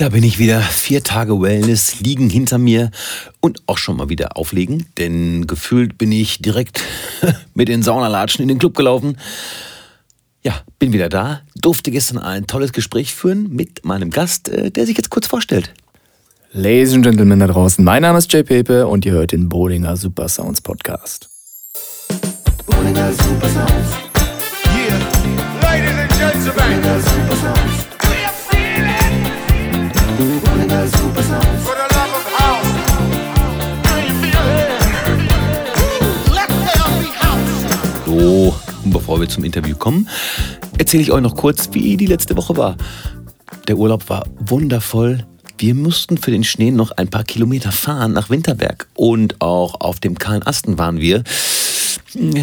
Da bin ich wieder. Vier Tage Wellness liegen hinter mir und auch schon mal wieder auflegen, denn gefühlt bin ich direkt mit den Saunalatschen in den Club gelaufen. Ja, bin wieder da. Durfte gestern ein tolles Gespräch führen mit meinem Gast, äh, der sich jetzt kurz vorstellt. Ladies and Gentlemen da draußen, mein Name ist Jay Pepe und ihr hört den Bolinger Super Sounds Podcast. Bolinger Super Sounds. Yeah. Ladies and Gentlemen. Bolinger Super Sounds. So, bevor wir zum Interview kommen, erzähle ich euch noch kurz, wie die letzte Woche war. Der Urlaub war wundervoll. Wir mussten für den Schnee noch ein paar Kilometer fahren nach Winterberg. Und auch auf dem Kahlen Asten waren wir.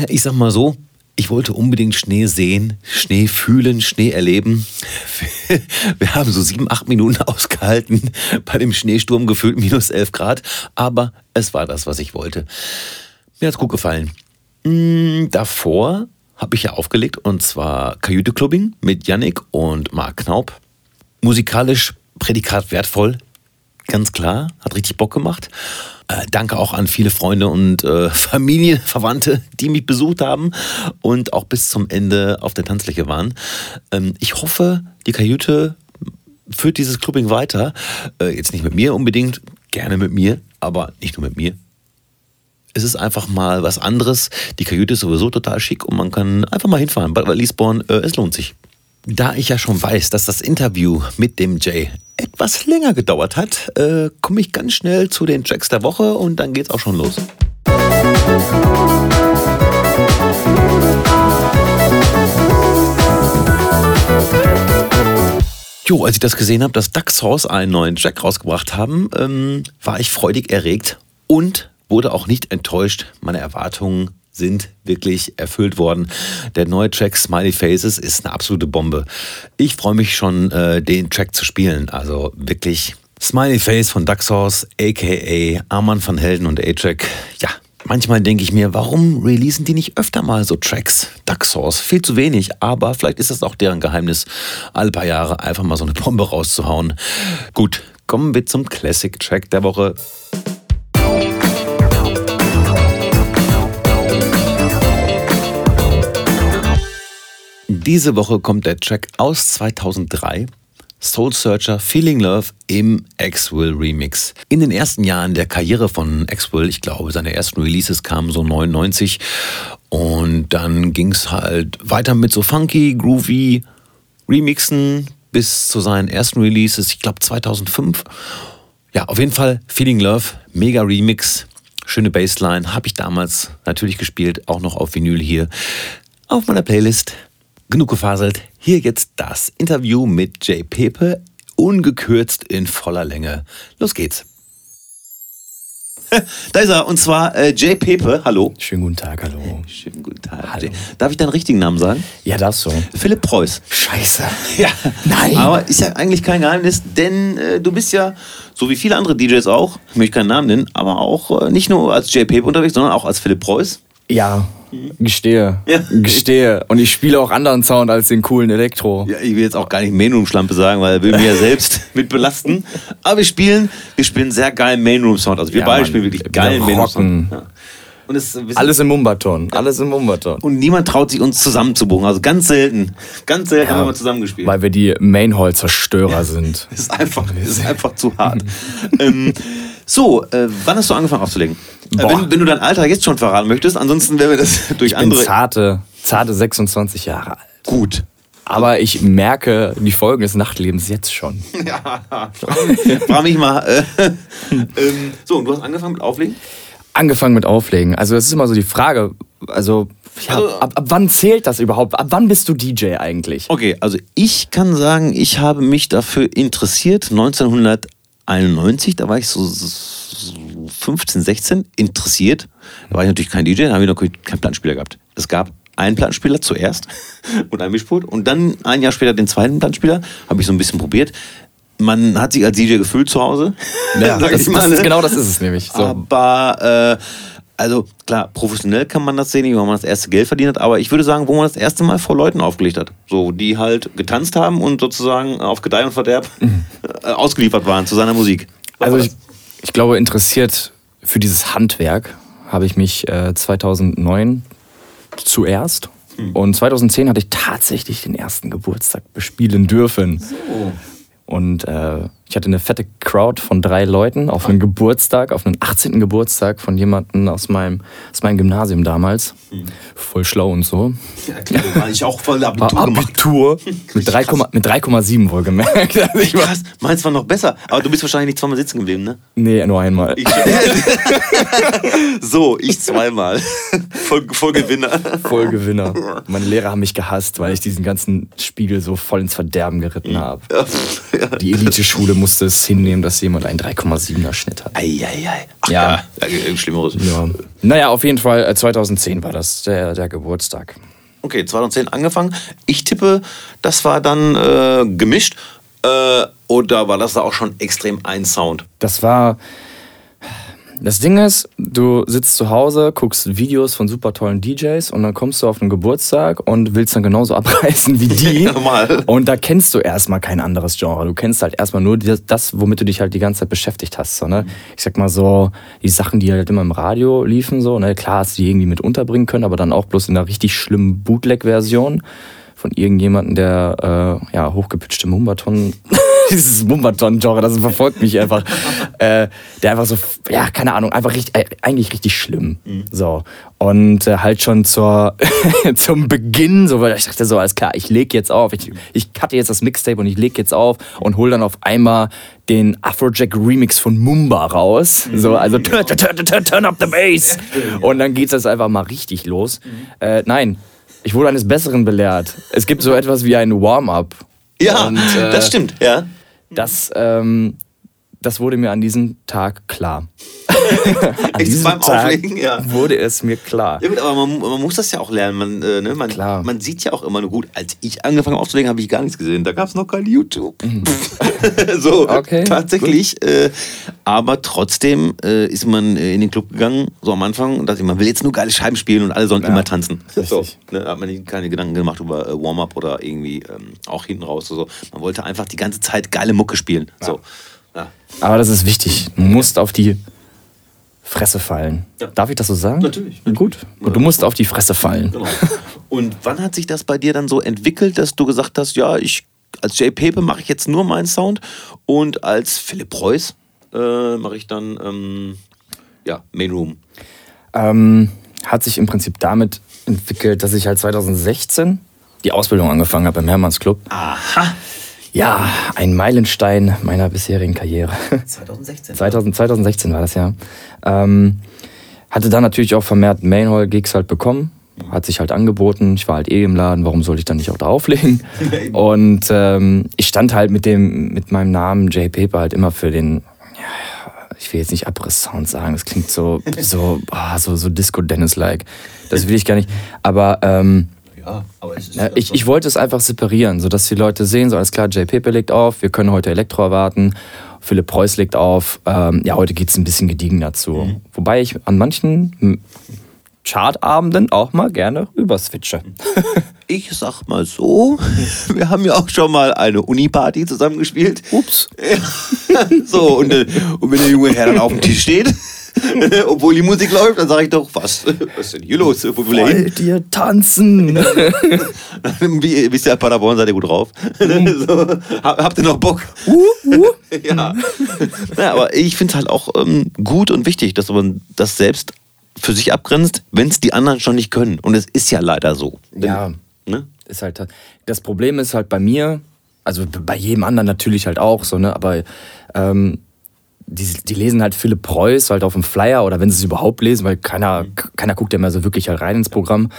Ich sag mal so, ich wollte unbedingt Schnee sehen, Schnee fühlen, Schnee erleben. Wir haben so sieben, acht Minuten ausgehalten bei dem Schneesturm gefühlt minus elf Grad, aber es war das, was ich wollte. Mir hat's gut gefallen. Davor habe ich ja aufgelegt und zwar Kajüte Clubbing mit Yannick und Marc Knaub. Musikalisch Prädikat wertvoll, ganz klar, hat richtig Bock gemacht. Äh, danke auch an viele Freunde und äh, Familie, Verwandte, die mich besucht haben und auch bis zum Ende auf der Tanzfläche waren. Ähm, ich hoffe, die Kajüte führt dieses Clubbing weiter. Äh, jetzt nicht mit mir unbedingt, gerne mit mir, aber nicht nur mit mir. Es ist einfach mal was anderes. Die Kajüte ist sowieso total schick und man kann einfach mal hinfahren. Bad Lisbon, äh, es lohnt sich. Da ich ja schon weiß, dass das Interview mit dem Jay etwas länger gedauert hat, äh, komme ich ganz schnell zu den Tracks der Woche und dann geht's auch schon los. Jo, als ich das gesehen habe, dass Duck Sauce einen neuen Track rausgebracht haben, ähm, war ich freudig erregt und wurde auch nicht enttäuscht. Meine Erwartungen sind wirklich erfüllt worden. Der neue Track Smiley Faces ist eine absolute Bombe. Ich freue mich schon, äh, den Track zu spielen. Also wirklich Smiley Face von Duxhorse, aka Arman van Helden und A-Track. Ja, manchmal denke ich mir, warum releasen die nicht öfter mal so Tracks? Duxhorse, viel zu wenig, aber vielleicht ist das auch deren Geheimnis, alle paar Jahre einfach mal so eine Bombe rauszuhauen. Gut, kommen wir zum Classic-Track der Woche. Diese Woche kommt der Track aus 2003. Soul Searcher Feeling Love im Axwell Remix. In den ersten Jahren der Karriere von Axwell, ich glaube, seine ersten Releases kamen so 99 und dann ging es halt weiter mit so funky, groovy Remixen bis zu seinen ersten Releases, ich glaube 2005. Ja, auf jeden Fall Feeling Love, mega Remix, schöne Bassline, habe ich damals natürlich gespielt, auch noch auf Vinyl hier auf meiner Playlist. Genug gefaselt. Hier jetzt das Interview mit Jay Pepe, ungekürzt in voller Länge. Los geht's. Da ist er, und zwar äh, Jay Pepe. Hallo. Schönen guten Tag, hallo. Schönen guten Tag. Hallo. Darf ich deinen richtigen Namen sagen? Ja, darfst du. Philipp Preuß. Scheiße. Ja. Nein. Aber ist ja eigentlich kein Geheimnis, denn äh, du bist ja, so wie viele andere DJs auch, ich möchte keinen Namen nennen, aber auch äh, nicht nur als Jay Pepe unterwegs, sondern auch als Philipp Preuß. Ja, gestehe. Ja. Gestehe. Und ich spiele auch anderen Sound als den coolen Elektro. Ja, ich will jetzt auch gar nicht Mainroom-Schlampe sagen, weil er will mich ja selbst mit belasten. Aber wir spielen, wir spielen sehr geilen Mainroom-Sound. Also wir Ja, beide Mann. spielen wirklich Wir geilen. Mainroom-Sound. Ja. Und, es, Alles im Mumbaton. Alles im Mumbaton. und niemand traut sich uns zusammenzubuchen. Also ganz selten. Ganz selten Ja, haben wir mal zusammengespielt. Weil wir die Mainhall-Zerstörer sind. ist einfach, ist einfach zu hart. ähm, so, äh, wann hast du angefangen aufzulegen? Äh, wenn, wenn du dein Alter jetzt schon verraten möchtest, ansonsten werden wir das durch Ich bin andere. zarte, zarte 26 Jahre alt. Gut. Aber ich merke die Folgen des Nachtlebens jetzt schon. Ja, frag mich mal. Äh, ähm, so, und du hast angefangen mit Auflegen? Angefangen mit Auflegen. Also das ist immer so die Frage. Also, ja, Also- ab, ab wann zählt das überhaupt? Ab wann bist du DJ eigentlich? Okay, also ich kann sagen, ich habe mich dafür interessiert 1991, da war ich so, so 15, 16, interessiert. Da war ich natürlich kein DJ, da habe ich noch keinen Plattenspieler gehabt. Es gab einen Plattenspieler zuerst und ein Mischpult und dann ein Jahr später den zweiten Plattenspieler, habe ich so ein bisschen probiert. Man hat sich als DJ gefühlt zu Hause. Ja, das, das ne? genau das ist es nämlich. So. Aber äh, also klar, professionell kann man das sehen, wie man das erste Geld verdient hat, aber ich würde sagen, wo man das erste Mal vor Leuten aufgelegt hat. So, die halt getanzt haben und sozusagen auf Gedeih und Verderb mhm. ausgeliefert waren zu seiner Musik. Was also ich, ich glaube, interessiert für dieses Handwerk habe ich mich äh, 2009 zuerst hm. und 2010 hatte ich tatsächlich den ersten Geburtstag bespielen dürfen. So. Und äh, ich hatte eine fette Crowd von drei Leuten auf einen Geburtstag, auf einen 18. Geburtstag von jemandem aus meinem, aus meinem Gymnasium damals. Mhm. Voll schlau und so. Ja, klar, war ich auch voll Abitur, Abitur mit 3,7 wohlgemerkt. Also ich Krass, meins war noch besser. Aber du bist wahrscheinlich nicht zweimal sitzen geblieben, ne? Nee, nur einmal. Ich, so, ich zweimal. Voll, voll Gewinner. Voll Gewinner. Meine Lehrer haben mich gehasst, weil ich diesen ganzen Spiegel so voll ins Verderben geritten habe. Ja. Die Elite-Schule musste es hinnehmen, dass jemand einen 3,7er Schnitt hat. Eieiei. Ach, ja. ja. Schlimmeres. Ja. Naja, auf jeden Fall 2010 äh, war das der, der Geburtstag. Okay, 2010 angefangen. Ich tippe, das war dann äh, gemischt. Äh, oder war das da auch schon extrem ein Sound? Das war das Ding ist, du sitzt zu Hause, guckst Videos von super tollen DJs und dann kommst du auf einen Geburtstag und willst dann genauso abreißen wie die. Normal. Und da kennst du erstmal kein anderes Genre. Du kennst halt erstmal nur das, womit du dich halt die ganze Zeit beschäftigt hast. So, ne? Ich sag mal so, die Sachen, die halt immer im Radio liefen, so, ne? klar hast du die irgendwie mit unterbringen können, aber dann auch bloß in einer richtig schlimmen Bootleg-Version von irgendjemandem, der äh, ja, hochgepitchte Mumbaton dieses Mumbaton-Genre, das verfolgt mich einfach. Äh, der einfach so, ja, keine Ahnung, einfach richtig, äh, eigentlich richtig schlimm. Mhm. So. Und äh, halt schon zur, zum Beginn, so, weil ich dachte so, alles klar, ich leg jetzt auf, ich, ich cutte jetzt das Mixtape und ich leg jetzt auf und hol dann auf einmal den Afrojack Remix von Mumba raus. Mhm. So, also turn, turn, turn, turn up the bass. Und dann geht das einfach mal richtig los. Mhm. Nein, ich wurde eines Besseren belehrt. Es gibt so etwas wie ein Warm-up. Ja, und, äh, das stimmt, ja. Das, ähm, das wurde mir an diesem Tag klar. an diesem beim Tag Auflegen, ja. wurde es mir klar. Ja gut, aber man, man muss das ja auch lernen. Man, äh, ne? man, klar. man sieht ja auch immer nur gut. Als ich angefangen aufzulegen, habe ich gar nichts gesehen. Da gab es noch kein YouTube. Mhm. so, okay, tatsächlich. Äh, aber trotzdem äh, ist man äh, in den Club gegangen, so am Anfang, und dachte, man will jetzt nur geile Scheiben spielen und alle sollen ja, immer tanzen. So, ne? Da hat man keine Gedanken gemacht über äh, Warm-up oder irgendwie ähm, auch hinten raus. So. Man wollte einfach die ganze Zeit geile Mucke spielen. Ja. So. Ja. Aber das ist wichtig. Du musst auf die Fresse fallen. Ja. Darf ich das so sagen? Natürlich. Gut. Und du musst auf die Fresse fallen. Genau. Und wann hat sich das bei dir dann so entwickelt, dass du gesagt hast, ja, ich als Jay Pepe mache ich jetzt nur meinen Sound und als Philipp Preuß äh, mache ich dann ähm, ja, Main Room? Ähm, hat sich im Prinzip damit entwickelt, dass ich halt 2016 die Ausbildung angefangen habe im Hermanns Club. Aha. Ja, ein Meilenstein meiner bisherigen Karriere. 2016. 2000, 2016 war das ja. Ähm, hatte dann natürlich auch vermehrt Mainhall-Gigs halt bekommen. Hat sich halt angeboten. Ich war halt eh im Laden. Warum sollte ich dann nicht auch da auflegen? Und ähm, ich stand halt mit dem, mit meinem Namen Jay Paper halt immer für den, ja, ich will jetzt nicht Abriss-Sound sagen. Das klingt so, so, oh, so, so Disco-Dennis-like. Das will ich gar nicht. Aber ähm, aber es ist ja, ich, ich wollte es einfach separieren, sodass die Leute sehen, so alles klar, Pepe legt auf, wir können heute Elektro erwarten, Philipp Preuß legt auf, ähm, ja, heute geht es ein bisschen gediegener zu. Mhm. Wobei ich an manchen Chartabenden auch mal gerne überswitche. Ich sag mal so, wir haben ja auch schon mal eine Uni-Party zusammengespielt. Ups. so, und, äh, und wenn der junge Herr dann auf dem Tisch steht, obwohl die Musik läuft, dann sage ich doch, was, was ist denn hier los? Wo Wollt ihr tanzen? Wie, wisst ihr, Paderborn seid ihr gut drauf? so, habt ihr noch Bock? Uh, uh. ja. ja. Aber ich finde es halt auch ähm, gut und wichtig, dass man das selbst für sich abgrenzt, wenn es die anderen schon nicht können. Und es ist ja leider so. Ja. Ne? Ist halt, das Problem ist halt bei mir, also bei jedem anderen natürlich halt auch so, ne? Aber ähm, die, die lesen halt Philipp Preuß halt auf dem Flyer oder wenn sie es überhaupt lesen, weil keiner, keiner guckt ja mehr so wirklich halt rein ins Programm.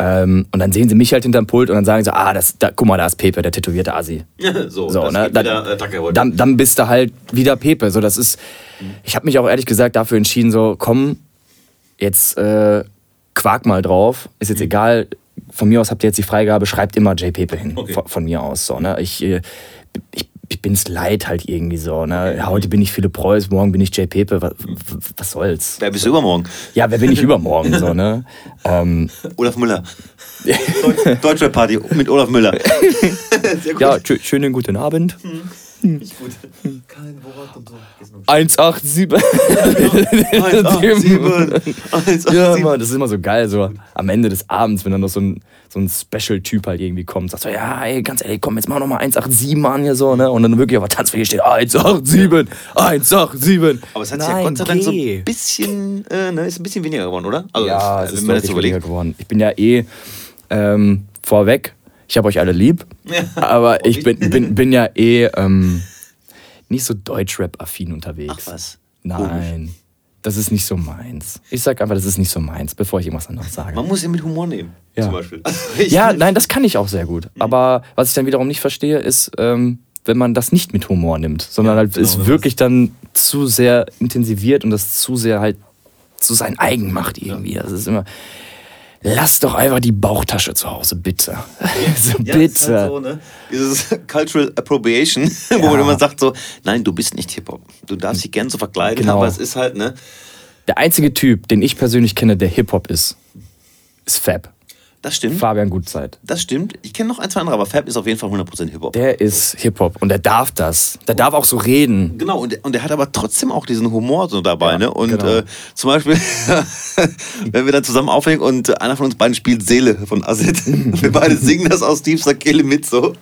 Ähm, und dann sehen sie mich halt hinterm Pult und dann sagen sie, ah, das, da, guck mal, da ist Pepe, der tätowierte Asi. so, so ne? Dann, dann, dann, bist du halt wieder Pepe. So, das ist, ich habe mich auch ehrlich gesagt dafür entschieden, so, komm, jetzt äh, quark mal drauf. Ist jetzt mhm. egal, von mir aus habt ihr jetzt die Freigabe, schreibt immer J. Pepe hin. Okay. Von, von, mir aus. So, ne? ich, äh, ich ich bin's leid halt irgendwie so. Ne? Ja, heute bin ich Philipp Preuß, morgen bin ich Jay Pepe. Was, was soll's? Wer bist du übermorgen? Ja, wer bin ich übermorgen so, ne? Ähm, Olaf Müller. Deutsch- Deutschrap-Party mit Olaf Müller. Sehr gut. ja, schö- schönen guten Abend. Nicht gut. Kein Wort und so. 187. 187. 187. Ja, Mann, das ist immer so geil, so am Ende des Abends, wenn dann noch so ein, so ein Special-Typ halt irgendwie kommt, sagst du, ja, ey, ganz ehrlich, komm, jetzt mach noch mal 187 an hier so, ne? Und dann wirklich auf der Tanzfläche steht 187, 187. Aber es hat sich ja Gott sei Dank so ein bisschen, äh, ne, ist ein bisschen weniger geworden, oder? Also, Ja, es ist wenn man so überlegt. geworden. Ich bin ja eh ähm, vorweg, ich habe euch alle lieb, aber ich bin, bin, bin ja eh ähm, nicht so Deutschrap-affin unterwegs. Ach was. Nein, das ist nicht so meins. Ich sag einfach, das ist nicht so meins, bevor ich irgendwas anderes sage. Man muss ihn mit Humor nehmen, Ja. zum Beispiel. Ja, nein, das kann ich auch sehr gut. Aber was ich dann wiederum nicht verstehe, ist, ähm, wenn man das nicht mit Humor nimmt, sondern halt genau, es wirklich dann zu sehr intensiviert und das zu sehr halt zu sein eigen macht irgendwie. Das ist immer. Lass doch einfach die Bauchtasche zu Hause, bitte. so, Ja, bitte. ist halt so, ne? Dieses Cultural Appropriation, wo Ja. man immer sagt so, nein, du bist nicht Hip-Hop. Du darfst dich gern so verkleiden, Genau. aber es ist halt, ne? Der einzige Typ, den ich persönlich kenne, der Hip-Hop ist, ist Fab. Das stimmt. Fabian Gutzeit. Das stimmt. Ich kenne noch ein, zwei andere, aber Fab ist auf jeden Fall 100% Hip-Hop. Der ist Hip-Hop und der darf das. Der darf auch so reden. Genau, und, der- und der hat aber trotzdem auch diesen Humor so dabei, Ja, ne? Und genau. äh, zum Beispiel, wenn wir dann zusammen aufhängen und äh, einer von uns beiden spielt Seele von. Und wir beide singen das aus tiefster Kehle mit so.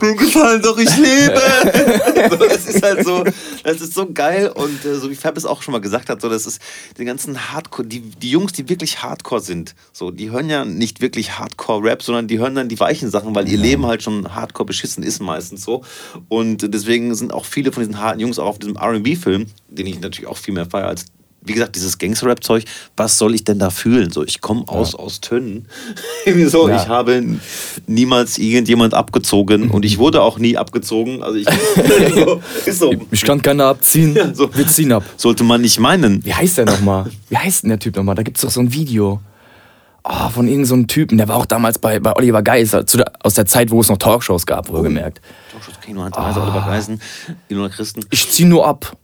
Mir gefallen doch, ich lebe! so, das ist halt so, das ist so geil und äh, so wie Fab es auch schon mal gesagt hat, so das ist die ganzen Hardcore, die, die Jungs, die wirklich Hardcore sind, so, die hören ja nicht wirklich Hardcore-Rap, sondern die hören dann die weichen Sachen, weil ihr Leben halt schon Hardcore beschissen ist meistens so. Und deswegen sind auch viele von diesen harten Jungs auch auf diesem RB-Film, den ich natürlich auch viel mehr feiere als wie gesagt, dieses Gangster-Rap-Zeug, was soll ich denn da fühlen? So, ich komme aus, aus Tönnen. So, Ja. ich habe niemals irgendjemand abgezogen und ich wurde auch nie abgezogen. Also ich so, ist so. Ich kann keiner abziehen. Ja, so. Wir ziehen ab. Sollte man nicht meinen. Wie heißt der nochmal? Wie heißt denn der Typ nochmal? Da gibt's doch so ein Video. Oh, von irgendeinem so einem Typen, der war auch damals bei, bei Oliver Geis, der, aus der Zeit, wo es noch Talkshows gab, wohlgemerkt. Kino, Hans Weiser, Oliver Geisen, Ilona Christen. Ich zieh nur ab.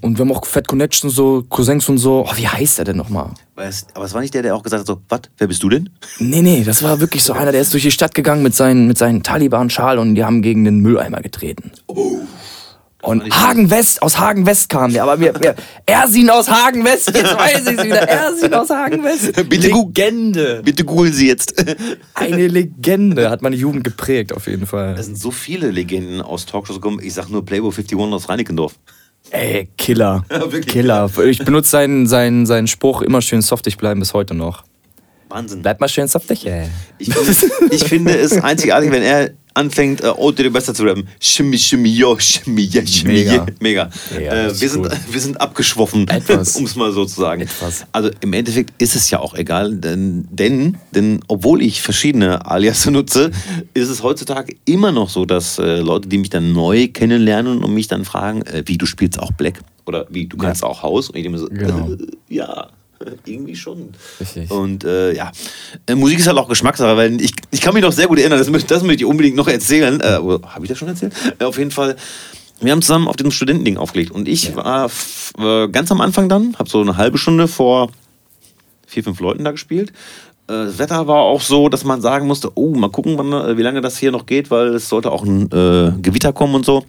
Und wir haben auch Fat Connections, so Cousins und so. Oh, wie heißt der denn nochmal? Aber es war nicht der, der auch gesagt hat, so, was, wer bist du denn? Nee, nee, das war wirklich so einer, der ist durch die Stadt gegangen mit seinen, mit seinen Taliban-Schal und die haben gegen den Mülleimer getreten. Und Hagen West, aus Hagen West kam der, aber wir, wir Ersin aus Hagen West, jetzt weiß ich's wieder, Ersin aus Hagen West. Bitte Legende. Bitte googeln Sie jetzt. Eine Legende, hat meine Jugend geprägt auf jeden Fall. Es sind so viele Legenden aus Talkshows gekommen. Ich sag nur Playboy 51 aus Reinickendorf. Ey, Killer. Ja. Killer. Ich benutze seinen, seinen, seinen Spruch, immer schön softig bleiben bis heute noch. Wahnsinn. Bleib mal schön softig, ey. Ich ich finde es einzigartig, wenn er anfängt, äh, dir besser zu rappen. Shimmy, shimmy, yo, shimmy, yeah, shimmy, Mega. yeah. Mega. Ja, äh, wir, sind, wir sind abgeschwoffen, um es mal so zu sagen. Etwas. Also im Endeffekt ist es ja auch egal, denn, denn, denn obwohl ich verschiedene Alias nutze, ist es heutzutage immer noch so, dass äh, Leute, die mich dann neu kennenlernen und mich dann fragen, äh, wie, du spielst auch Black? Oder wie, du kannst auch Haus? Und ich denke so, Genau. äh, ja, irgendwie schon. Richtig. Und äh, ja, äh, Musik ist halt auch Geschmackssache, weil ich, ich kann mich noch sehr gut erinnern, das, möchte- das möchte ich unbedingt noch erzählen. Äh, Habe ich das schon erzählt? Äh, auf jeden Fall, wir haben zusammen auf diesem Studentending aufgelegt. Und ich war f- äh, ganz am Anfang dann, habe so eine halbe Stunde vor vier, fünf Leuten da gespielt. Äh, Das Wetter war auch so, dass man sagen musste, oh, mal gucken, wann, äh, wie lange das hier noch geht, weil es sollte auch ein Gewitter kommen und so.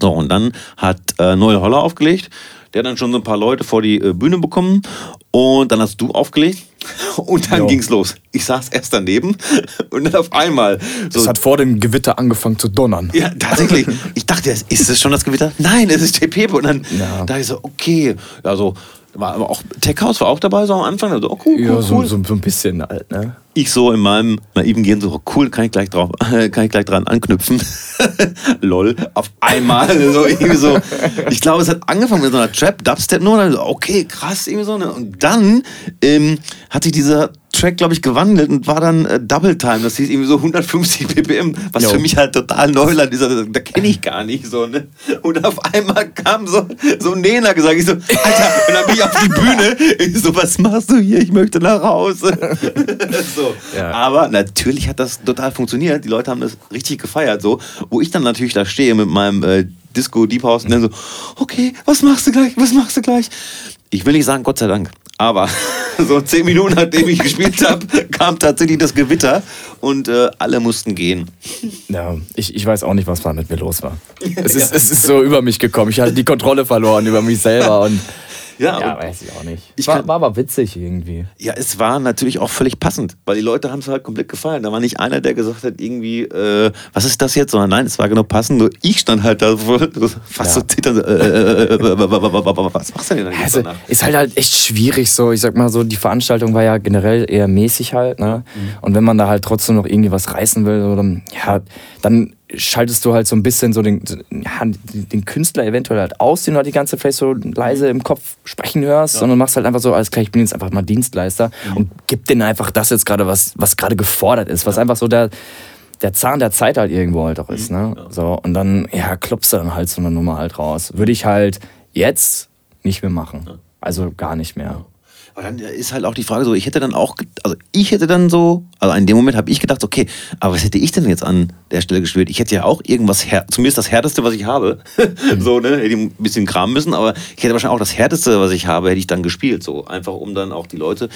So, und dann hat äh, Neue Holler aufgelegt. Der hat dann schon so ein paar Leute vor die äh, Bühne bekommen. Und dann hast du aufgelegt. Und dann Jo. ging's los. Ich saß erst daneben. Und dann auf einmal. So, Es hat vor dem Gewitter angefangen zu donnern. ja, tatsächlich. Ich dachte, ist es schon das Gewitter? Nein, es ist JP. Und dann Ja. dachte ich so, okay. Ja, so, war aber auch, Tech House war auch dabei, so am Anfang. Also, oh, cool, cool, Ja, so, cool. so, so ein bisschen halt, ne? Ich so in meinem naiven Gehen so, cool, kann ich gleich drauf, kann ich gleich dran anknüpfen. Lol, auf einmal, so irgendwie so. Ich glaube, es hat angefangen mit so einer Trap, Dubstep nur, dann so, okay, krass, irgendwie so. Ne? Und dann ähm, hat sich dieser Track, glaube ich, gewandelt und war dann äh, Double Time. Das hieß irgendwie so 150 ppm, was Jo. für mich halt total Neuland ist. Also, da kenne ich gar nicht so. Ne? Und auf einmal kam so, so ein Nena gesagt. Ich so, Alter, und dann bin ich auf die Bühne. Ich so, was machst du hier? Ich möchte nach Hause. so. Ja. Aber natürlich hat das total funktioniert. Die Leute haben das richtig gefeiert. So. Wo ich dann natürlich da stehe mit meinem äh, Disco Deep House und dann so, okay, was machst du gleich? Was machst du gleich? Ich will nicht sagen, Gott sei Dank. Aber so zehn Minuten nachdem ich gespielt habe, kam tatsächlich das Gewitter und äh, alle mussten gehen. Ja, ich, ich weiß auch nicht, was da mit mir los war. Es ist, es ist so über mich gekommen. Ich hatte die Kontrolle verloren über mich selber und Ja, ja, weiß ich auch nicht. Ich war, kann- war aber witzig irgendwie. Ja, es war natürlich auch völlig passend, weil die Leute haben es halt komplett gefallen. Da war nicht einer, der gesagt hat, irgendwie, äh, was ist das jetzt? Sondern nein, es war genau passend. Nur ich stand halt da fast so Ja. zittern. So, äh, äh, was machst du denn da jetzt Also, danach? ist halt halt echt schwierig so. Ich sag mal so, die Veranstaltung war ja generell eher mäßig halt. Ne? Und wenn man da halt trotzdem noch irgendwie was reißen will, so, dann, ja, dann schaltest du halt so ein bisschen so den, ja, den Künstler eventuell halt aus, den du halt die ganze Zeit so leise im Kopf sprechen hörst, sondern machst halt einfach so, alles klar, ich bin jetzt einfach mal Dienstleister und gib denen einfach das jetzt gerade, was, was gerade gefordert ist, was einfach so der, der Zahn der Zeit halt irgendwo halt auch ist. Ne? So, und dann, ja, klopfst du dann halt so eine Nummer halt raus. Würde ich halt jetzt nicht mehr machen. Also gar nicht mehr. Aber dann ist halt auch die Frage so, ich hätte dann auch, also ich hätte dann so, also in dem Moment habe ich gedacht, okay, aber was hätte ich denn jetzt an der Stelle gespielt? Ich hätte ja auch irgendwas, zumindest das Härteste, was ich habe, so, ne, hätte ich ein bisschen kramen müssen, aber ich hätte wahrscheinlich auch das Härteste, was ich habe, hätte ich dann gespielt, so, einfach um dann auch die Leute,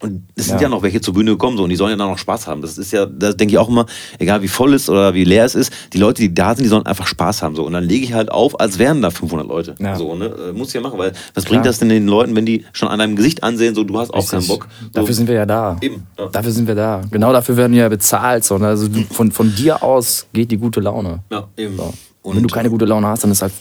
und es sind ja. Ja. noch welche zur Bühne gekommen so, und die sollen ja dann noch Spaß haben. Das ist ja, das denke ich auch immer, egal wie voll es oder wie leer es ist, die Leute, die da sind, die sollen einfach Spaß haben. So. Und dann lege ich halt auf, als wären da 500 Leute. Ja. So, ne? Äh, Muss ich ja machen, weil was Klar. bringt das denn den Leuten, wenn die schon an deinem Gesicht ansehen, so du hast auch keinen Richtig. Bock. So. Dafür sind wir ja da. Eben, ja. Dafür sind wir da. Genau dafür werden wir ja bezahlt. So. ne? Also du, von, von dir aus geht die gute Laune. Ja, eben. So. Und Und wenn du keine gute Laune hast, dann ist halt,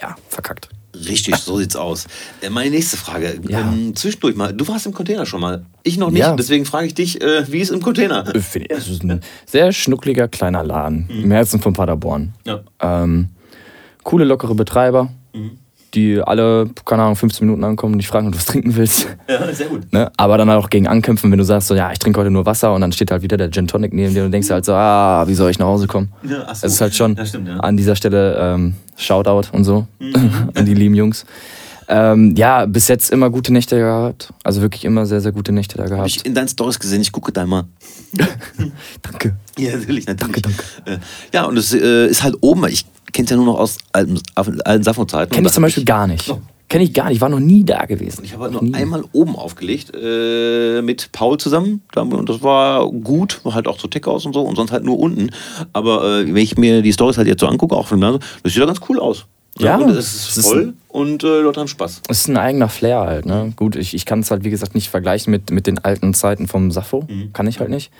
ja, verkackt. Richtig, so sieht's aus. Äh, Meine nächste Frage. Ja. Ähm, zwischendurch mal. Du warst im Container schon mal. Ich noch nicht. Ja. Deswegen frage ich dich, äh, wie ist im Container? Äh, Das ist ein sehr schnuckliger kleiner Laden im Herzen von Paderborn. Ja. Ähm, coole, lockere Betreiber, die alle, keine Ahnung, 15 Minuten ankommen und dich fragen, ob du was trinken willst. ja, sehr gut. Ne? Aber dann halt auch gegen ankämpfen, wenn du sagst, so, ja, ich trinke heute nur Wasser und dann steht halt wieder der Gin Tonic neben dir und denkst halt so, ah, wie soll ich nach Hause kommen? Ja, ach so. Es ist halt schon stimmt, ja. an dieser Stelle ähm, Shoutout und so Mhm. an die lieben Jungs. Ähm, ja, bis jetzt immer gute Nächte gehabt. Also wirklich immer sehr, sehr gute Nächte da Hab gehabt. ich in deinen Stories gesehen. Ich gucke da mal. Danke. Ja, natürlich, natürlich. Danke, Äh, Ja, und es äh, ist halt oben. Ich kenne es ja nur noch aus alten, alten Sappho-Zeiten. Kenne Und ich zum Beispiel gar nicht. Oh. Kenne ich gar nicht. Ich war noch nie da gewesen. Ich habe halt Noch nur nie. einmal oben aufgelegt äh, mit Paul zusammen. Und das war gut, war halt auch so Tech aus und so und sonst halt nur unten. Aber äh, wenn ich mir die Stories halt jetzt so angucke, auch von mir, das sieht ja ganz cool aus. Ja, und es ist es ist voll und äh, Leute haben Spaß. Es ist ein eigener Flair halt, ne? Gut, ich, ich kann es halt, wie gesagt, nicht vergleichen mit, mit den alten Zeiten vom Sappho. Mhm. Kann ich halt nicht.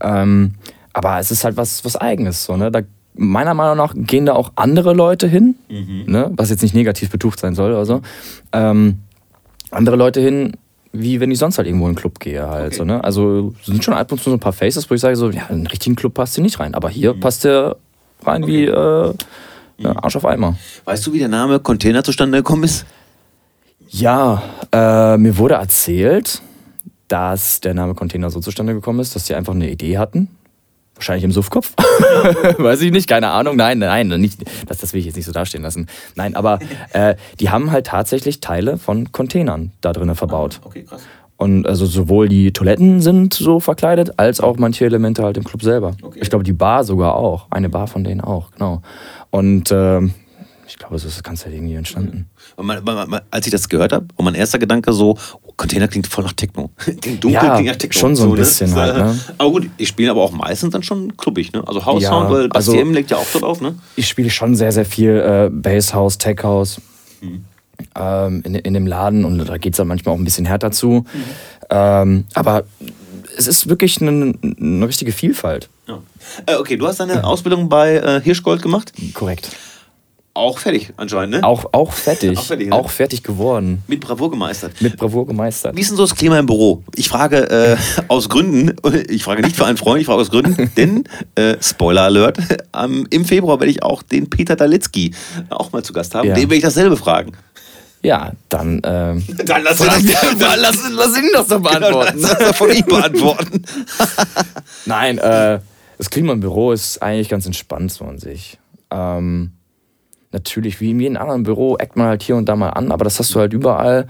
Ähm, aber es ist halt was, was Eigenes, so, ne? Da, meiner Meinung nach gehen da auch andere Leute hin, Mhm. ne? Was jetzt nicht negativ betucht sein soll oder so. Ähm, andere Leute hin, wie wenn ich sonst halt irgendwo in einen Club gehe halt, Okay. so, ne? Also sind schon ab und zu so ein paar Faces, wo ich sage so, ja, in einen richtigen Club passt hier nicht rein. Aber hier passt der rein wie äh, ja, Arsch auf Eimer. Weißt du, wie der Name Container zustande gekommen ist? Ja, äh, mir wurde erzählt, dass der Name Container so zustande gekommen ist, dass sie einfach eine Idee hatten. Wahrscheinlich im Suffkopf. Weiß ich nicht, keine Ahnung. Nein, nein, nicht, das, das will ich jetzt nicht so dastehen lassen. Nein, aber äh, die haben halt tatsächlich Teile von Containern da drinnen verbaut. Okay, krass. Und also sowohl die Toiletten sind so verkleidet, als auch manche Elemente halt im Club selber. Okay. Ich glaube, die Bar sogar auch. Eine Bar von denen auch, genau. Und ähm, ich glaube, so ist das Ganze halt irgendwie entstanden. Und man, man, man, als ich das gehört habe, war mein erster Gedanke so, oh, Container klingt voll nach Techno. klingt dunkel, Ja, klingt nach Techno. schon so ein ne? bisschen Das, halt, äh, ne? Aber gut, ich spiele aber auch meistens dann schon klubbig, ne? Also House Ja, Sound, weil Basti also- M legt ja auch dort auf, ne? ich spiele schon sehr, sehr viel äh, Basshouse, Tech House ähm, in, in dem Laden und da geht es dann manchmal auch ein bisschen härter zu. Ähm, aber es ist wirklich eine, eine richtige Vielfalt. Ja. Äh, okay, du hast deine Ausbildung bei äh, Hirschgold gemacht. Korrekt. Auch fertig anscheinend, ne? Auch, auch fertig. Auch fertig, ne? Auch fertig geworden. Mit Bravour gemeistert. Mit Bravour gemeistert. Wie ist denn so das Klima im Büro? Ich frage äh, aus Gründen, ich frage nicht für einen Freund, ich frage aus Gründen, denn, äh, Spoiler Alert, am- im Februar werde ich auch den Peter Dalitzky auch mal zu Gast haben. Ja. Den werde ich dasselbe fragen. Ja, dann. Ähm, dann lass, ihn, dann, lass, lass ihn das doch beantworten. Genau, das von ihm beantworten. Nein, äh, das Klima im Büro ist eigentlich ganz entspannt so an sich. Ähm, natürlich, wie in jedem anderen Büro, eckt man halt hier und da mal an, aber das hast du halt überall.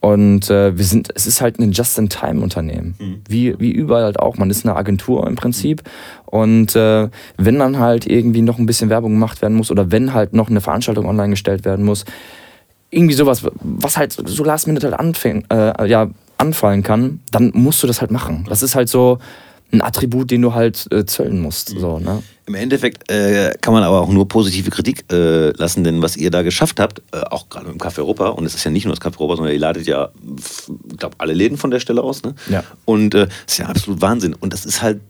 Und äh, wir sind, es ist halt ein Just-in-Time-Unternehmen. Mhm. Wie, wie überall halt auch. Man ist eine Agentur im Prinzip. Und äh, wenn dann halt irgendwie noch ein bisschen Werbung gemacht werden muss oder wenn halt noch eine Veranstaltung online gestellt werden muss, irgendwie sowas, was halt so last minute halt anfäng, äh, ja, anfallen kann, dann musst du das halt machen. Das ist halt so ein Attribut, den du halt äh, zöllen musst. So, ne? Im Endeffekt äh, kann man aber auch nur positive Kritik äh, lassen, denn was ihr da geschafft habt, äh, auch gerade im Café Europa, und es ist ja nicht nur das Café Europa, sondern ihr ladet ja, ich glaube, alle Läden von der Stelle aus. Ne? Ja. Und es äh, ist ja absolut Wahnsinn. Und das ist halt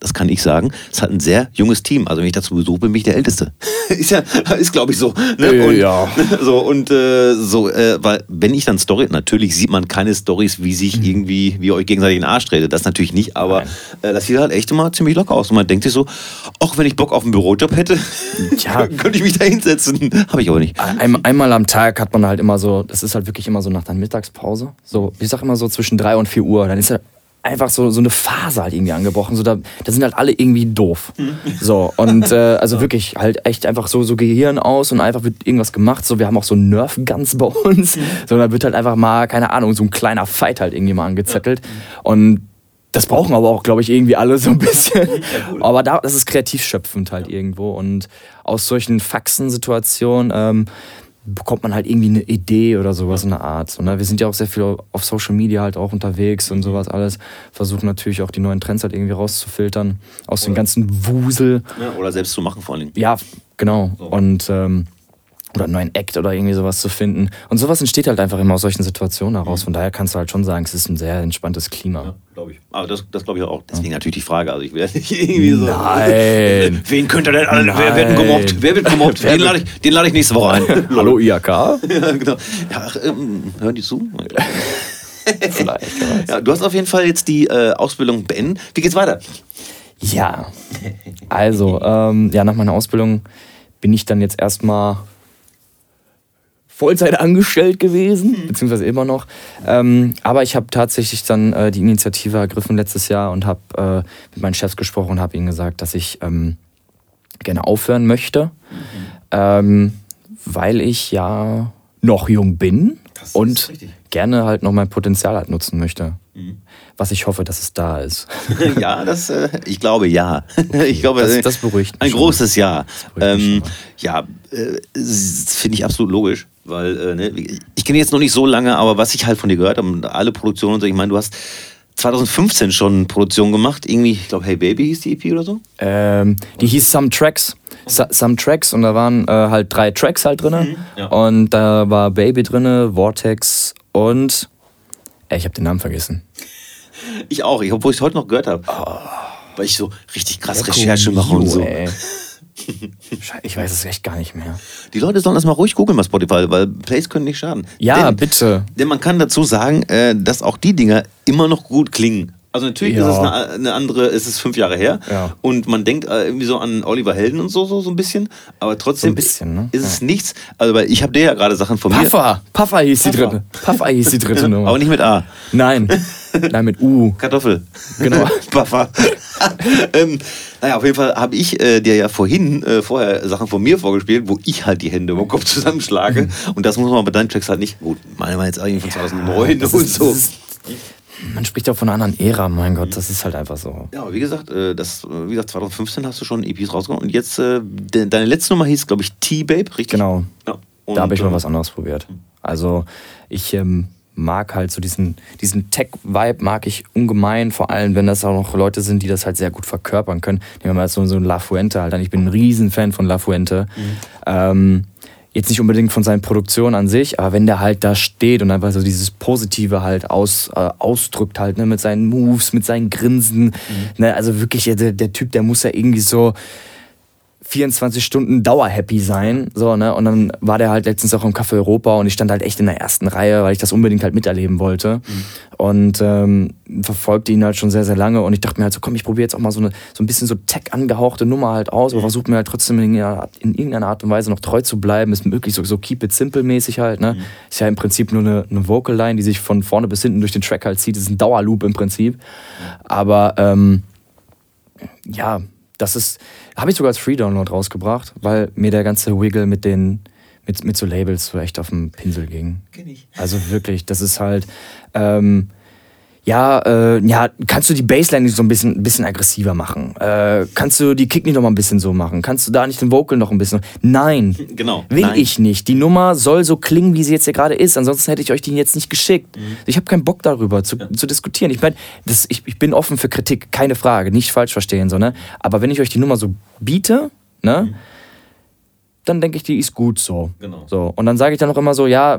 das kann ich sagen, es hat ein sehr junges Team. Also wenn ich dazu besuche, bin ich der Älteste. ist ja, ist glaube ich so. Ne? Und, ja. So, und äh, so, äh, weil wenn ich dann Story, natürlich sieht man keine Stories, wie sich mhm. irgendwie, wie ihr euch gegenseitig in den Arsch tretet. Das natürlich nicht, aber äh, das sieht halt echt immer ziemlich locker aus. Und man denkt sich so, auch wenn ich Bock auf einen Bürojob hätte, ja. könnte ich mich da hinsetzen. Habe ich aber nicht. Ein, einmal am Tag hat man halt immer so, das ist halt wirklich immer so nach der Mittagspause. So, ich sag immer so zwischen drei und vier Uhr. Dann ist ja einfach so, so eine Phase halt irgendwie angebrochen. So, da, da sind halt alle irgendwie doof. So, und äh, also wirklich halt echt einfach so, so Gehirn aus und einfach wird irgendwas gemacht. So, wir haben auch so Nerf-Guns bei uns. So, da wird halt einfach mal, keine Ahnung, so ein kleiner Fight halt irgendwie mal angezettelt. Und das brauchen aber auch, glaube ich, irgendwie alle so ein bisschen. Aber da, das ist kreativ schöpfend halt irgendwo. Und aus solchen Faxen-Situationen, ähm, bekommt man halt irgendwie eine Idee oder sowas in der Art. So, ne? Wir sind ja auch sehr viel auf Social Media halt auch unterwegs und sowas alles. Versuchen natürlich auch die neuen Trends halt irgendwie rauszufiltern aus dem ganzen Wusel. Ja, oder selbst zu machen vor allem. Ja, genau. So. Und ähm, oder einen neuen Act oder irgendwie sowas zu finden. Und sowas entsteht halt einfach immer aus solchen Situationen heraus. Mhm. Von daher kannst du halt schon sagen, es ist ein sehr entspanntes Klima. Ja, glaube ich. Aber das, das glaube ich auch. Deswegen ja. natürlich die Frage. Also ich will nicht irgendwie so. Nein. Wen könnte denn alle, wer wird denn gemobbt? Wer wird gemobbt? den lade ich, lad ich nächste Woche ein. Hallo IAK? ja, genau. Ja, ähm, hören die zu? Vielleicht. Ja, du hast auf jeden Fall jetzt die äh, Ausbildung beendet. Wie geht's weiter? Ja. Also, ähm, ja, nach meiner Ausbildung bin ich dann jetzt erstmal Vollzeit angestellt gewesen, mhm. beziehungsweise immer noch. Ähm, aber ich habe tatsächlich dann äh, die Initiative ergriffen letztes Jahr und habe äh, mit meinen Chefs gesprochen und habe ihnen gesagt, dass ich ähm, gerne aufhören möchte, mhm. ähm, weil ich ja noch jung bin und gerne halt noch mein Potenzial halt nutzen möchte. Mhm. Was ich hoffe, dass es da ist. ja, das, äh, ich glaube ja. Okay, ich glaube, das, das beruhigt mich. Ein großes Ja. Ähm, ja, äh, finde ich absolut logisch, weil äh, ne, ich kenne jetzt noch nicht so lange, aber was ich halt von dir gehört habe, alle Produktionen und so, ich meine, du hast 2015 schon Produktion gemacht, irgendwie, ich glaube, Hey Baby hieß die EP oder so? Ähm, die hieß Some Tracks. Some Tracks und da waren äh, halt drei Tracks halt drin. Mhm, ja. Und da war Baby drin, Vortex und. Ey, ich habe den Namen vergessen. Ich auch, obwohl ich es heute noch gehört habe. Oh. Weil ich so richtig krass Recherche mache und so. Ey. Ich weiß es echt gar nicht mehr. Die Leute sollen das mal ruhig googeln bei Spotify, weil Plays können nicht schaden. Ja, denn, bitte. Denn man kann dazu sagen, äh, dass auch die Dinger immer noch gut klingen. Also natürlich ja. ist es eine, eine, andere, es ist fünf Jahre her ja. und man denkt äh, irgendwie so an Oliver Helden und so, so, so ein bisschen, aber trotzdem so bisschen, ne? ist es ja. nichts. Also weil ich habe dir ja gerade Sachen von Puffer. mir. Puffer, Puffer hieß Puffer. die dritte. Puffer hieß die dritte Nummer. Aber nicht mit A. Nein, nein mit U. Kartoffel. Genau. Puffer. ähm, naja, auf jeden Fall habe ich äh, dir ja vorhin äh, vorher Sachen von mir vorgespielt, wo ich halt die Hände im Kopf zusammenschlage. Mhm. Und das muss man bei deinen Tracks halt nicht. Gut, meine war jetzt eigentlich von 2009 und so. Ist, man spricht ja von einer anderen Ära, mein Gott, das ist halt einfach so. Ja, aber wie gesagt, äh, das, wie gesagt 2015 hast du schon EPs rausgekommen und jetzt, äh, deine letzte Nummer hieß, glaube ich, T-Babe, richtig? Genau. Ja. Und, da habe ich mal äh, was anderes probiert. Also ich ähm, mag halt so diesen, diesen Tech-Vibe mag ich ungemein, vor allem wenn das auch noch Leute sind, die das halt sehr gut verkörpern können. Nehmen wir mal so, so ein La Fuente halt an. Ich bin ein Riesenfan von La Fuente. Mhm. Ähm, jetzt nicht unbedingt von seinen Produktionen an sich, aber wenn der halt da steht und einfach so dieses Positive halt aus, äh, ausdrückt halt, ne, mit seinen Moves, mit seinen Grinsen, mhm. ne, also wirklich, der, der Typ, der muss ja irgendwie so 24 Stunden Dauer-happy sein. So, ne? Und dann war der halt letztens auch im Café Europa und ich stand halt echt in der ersten Reihe, weil ich das unbedingt halt miterleben wollte. Mhm. Und ähm, verfolgte ihn halt schon sehr, sehr lange. Und ich dachte mir halt so, komm, ich probiere jetzt auch mal so, eine, so ein bisschen so tech angehauchte Nummer halt aus, aber versuche mir halt trotzdem in, in, irgendeiner Art und Weise noch treu zu bleiben. Ist möglich, so, so keep it simple mäßig halt. Ne? Mhm. Ist ja im Prinzip nur eine, eine Vocal Line, die sich von vorne bis hinten durch den Track halt zieht. Das ist ein Dauerloop im Prinzip. Aber ähm, ja, das ist, habe ich sogar als Free-Download rausgebracht, weil mir der ganze Wiggle mit den, mit, mit so Labels so echt auf den Pinsel ging. Kenn ich. Also wirklich, das ist halt, ähm, ja, äh, ja, kannst du die Bassline nicht so ein bisschen, ein bisschen aggressiver machen? Äh, kannst du die Kick nicht noch mal ein bisschen so machen? Kannst du da nicht den Vocal noch ein bisschen? Nein, genau, will nein. ich nicht. Die Nummer soll so klingen, wie sie jetzt hier gerade ist. Ansonsten hätte ich euch die jetzt nicht geschickt. Mhm. Ich habe keinen Bock darüber zu, ja. zu diskutieren. Ich meine, ich, ich bin offen für Kritik, keine Frage, nicht falsch verstehen, so, ne? Aber wenn ich euch die Nummer so biete, ne? Mhm dann denke ich, die ist gut so. Genau. so. Und dann sage ich dann auch immer so, ja,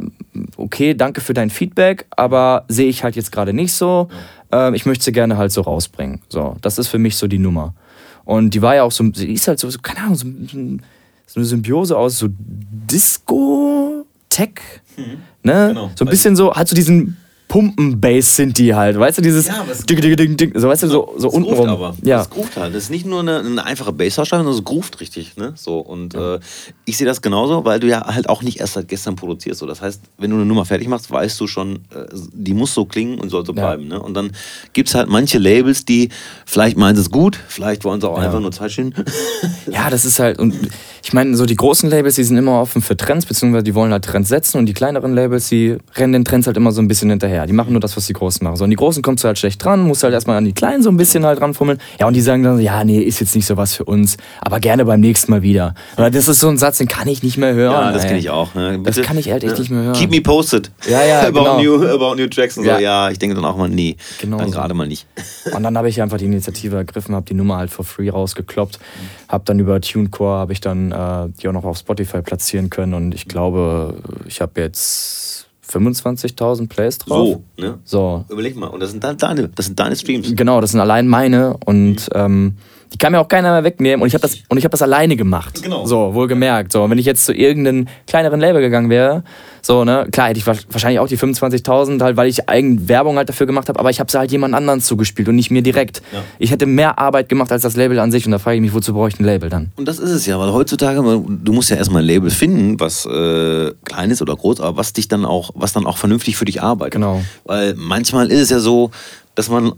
okay, danke für dein Feedback, aber sehe ich halt jetzt gerade nicht so. Ja. Ähm, ich möchte sie gerne halt so rausbringen. So, das ist für mich so die Nummer. Und die war ja auch so, sie ist halt so, so keine Ahnung, so, so eine Symbiose aus so Disco, Tech, mhm. ne? Genau. So ein bisschen so, hat so diesen Pumpen-Bass sind die halt, weißt du, dieses ja, ding, ding, ding, ding, so weißt du, so, so untenrum. aber. Ja. Das groovt halt. Das ist nicht nur eine, eine einfache Bass-Ausstattung, sondern es groovt richtig, ne? So, und ja. äh, ich sehe das genauso, weil du ja halt auch nicht erst seit gestern produzierst. So. Das heißt, wenn du eine Nummer fertig machst, weißt du schon, äh, die muss so klingen und soll so bleiben, ne? Und dann gibt es halt manche Labels, die vielleicht meinen es gut, vielleicht wollen sie auch einfach nur Zeit stehen. ja, das ist halt, und ich meine, so die großen Labels, die sind immer offen für Trends, beziehungsweise die wollen halt Trends setzen und die kleineren Labels, die rennen den Trends halt immer so ein bisschen hinterher. Die machen nur das, was die Großen machen. So, und die Großen kommst du halt schlecht dran, musst halt erstmal an die Kleinen so ein bisschen halt ranfummeln. Ja, und die sagen dann, ja, nee, ist jetzt nicht so was für uns, aber gerne beim nächsten Mal wieder. Oder das ist so ein Satz, den kann ich nicht mehr hören. Ja, das kenne ich auch. Ne? Das kann ich ehrlich ja. nicht mehr hören. Keep me posted. Ja, ja, about, genau. new, about new tracks und ja. so. Ja, ich denke dann auch mal, nee, genau dann so. gerade mal nicht. Und dann habe ich einfach die Initiative ergriffen, habe die Nummer halt for free rausgekloppt, habe dann über TuneCore, habe ich dann äh, die auch noch auf Spotify platzieren können und ich glaube, ich habe jetzt 25.000 Plays drauf. So, ne? So. Überleg mal, und das sind deine, das sind deine Streams. Genau, das sind allein meine und mhm. ähm, die kann mir auch keiner mehr wegnehmen und ich habe das und ich habe das alleine gemacht. Genau. So, wohlgemerkt. So, und wenn ich jetzt zu irgendeinem kleineren Label gegangen wäre, so, ne, klar hätte ich wahrscheinlich auch die 25.000 halt, weil ich eigene Werbung halt dafür gemacht habe, aber ich habe sie halt jemand anderen zugespielt und nicht mir direkt. Ja. Ich hätte mehr Arbeit gemacht als das Label an sich und da frage ich mich, wozu brauche ich ein Label dann? Und das ist es ja, weil heutzutage, du musst ja erstmal ein Label finden, was äh, klein ist oder groß, aber was dich dann auch, was dann auch vernünftig für dich arbeitet. Genau. Weil manchmal ist es ja so, dass man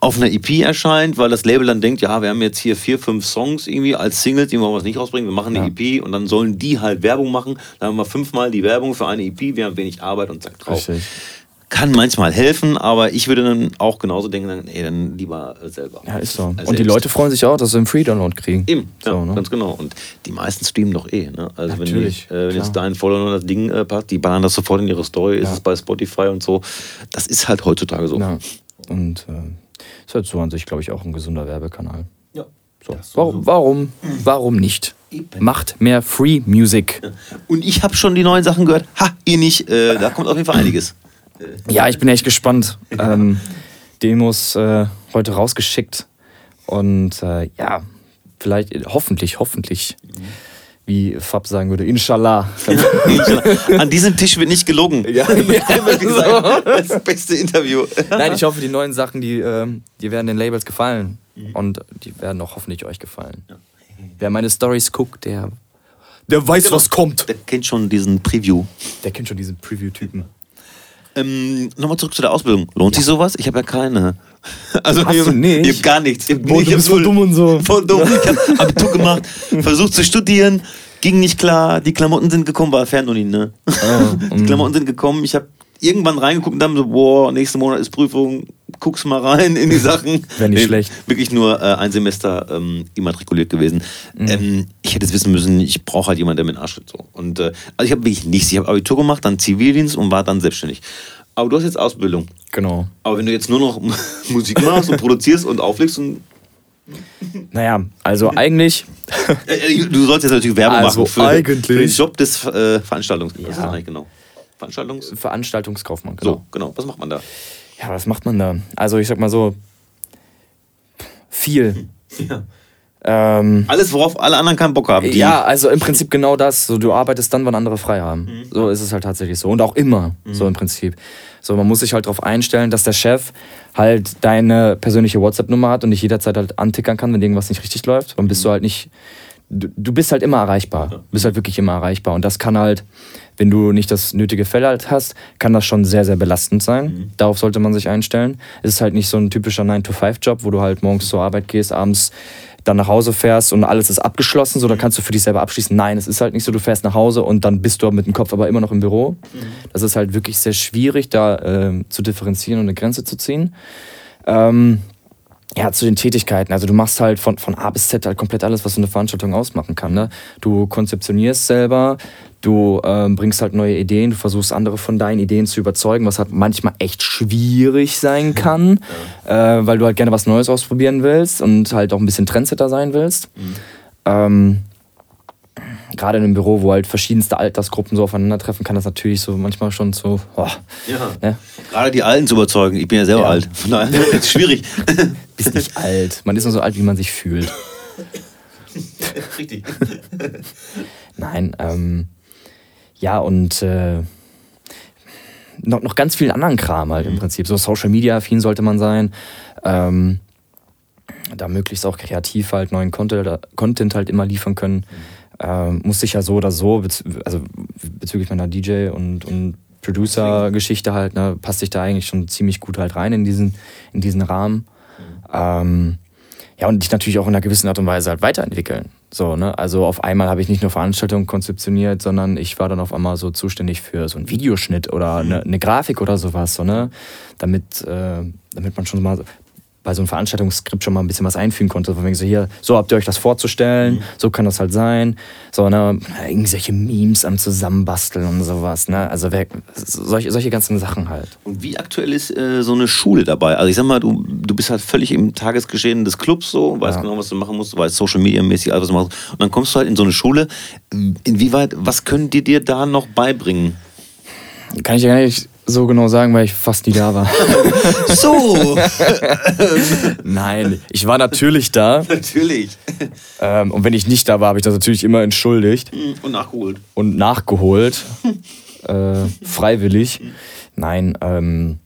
auf einer EP erscheint, weil das Label dann denkt, ja, wir haben jetzt hier vier, fünf Songs irgendwie als Singles, die wollen wir nicht rausbringen, wir machen eine ja. EP und dann sollen die halt Werbung machen. Dann haben wir fünfmal die Werbung für eine EP, wir haben wenig Arbeit und zack drauf. Richtig. Kann manchmal helfen, aber ich würde dann auch genauso denken, ey, dann lieber selber. Ja, ist so. Und die Leute freuen sich auch, dass sie einen Free-Download kriegen. Eben, ja, so, ne? ganz genau. Und die meisten streamen doch eh. Ne? Also Natürlich, wenn, die, äh, wenn jetzt dein Follower das Ding äh, passt, die ballern das sofort in ihre Story, ja. ist es bei Spotify und so. Das ist halt heutzutage so. Ja. Und äh, ist halt so an sich, glaube ich, auch ein gesunder Werbekanal. Ja. So. Warum, warum, warum nicht? Macht mehr Free Music. Und ich habe schon die neuen Sachen gehört. Ha, ihr nicht. Äh, da kommt auf jeden Fall einiges. Ja, ich bin echt gespannt. Ähm, Demos äh, heute rausgeschickt. Und äh, ja, vielleicht, hoffentlich, hoffentlich. Mhm wie Fab sagen würde, Inshallah. An diesem Tisch wird nicht gelogen. Ja, ja gesagt, das beste Interview. Nein, ich hoffe, die neuen Sachen, die, ähm, die werden den Labels gefallen. Mhm. Und die werden auch hoffentlich euch gefallen. Wer meine Stories guckt, der, der weiß, genau. was kommt. Der kennt schon diesen Preview. Der kennt schon diesen Preview-Typen. Ähm, Nochmal zurück zu der Ausbildung. Lohnt ja. sich sowas? Ich habe ja keine. Also Hast ich habe hab gar nichts. Ich hab, Boah, du bist voll dumm und so. Voll dumm. Ich habe Abitur gemacht, versucht zu studieren, ging nicht klar. Die Klamotten sind gekommen, war Fernuni, ne? Oh, die Klamotten sind gekommen. Ich habe irgendwann reingeguckt und dann so, boah, nächsten Monat ist Prüfung, guck's mal rein in die Sachen. Wäre nicht nee, schlecht. Wirklich nur äh, ein Semester ähm, immatrikuliert gewesen. Mhm. Ähm, ich hätte es wissen müssen, ich brauche halt jemanden, der mir den Arsch tritt. So. Und äh, also ich habe wirklich nichts. Ich habe Abitur gemacht, dann Zivildienst und war dann selbstständig. Aber du hast jetzt Ausbildung. Genau. Aber wenn du jetzt nur noch Musik machst und produzierst und auflegst und naja, also eigentlich. du sollst jetzt natürlich Werbung also machen für, eigentlich. für den Job des äh, Veranstaltungs. Ja. Genau? Veranstaltungs Veranstaltungskaufmann, genau. So, genau. Was macht man da? Ja, was macht man da? Also ich sag mal so, viel. Ja. Ähm, Alles, worauf alle anderen keinen Bock haben. Die ja, also im Prinzip genau das. So, du arbeitest dann, wann andere frei haben. Mhm. So ist es halt tatsächlich so. Und auch immer so im Prinzip. So, man muss sich halt darauf einstellen, dass der Chef halt deine persönliche WhatsApp-Nummer hat und dich jederzeit halt antickern kann, wenn irgendwas nicht richtig läuft. Dann Mhm. bist du halt nicht. Du, du bist halt immer erreichbar. Du bist halt wirklich immer erreichbar. Und das kann halt, wenn du nicht das nötige Fell halt hast, kann das schon sehr, sehr belastend sein. Mhm. Darauf sollte man sich einstellen. Es ist halt nicht so ein typischer 9-to-5-Job, wo du halt morgens zur Arbeit gehst, abends dann nach Hause fährst und alles ist abgeschlossen, so dann kannst du für dich selber abschließen. Nein, es ist halt nicht so, du fährst nach Hause und dann bist du mit dem Kopf aber immer noch im Büro. Das ist halt wirklich sehr schwierig, da ähm, zu differenzieren und eine Grenze zu ziehen. Ähm, ja, zu den Tätigkeiten. Also du machst halt von, von A bis Z halt komplett alles, was so eine Veranstaltung ausmachen kann. Ne? Du konzeptionierst selber, du ähm, bringst halt neue Ideen, du versuchst andere von deinen Ideen zu überzeugen, was halt manchmal echt schwierig sein kann, äh, weil du halt gerne was Neues ausprobieren willst und halt auch ein bisschen Trendsetter sein willst. Ähm, Gerade in einem Büro, wo halt verschiedenste Altersgruppen so aufeinandertreffen, kann das natürlich so manchmal schon so. Oh, Ja. ne? Gerade die Alten zu überzeugen. Ich bin ja selber Ja. alt. Von daher ist es schwierig. Bist nicht alt. Man ist nur so alt, wie man sich fühlt. Richtig. Nein, ähm, ja, und äh, noch, noch ganz viel anderen Kram halt im Prinzip. So Social Media affin sollte man sein. Ähm, da möglichst auch kreativ halt neuen Content, Content halt immer liefern können. Ähm, muss ich ja so oder so, bez also bezüglich meiner DJ und, und Producer-Geschichte halt, ne, passt sich da eigentlich schon ziemlich gut halt rein in diesen, in diesen Rahmen. Ähm, ja, und dich natürlich auch in einer gewissen Art und Weise halt weiterentwickeln. So, ne? Also auf einmal habe ich nicht nur Veranstaltungen konzeptioniert, sondern ich war dann auf einmal so zuständig für so einen Videoschnitt oder eine, eine Grafik oder sowas, so, ne? Damit, äh, damit man schon mal bei so einem Veranstaltungsskript schon mal ein bisschen was einfügen konnte. Von wegen so, hier, so habt ihr euch das vorzustellen, so kann das halt sein. So, ne, irgendwelche Memes am Zusammenbasteln und sowas, ne? Also wer, solche, solche ganzen Sachen halt. Und wie aktuell ist äh, so eine Schule dabei? Also ich sag mal, du, du bist halt völlig im Tagesgeschehen des Clubs so, weißt Ja. genau, was du machen musst, weißt Social Media mäßig alles, was du machst. Und dann kommst du halt in so eine Schule. Inwieweit, was können die dir da noch beibringen? Kann ich ja gar nicht so genau sagen, weil ich fast nie da war. So, Nein, ich war natürlich da. natürlich. Ähm, und wenn ich nicht da war, habe ich das natürlich immer entschuldigt Und nachgeholt. und nachgeholt. äh, freiwillig. Nein, ähm,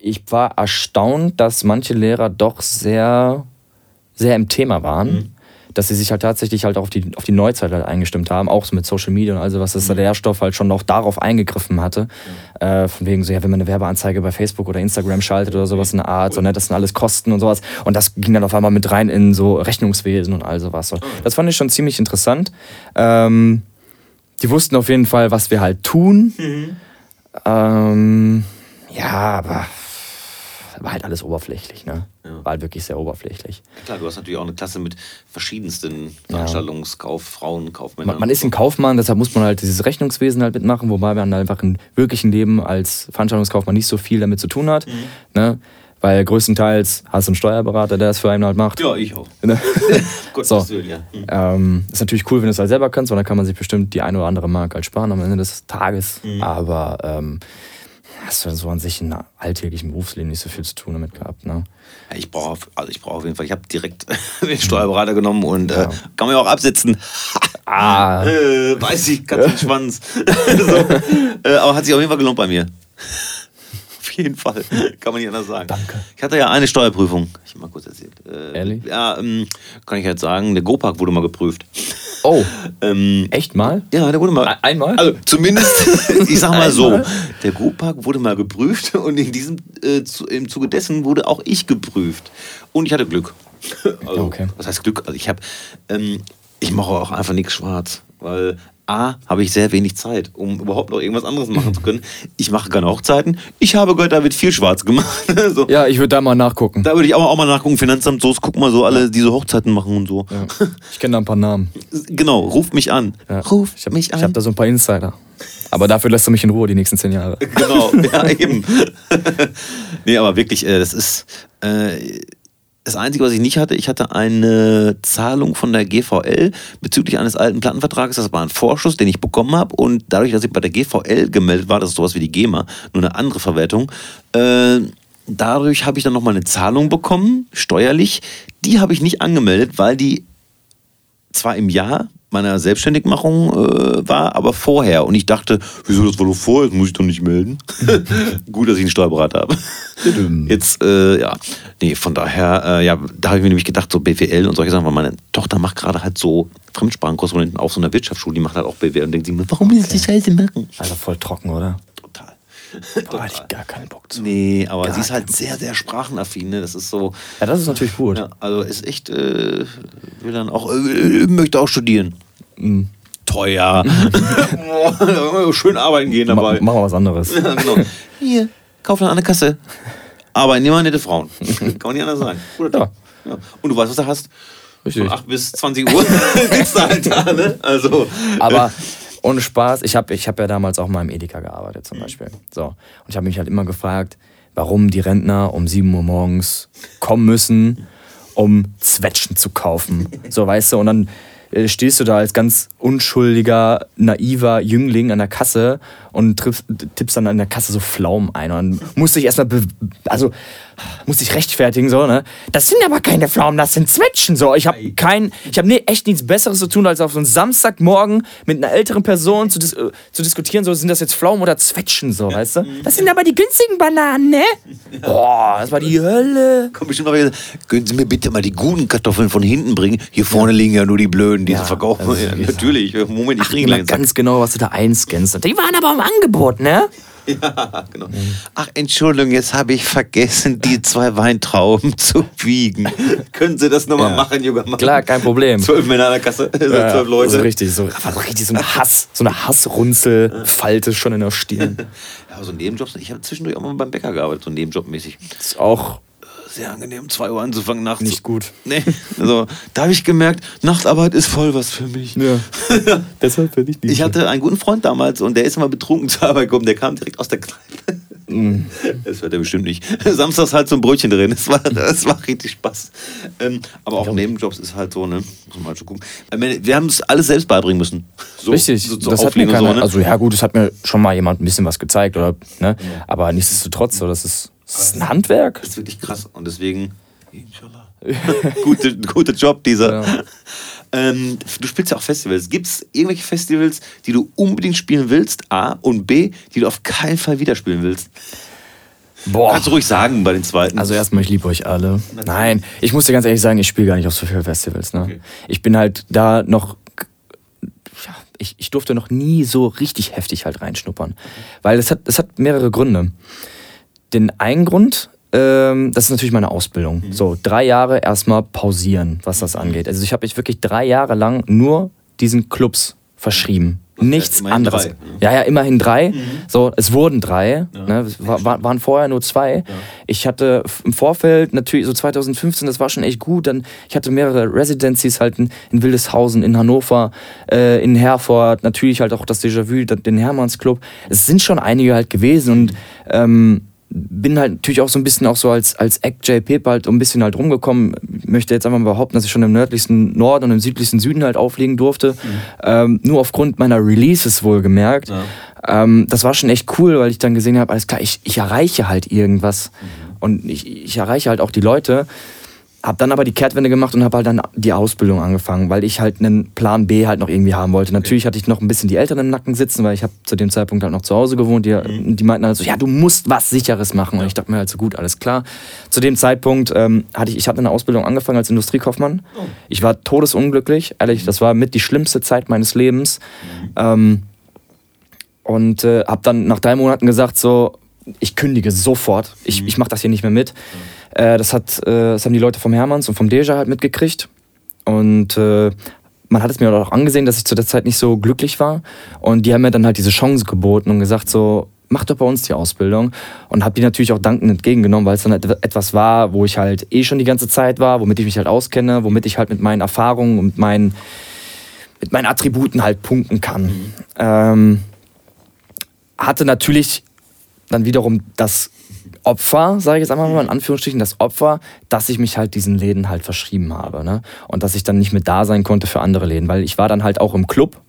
ich war erstaunt, dass manche Lehrer doch sehr, sehr im Thema waren. Dass sie sich halt tatsächlich halt auf die, auf die Neuzeit halt eingestimmt haben, auch so mit Social Media und also was, dass der Lehrstoff halt schon noch darauf eingegriffen hatte. Äh, von wegen so, ja, wenn man eine Werbeanzeige bei Facebook oder Instagram schaltet oder sowas in der Art, so, ne, das sind alles Kosten und sowas. Und das ging dann auf einmal mit rein in so Rechnungswesen und all sowas. So. Das fand ich schon ziemlich interessant. Ähm, die wussten auf jeden Fall, was wir halt tun. Ähm, ja, aber war halt alles oberflächlich, ne? Ja. War halt wirklich sehr oberflächlich. Klar, du hast natürlich auch eine Klasse mit verschiedensten Veranstaltungskauffrauen, Kaufmännern. Man, man ist ein Kaufmann, deshalb muss man halt dieses Rechnungswesen halt mitmachen, wobei man einfach im wirklichen Leben als Veranstaltungskaufmann nicht so viel damit zu tun hat. Ne? Weil größtenteils hast du einen Steuerberater, der das für einen halt macht. Ja, ich auch. Ne? Gott, So. das will, ja. Hm. Ähm, ist natürlich cool, wenn du es halt selber kannst, weil dann kann man sich bestimmt die eine oder andere Mark halt sparen am Ende des Tages. Aber ähm, hast du so an sich in alltäglichen Berufsleben nicht so viel zu tun damit gehabt. Ne? Ja, Ich brauche auf, also ich brauche auf jeden Fall, ich habe direkt den Steuerberater genommen und äh, Ja. kann man ja auch absetzen. Ah, äh, weiß ich, ganz den Schwanz. so. äh, aber hat sich auf jeden Fall gelohnt bei mir. Auf jeden Fall, kann man nicht anders sagen. Danke. Ich hatte ja eine Steuerprüfung, ich mal kurz erzählt. Äh, Ehrlich? Ja, ähm, kann ich jetzt sagen, der Gopark wurde mal geprüft. oh, Ähm, echt mal? ja, der wurde mal. Einmal? Also zumindest, ich sag mal so, der Go-Park wurde mal geprüft und in diesem, äh, zu, im Zuge dessen wurde auch ich geprüft. Und ich hatte Glück. Also, Okay. Was heißt Glück? Also ich habe, ähm, ich mache auch einfach nichts schwarz, weil A, habe ich sehr wenig Zeit, um überhaupt noch irgendwas anderes machen zu können. Ich mache keine Hochzeiten. Ich habe gehört, da wird viel schwarz gemacht. so. Ja, ich würde da mal nachgucken. Da würde ich auch, auch mal nachgucken, Finanzamt, so, guck mal so, alle diese Hochzeiten machen und so. Ja. Ich kenne da ein paar Namen. Genau, ruft mich an. Ja. Ruf ich hab, mich Ich an. habe da so ein paar Insider. Aber dafür lässt du mich in Ruhe die nächsten zehn Jahre. Genau, ja, eben. nee, aber wirklich, äh, das ist äh, das Einzige, was ich nicht hatte. Ich hatte eine Zahlung von der GVL bezüglich eines alten Plattenvertrages. Das war ein Vorschuss, den ich bekommen habe. Und dadurch, dass ich bei der GVL gemeldet war, das ist sowas wie die GEMA, nur eine andere Verwertung, äh, dadurch habe ich dann nochmal eine Zahlung bekommen, steuerlich. Die habe ich nicht angemeldet, weil die zwar im Jahr meiner Selbstständigmachung äh, war, aber vorher. Und ich dachte, wieso das war doch vorher, das muss ich doch nicht melden. Gut, dass ich einen Steuerberater habe. Jetzt, äh, ja, nee, von daher, äh, ja, da habe ich mir nämlich gedacht, so BWL und solche Sachen, weil meine Tochter macht gerade halt so Fremdsprachenkorrespondenten auf so einer Wirtschaftsschule, die macht halt auch BWL und denkt sich, warum will sie die Scheiße machen? Also voll trocken, oder? Boah, hätte ich gar keinen Bock zu. Nee, aber Gar sie ist halt sehr, sehr sprachenaffin. Ne? Das ist so. Ja, das ist natürlich gut. Ja, also ist echt, äh, will dann auch, äh, möchte auch studieren. Mhm. Teuer. Schön arbeiten gehen dabei. machen wir was anderes. Ja, genau. Hier, kauf dann an der Kasse. Aber immer nette Frauen. Kann man nicht anders sagen. Ja. Ja. Und du weißt, was du hast. Richtig. Von 8 bis 20 Uhr sitzt du halt da, ne? Also. Aber ohne Spaß, ich habe ich hab ja damals auch mal im Edeka gearbeitet zum Beispiel. So. Und ich habe mich halt immer gefragt, warum die Rentner um 7 Uhr morgens kommen müssen, um Zwetschgen zu kaufen. So, weißt du, und dann äh, stehst du da als ganz unschuldiger, naiver Jüngling an der Kasse und tippst dann an der Kasse so Pflaumen ein. Und dann musst du dich erstmal, also, musst dich rechtfertigen, so, ne? Das sind aber keine Pflaumen, das sind Zwetschgen, so. Ich habe kein, ich habe nee, echt nichts Besseres zu tun, als auf so einen Samstagmorgen mit einer älteren Person zu, dis zu diskutieren, so, sind das jetzt Pflaumen oder Zwetschgen, so, weißt du? Das sind aber die günstigen Bananen, ne? Boah, das war die Hölle. Komm bestimmt mal wieder. Können Sie mir bitte mal die guten Kartoffeln von hinten bringen? Hier vorne liegen ja nur die blöden, die Ja, sie verkaufen. Ja, natürlich. Moment, ich langsam. ganz genau, was du da einscannst. Die waren aber im Angebot, ne? Ja, genau. Ach, Entschuldigung, jetzt habe ich vergessen, die zwei Weintrauben zu wiegen. Können Sie das nochmal Ja. machen, junger Mann? Klar, kein Problem. Zwölf Männer an der Kasse, Ja, zwölf Leute. So richtig, so, aber so richtig so ein Hass, so eine Hassrunzelfalte schon in der Stirn. Ja, so Nebenjobs. Ich habe zwischendurch auch mal beim Bäcker gearbeitet, so Nebenjobmäßig. ist auch Sehr angenehm, um 2 Uhr anzufangen nachts. nicht gut. Nee, also da habe ich gemerkt, Nachtarbeit ist voll was für mich. Ja. Deshalb finde ich die. Ich hatte einen guten Freund damals und der ist immer betrunken zur Arbeit gekommen. Der kam direkt aus der Kneipe. Mm. Das wird er bestimmt nicht. Samstags halt so ein Brötchen drin. Das war, das war richtig Spaß. Ähm, aber auch Nebenjobs ist halt so, ne? Muss man halt schon gucken. Wir haben es alles selbst beibringen müssen. So, Richtig, so, so das hat mir keiner, so, ne? also ja gut, es hat mir schon mal jemand ein bisschen was gezeigt, oder, ne? aber nichtsdestotrotz, so, das, ist, das ist ein Handwerk. Das ist wirklich krass. Und deswegen, inshallah. Gute, guter Job, dieser. Ja. Ähm, du spielst ja auch Festivals. Gibt es irgendwelche Festivals, die du unbedingt spielen willst? A. Und B, die du auf keinen Fall wieder spielen willst? Boah. Kannst du ruhig sagen bei den zweiten. Also erstmal, ich liebe euch alle. Nein, ich muss dir ganz ehrlich sagen, ich spiele gar nicht auf so viele Festivals. Ne? Okay. Ich bin halt da noch, ja, ich, ich durfte noch nie so richtig heftig halt reinschnuppern. Weil es hat, es hat mehrere Gründe. Den einen Grund, ähm, das ist natürlich meine Ausbildung. So, drei Jahre erstmal pausieren, was das angeht. Also ich habe mich wirklich drei Jahre lang nur diesen Clubs verschrieben. Nichts immerhin anderes. drei, ne? Ja, ja, immerhin drei. So, es wurden drei. Ne? Es war, war- waren vorher nur zwei. Ich hatte im Vorfeld natürlich so 2015, das war schon echt gut. Dann ich hatte mehrere Residencies halt in, in Wildeshausen, in Hannover, äh, in Herford, natürlich halt auch das Déjà-vu, den Hermannsclub. Es sind schon einige halt gewesen und ähm, bin halt natürlich auch so ein bisschen auch so als, als Act J. Pepe halt ein bisschen halt rumgekommen. Möchte jetzt einfach mal behaupten, dass ich schon im nördlichsten Norden und im südlichsten Süden halt auflegen durfte. Ähm, nur aufgrund meiner Releases wohlgemerkt. Ja. Ähm, das war schon echt cool, weil ich dann gesehen habe, alles klar, ich, ich erreiche halt irgendwas. Und ich, ich erreiche halt auch die Leute. Hab dann aber die Kehrtwende gemacht und habe halt dann die Ausbildung angefangen, weil ich halt einen Plan B halt noch irgendwie haben wollte. Natürlich hatte ich noch ein bisschen die Eltern im Nacken sitzen, weil ich habe zu dem Zeitpunkt halt noch zu Hause gewohnt. Die, die meinten halt so, ja, du musst was Sicheres machen. Und ich dachte mir halt so, gut, alles klar. Zu dem Zeitpunkt ähm, hatte ich, ich hatte eine Ausbildung angefangen als Industriekaufmann. Ich war todesunglücklich, ehrlich, das war mit die schlimmste Zeit meines Lebens. Ähm, und äh, habe dann nach drei Monaten gesagt, so, ich kündige sofort, ich, ich mache das hier nicht mehr mit. Äh, das, hat, äh, das haben die Leute vom Hermanns und vom Deja halt mitgekriegt. Und äh, man hat es mir auch angesehen, dass ich zu der Zeit nicht so glücklich war. Und die haben mir dann halt diese Chance geboten und gesagt, so, mach doch bei uns die Ausbildung. Und habe die natürlich auch dankend entgegengenommen, weil es dann et- etwas war, wo ich halt eh schon die ganze Zeit war, womit ich mich halt auskenne, womit ich halt mit meinen Erfahrungen und meinen, mit meinen Attributen halt punkten kann. Ähm, hatte natürlich dann wiederum das Opfer, sage ich jetzt einfach mal in Anführungsstrichen, das Opfer, dass ich mich halt diesen Läden halt verschrieben habe. Ne? Und dass ich dann nicht mehr da sein konnte für andere Läden, weil ich war dann halt auch im Club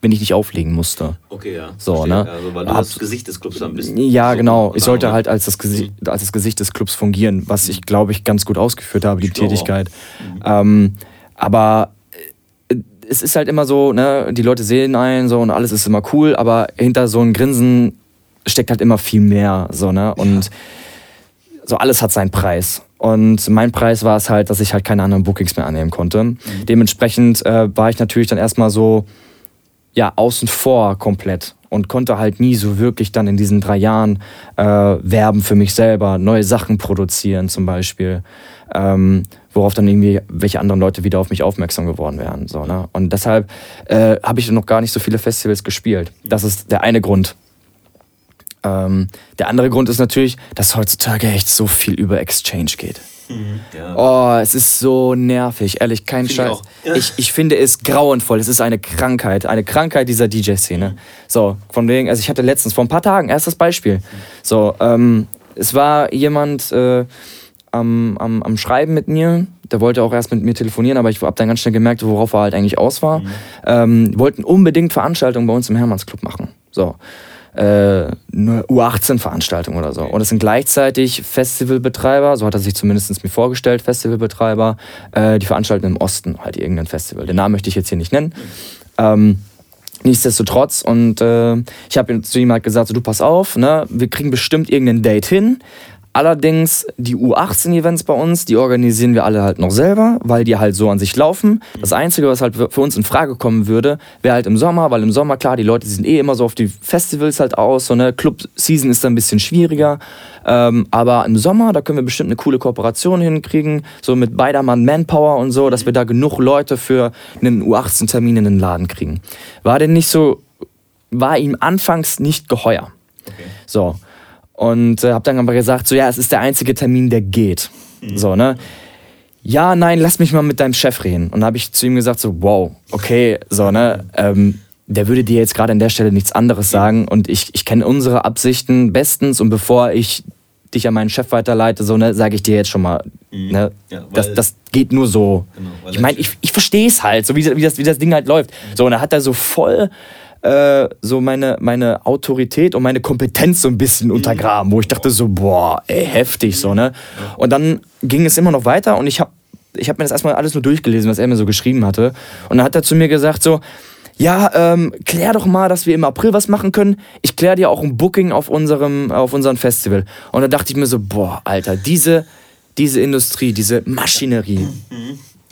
wenn ich nicht auflegen musste. Okay, ja. So, Verstehe. ne? Also, weil du Hab- das Gesicht des Clubs dann bist. Ja, So, genau. Ich sollte halt als das, Gesicht, als das Gesicht des Clubs fungieren, was ich, glaube ich, ganz gut ausgeführt habe, die Ich Tätigkeit. Ähm, aber äh, es ist halt immer so, ne, die Leute sehen einen so und alles ist immer cool, aber hinter so einem Grinsen steckt halt immer viel mehr. So, ne? Und so alles hat seinen Preis. Und mein Preis war es halt, dass ich halt keine anderen Bookings mehr annehmen konnte. Dementsprechend äh, war ich natürlich dann erstmal so, ja, außen vor komplett und konnte halt nie so wirklich dann in diesen drei Jahren äh, werben für mich selber, neue Sachen produzieren zum Beispiel, ähm, worauf dann irgendwie welche anderen Leute wieder auf mich aufmerksam geworden wären. So, ne? Und deshalb äh, habe ich noch gar nicht so viele Festivals gespielt. Das ist der eine Grund. Ähm, der andere Grund ist natürlich, dass heutzutage echt so viel über Exchange geht. Ja. Oh, es ist so nervig, ehrlich, kein Finde ich Scheiß. auch. Ich, ich finde es grauenvoll. Es ist eine Krankheit, eine Krankheit dieser DJ-Szene. So, von wegen, also ich hatte letztens, vor ein paar Tagen, erstes Beispiel. So, ähm, es war jemand äh, am, am, am Schreiben mit mir, der wollte auch erst mit mir telefonieren, aber ich habe dann ganz schnell gemerkt, worauf er halt eigentlich aus war. Ähm, wollten unbedingt Veranstaltungen bei uns im Hermannsclub machen. So. Äh, eine U18-Veranstaltung oder so. Und es sind gleichzeitig Festivalbetreiber, so hat er sich zumindest mir vorgestellt, Festivalbetreiber, äh, die veranstalten im Osten halt irgendein Festival. Den Namen möchte ich jetzt hier nicht nennen. Ähm, nichtsdestotrotz, und äh, ich habe zu ihm halt gesagt, so, du pass auf, ne, wir kriegen bestimmt irgendein Date hin. Allerdings die U18-Events bei uns, die organisieren wir alle halt noch selber, weil die halt so an sich laufen. Das Einzige, was halt für uns in Frage kommen würde, wäre halt im Sommer, weil im Sommer, klar, die Leute sind eh immer so auf die Festivals halt aus, so eine Club-Season ist dann ein bisschen schwieriger. Ähm, aber im Sommer, da können wir bestimmt eine coole Kooperation hinkriegen, so mit Beidermann Manpower und so, dass wir da genug Leute für einen U18-Termin in den Laden kriegen. War denn nicht so, war ihm anfangs nicht geheuer. So. Und äh, hab dann aber gesagt, so ja, es ist der einzige Termin, der geht. So, ne? Ja, nein, lass mich mal mit deinem Chef reden. Und habe ich zu ihm gesagt, so, wow, okay, so, ne? Ähm, der würde dir jetzt gerade an der Stelle nichts anderes sagen. Und ich, ich kenne unsere Absichten bestens. Und bevor ich dich an meinen Chef weiterleite, so, ne, sage ich dir jetzt schon mal, ne? Ja, das, das geht nur so. Genau, ich meine, ich, ich verstehe es halt, so wie, wie, das, wie das Ding halt läuft. So, und da hat er so voll äh, so meine, meine Autorität und meine Kompetenz so ein bisschen untergraben, wo ich dachte so, boah, ey, heftig so, ne? Und dann ging es immer noch weiter und ich habe ich hab mir das erstmal alles nur durchgelesen, was er mir so geschrieben hatte. Und dann hat er zu mir gesagt so, ja, ähm, klär doch mal, dass wir im April was machen können. Ich klär dir auch ein Booking auf unserem, auf unserem Festival. Und da dachte ich mir so, boah, Alter, diese, diese Industrie, diese Maschinerie,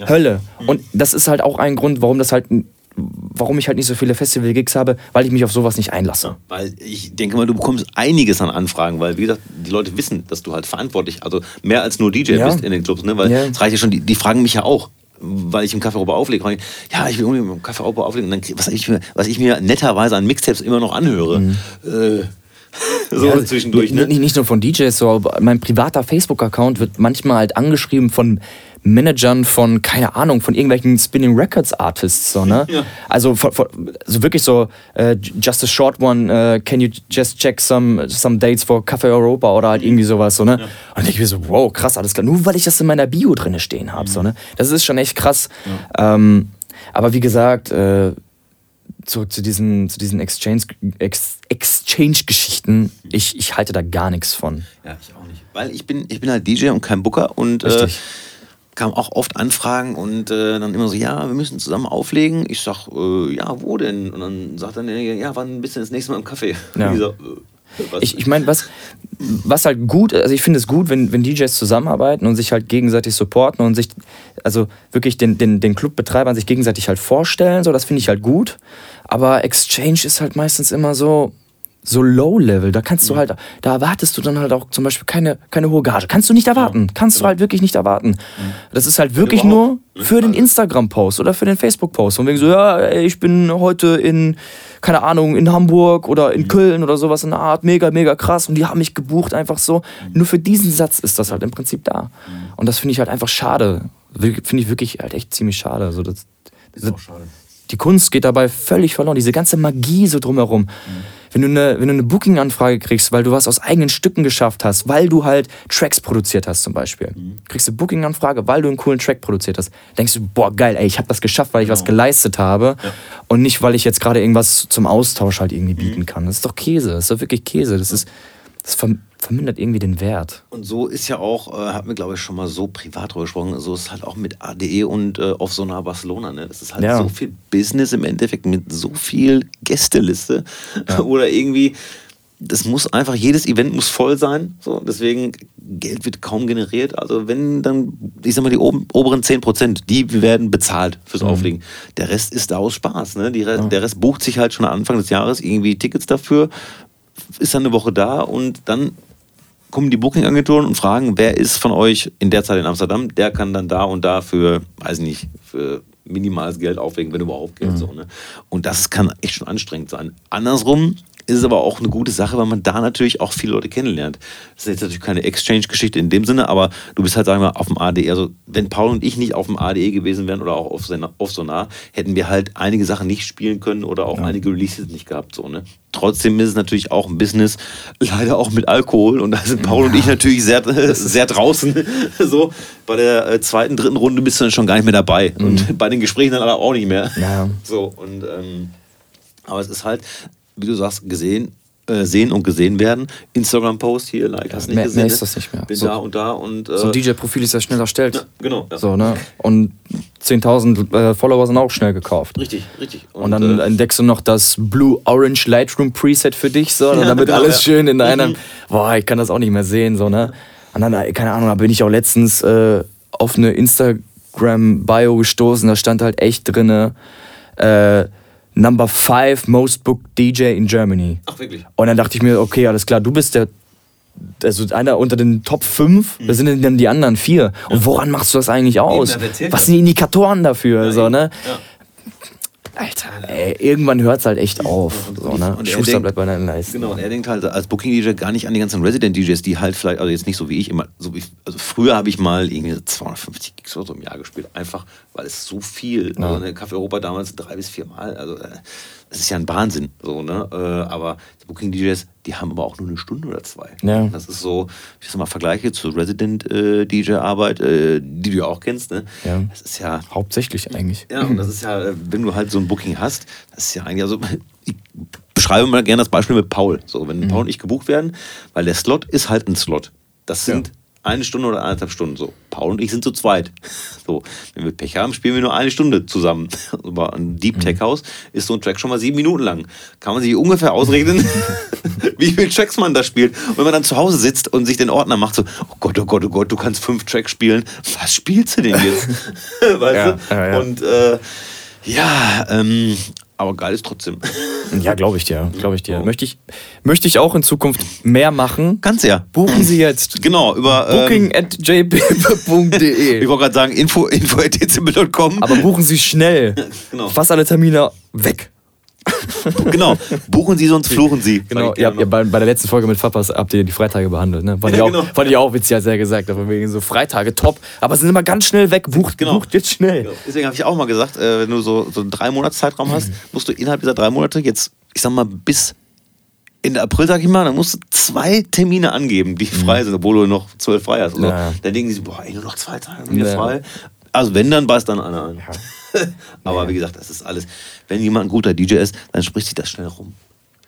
Hölle. Und das ist halt auch ein Grund, warum das halt, warum ich halt nicht so viele Festival-Gigs habe, weil ich mich auf sowas nicht einlasse. Weil ich denke mal, du bekommst einiges an Anfragen, weil, wie gesagt, die Leute wissen, dass du halt verantwortlich, also mehr als nur DJ Ja. bist in den Clubs, ne? Weil Ja. es reicht ja schon, die, die fragen mich ja auch, weil ich im Café Europa auflege. Ja, ich will unbedingt im Café Europa auflegen. Und dann, was, ich mir, was ich mir netterweise an Mixtapes immer noch anhöre. Äh, so Ja, zwischendurch, nicht, ne? nicht, nicht nur von DJs, so, aber mein privater Facebook-Account wird manchmal halt angeschrieben von Managern von, keine Ahnung, von irgendwelchen Spinning Records Artists, so, ne? Ja. Also, von, von, so wirklich so, äh, just a short one, äh, can you just check some, some dates for Café Europa oder halt irgendwie sowas, so, ne? Und dann denke ich mir so, wow, krass, alles klar. Nur weil ich das in meiner Bio drinne stehen habe, so, ne? Das ist schon echt krass. Ähm, aber wie gesagt, äh, zurück zu diesen, zu diesen Exchange, Ex, Exchange-Geschichten. Ich, ich halte da gar nichts von. Ja, ich auch nicht. Weil ich bin, ich bin halt DJ und kein Booker und äh, kam auch oft Anfragen und äh, dann immer so, ja, wir müssen zusammen auflegen. Ich sag, äh, ja, wo denn? Und dann sagt er, ja, wann bist du das nächste Mal im Café? Ja. Ich so, äh? Ich, ich meine, was, was halt gut, also ich finde es gut, wenn, wenn DJs zusammenarbeiten und sich halt gegenseitig supporten und sich, also wirklich den, den, den Clubbetreibern sich gegenseitig halt vorstellen, so, das finde ich halt gut. Aber Exchange ist halt meistens immer so, so Low-Level. Da kannst du halt, da erwartest du dann halt auch zum Beispiel keine, keine hohe Gage. Kannst du nicht erwarten. Kannst du halt wirklich nicht erwarten. Das ist halt wirklich nur für den Instagram-Post oder für den Facebook-Post. Und wegen so, ja, ey, ich bin heute in, keine Ahnung, in Hamburg oder in Köln oder sowas in der Art, mega, mega krass. Und die haben mich gebucht, einfach so. Nur für diesen Satz ist das halt im Prinzip da. Und das finde ich halt einfach schade. Finde ich wirklich halt echt ziemlich schade. Also das, ist auch schade. die Kunst geht dabei völlig verloren. Diese ganze Magie so drumherum. Wenn du eine, wenn du eine Booking-Anfrage kriegst, weil du was aus eigenen Stücken geschafft hast, weil du halt Tracks produziert hast zum Beispiel. Mhm. Kriegst du eine Booking-Anfrage, weil du einen coolen Track produziert hast. Denkst du, boah, geil, ey, ich habe das geschafft, weil ich genau. was geleistet habe ja. und nicht, weil ich jetzt gerade irgendwas zum Austausch halt irgendwie bieten mhm. kann. Das ist doch Käse, das ist doch wirklich Käse. Das ist, das vermindert irgendwie den Wert. Und so ist ja auch, äh, hat mir glaube ich schon mal so privat drüber gesprochen, so ist halt auch mit ADE und äh, auf so einer Barcelona. Ne? Das ist halt ja. so viel Business im Endeffekt mit so viel Gästeliste ja. oder irgendwie. Das muss einfach, jedes Event muss voll sein. So, deswegen, Geld wird kaum generiert. Also, wenn dann, ich sag mal, die oben, oberen 10 Prozent, die werden bezahlt fürs mhm. Auflegen. Der Rest ist da aus Spaß. Ne? Die, ja. Der Rest bucht sich halt schon Anfang des Jahres irgendwie Tickets dafür, ist dann eine Woche da und dann kommen die Booking-Agenturen und fragen, wer ist von euch in der Zeit in Amsterdam, der kann dann da und da für, weiß nicht, für minimales Geld auflegen, wenn überhaupt Geld. Mhm. So, ne? Und das kann echt schon anstrengend sein. Andersrum ist es aber auch eine gute Sache, weil man da natürlich auch viele Leute kennenlernt. Das ist jetzt natürlich keine Exchange-Geschichte in dem Sinne, aber du bist halt, sagen wir mal, auf dem ADE. Also, wenn Paul und ich nicht auf dem ADE gewesen wären oder auch auf, auf Sonar, hätten wir halt einige Sachen nicht spielen können oder auch ja. einige Releases nicht gehabt. So, ne? Trotzdem ist es natürlich auch ein Business, leider auch mit Alkohol. Und da sind Paul ja. und ich natürlich sehr, sehr draußen. so, bei der äh, zweiten, dritten Runde bist du dann schon gar nicht mehr dabei. Mhm. Und bei den Gesprächen dann aber auch nicht mehr. Ja. So, und ähm, aber es ist halt, wie du sagst, gesehen, äh, sehen und gesehen werden. Instagram-Post hier, like, hast du nicht mehr, gesehen. Mehr ist das nicht mehr. Bin so, da und da und. Äh, so ein DJ-Profil ist ja schnell erstellt. Ja, genau. Ja. So, ne? Und 10.000 äh, Follower sind auch schnell gekauft. Richtig, richtig. Und, und dann äh, entdeckst du noch das Blue-Orange Lightroom Preset für dich, so, damit genau, alles schön in einem. Mhm. Boah, ich kann das auch nicht mehr sehen, so, ne? Und dann, äh, keine Ahnung, da bin ich auch letztens äh, auf eine Instagram-Bio gestoßen, da stand halt echt drinne, äh, Number 5 Most Booked DJ in Germany. Ach, wirklich? Und dann dachte ich mir, okay, alles klar, du bist der also einer unter den Top 5, mhm. da sind dann die anderen vier. Und woran machst du das eigentlich aus? Was sind die Indikatoren dafür? Ja, so, ne? Ja. Alter, ey, irgendwann hört es halt echt auf. Und, so, ne? Schuster denkt, bleibt bei deinen Leisten. Genau, und er denkt halt als Booking-DJ gar nicht an die ganzen Resident-DJs, die halt vielleicht, also jetzt nicht so wie ich immer, so wie, also früher habe ich mal irgendwie 250 Gigs oder so im Jahr gespielt, einfach weil es so viel, ja. also eine Café Europa damals drei bis vier Mal, also äh, das ist ja ein Wahnsinn, so, ne? Äh, aber die Booking-DJs, die haben aber auch nur eine Stunde oder zwei. Ja. Das ist so, ich sag mal, Vergleiche zur Resident-DJ-Arbeit, äh, die du ja auch kennst, ne? Ja. Das ist ja. Hauptsächlich eigentlich. Ja, und das ist ja, wenn du halt so ein Booking hast, das ist ja eigentlich, also ich beschreibe mal gerne das Beispiel mit Paul. So, wenn mhm. Paul und ich gebucht werden, weil der Slot ist halt ein Slot. Das sind ja eine Stunde oder eineinhalb Stunden. So, Paul und ich sind zu zweit. So, wenn wir Pech haben, spielen wir nur eine Stunde zusammen. Aber ein Deep Tech House ist so ein Track schon mal sieben Minuten lang. Kann man sich ungefähr ausrechnen, wie viele Tracks man da spielt. Und wenn man dann zu Hause sitzt und sich den Ordner macht, so, oh Gott, oh Gott, oh Gott, du kannst fünf Tracks spielen. Was spielst du denn jetzt? weißt ja, du? Ja, ja. Und äh, ja, ähm, aber geil ist trotzdem. Ja, glaube ich dir. Glaube ich dir. Möchte ich, möchte ich auch in Zukunft mehr machen. Kannst ja. Buchen Sie jetzt. Genau, über booking ähm, at jpaper.de. ich wollte gerade sagen, info, info at Aber buchen Sie schnell. genau. Fast alle Termine weg. genau. Buchen Sie, sonst fluchen Sie. Genau. Ihr habt, ja, bei, bei, der letzten Folge mit Papas habt ihr die Freitage behandelt. Ne? Fand, ja, ich auch, genau. fand ich auch witzig, hat er gesagt. Aber wegen so Freitage top. Aber sind immer ganz schnell weg. Bucht, genau. bucht jetzt schnell. Genau. Deswegen habe ich auch mal gesagt, äh, wenn du so, so einen drei Monats Zeitraum hast, musst du innerhalb dieser drei Monate jetzt, ich sag mal, bis Ende April, sag ich mal, dann musst du zwei Termine angeben, die mhm. frei sind, obwohl du noch zwölf frei hast. Ja. Dann denken sie, boah, ey, nur noch zwei Tage wieder frei. Also wenn, dann beißt dann einer an. Ja. Aber ja. wie gesagt, das ist alles. Wenn jemand ein guter DJ ist, dann spricht sich das schnell rum.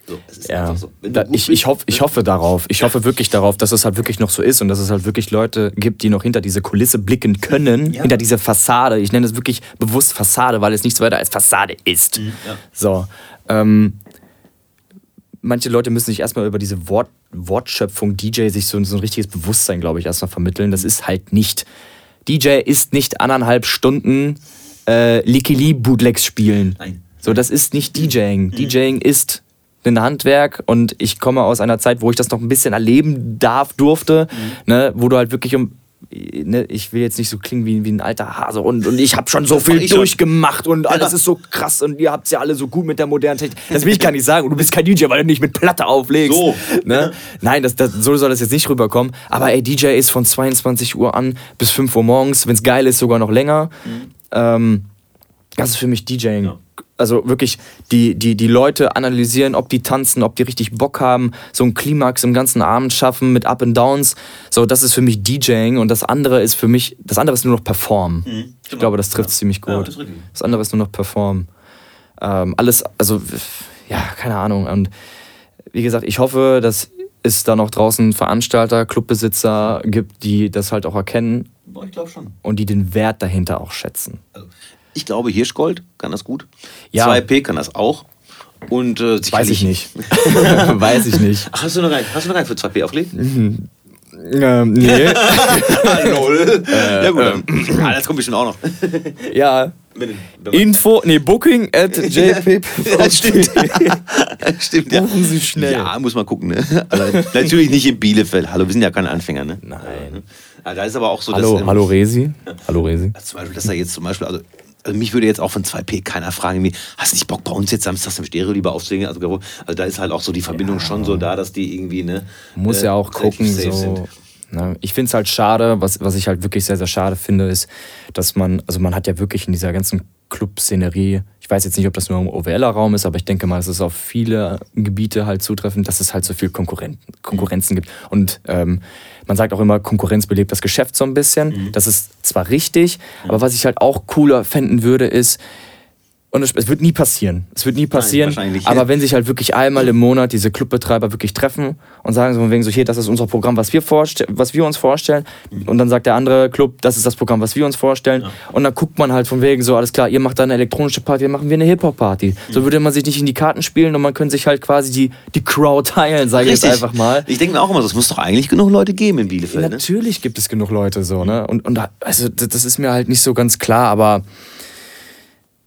So, ja. So. Da, ich, ich, hoff, ich hoffe darauf. Ich hoffe wirklich darauf, dass es halt wirklich noch so ist und dass es halt wirklich Leute gibt, die noch hinter diese Kulisse blicken können, ja. hinter diese Fassade. Ich nenne es wirklich bewusst Fassade, weil es nichts weiter als Fassade ist. Mhm, ja. So. Ähm, manche Leute müssen sich erstmal über diese Wort, Wortschöpfung DJ sich so, so ein richtiges Bewusstsein, glaube ich, erstmal vermitteln. Das ist halt nicht DJ ist nicht anderthalb Stunden äh, Likili Bootlegs spielen. Nein. So, das ist nicht DJing. Mhm. DJing ist ein Handwerk und ich komme aus einer Zeit, wo ich das noch ein bisschen erleben darf, durfte, mhm. ne, wo du halt wirklich um ne, ich will jetzt nicht so klingen wie, wie ein alter Hase und, und ich habe schon so viel durchgemacht und alles ist so krass und ihr habt es ja alle so gut mit der modernen Technik. Das will ich gar nicht sagen. Und du bist kein DJ, weil du nicht mit Platte auflegst. So. Ne? Nein, das, das, so soll das jetzt nicht rüberkommen. Aber ey, DJ ist von 22 Uhr an bis 5 Uhr morgens, wenn es geil ist, sogar noch länger. Mhm. Ähm, das ist für mich DJing. Ja. also wirklich die, die, die Leute analysieren, ob die tanzen, ob die richtig Bock haben, so ein Klimax im ganzen Abend schaffen mit Up and Downs. So, das ist für mich DJing und das andere ist für mich, das andere ist nur noch Perform. Mhm, ich glaube, das trifft ja. ziemlich gut. Ja, das, das, andere ist nur noch Perform. Ähm, alles, also, ja, keine Ahnung. Und wie gesagt, ich hoffe, dass es da noch draußen Veranstalter, Clubbesitzer gibt, die das halt auch erkennen. Ich glaube schon. Und die den Wert dahinter auch schätzen. Also, ich glaube, Hirschgold kann das gut. Ja. 2P kann das auch. Und, äh, Weiß ich nicht. Weiß ich nicht. Hast du noch einen, hast du noch einen für 2P aufgelegt? Mhm. Ähm, nee. Null. Äh, ja gut, dann. Äh, ah, das kommt bestimmt auch noch. ja. Info, nee, Booking at jp. ja, stimmt. stimmt, ja. Buchen Sie schnell. Ja, muss man gucken, ne? Also, natürlich nicht in Bielefeld. Hallo, wir sind ja keine Anfänger, ne? Nein. Ja, da ist aber auch so, hallo, dass. Ähm, hallo, Resi. Hallo, Resi. Zum Beispiel, dass da jetzt zum Beispiel, also also mich würde jetzt auch von 2P keiner fragen, wie, hast du nicht Bock bei uns jetzt samstags im Stereo lieber aufzulegen? Also, also da ist halt auch so die Verbindung ja. schon so da, dass die irgendwie, ne? Muss äh, ja auch gucken, so. Sind. Ne? Ich finde es halt schade, was, was ich halt wirklich sehr, sehr schade finde, ist, dass man, also man hat ja wirklich in dieser ganzen Club-Szenerie, ich weiß jetzt nicht, ob das nur im OWLer Raum ist, aber ich denke mal, es ist auf viele Gebiete halt zutreffend, dass es halt so viel Konkurren Konkurrenzen gibt. Und ähm, man sagt auch immer, Konkurrenz belebt das Geschäft so ein bisschen. Mhm. Das ist zwar richtig, aber was ich halt auch cooler fänden würde, ist, und es, es, wird nie passieren. Es wird nie passieren. Nein, aber wenn sich halt wirklich einmal im Monat diese Clubbetreiber wirklich treffen und sagen so von wegen so, hier, das ist unser Programm, was wir, was wir uns vorstellen. Und dann sagt der andere Club, das ist das Programm, was wir uns vorstellen. Ja. Und dann guckt man halt von wegen so, alles klar, ihr macht da eine elektronische Party, dann machen wir eine Hip-Hop-Party. Mhm. So würde man sich nicht in die Karten spielen und man könnte sich halt quasi die, die Crowd teilen, sage ich jetzt einfach mal. Ich denke mir auch immer, es muss doch eigentlich genug Leute geben in Bielefeld. Ja, natürlich ne? gibt es genug Leute so, ne? Und, und also das ist mir halt nicht so ganz klar, aber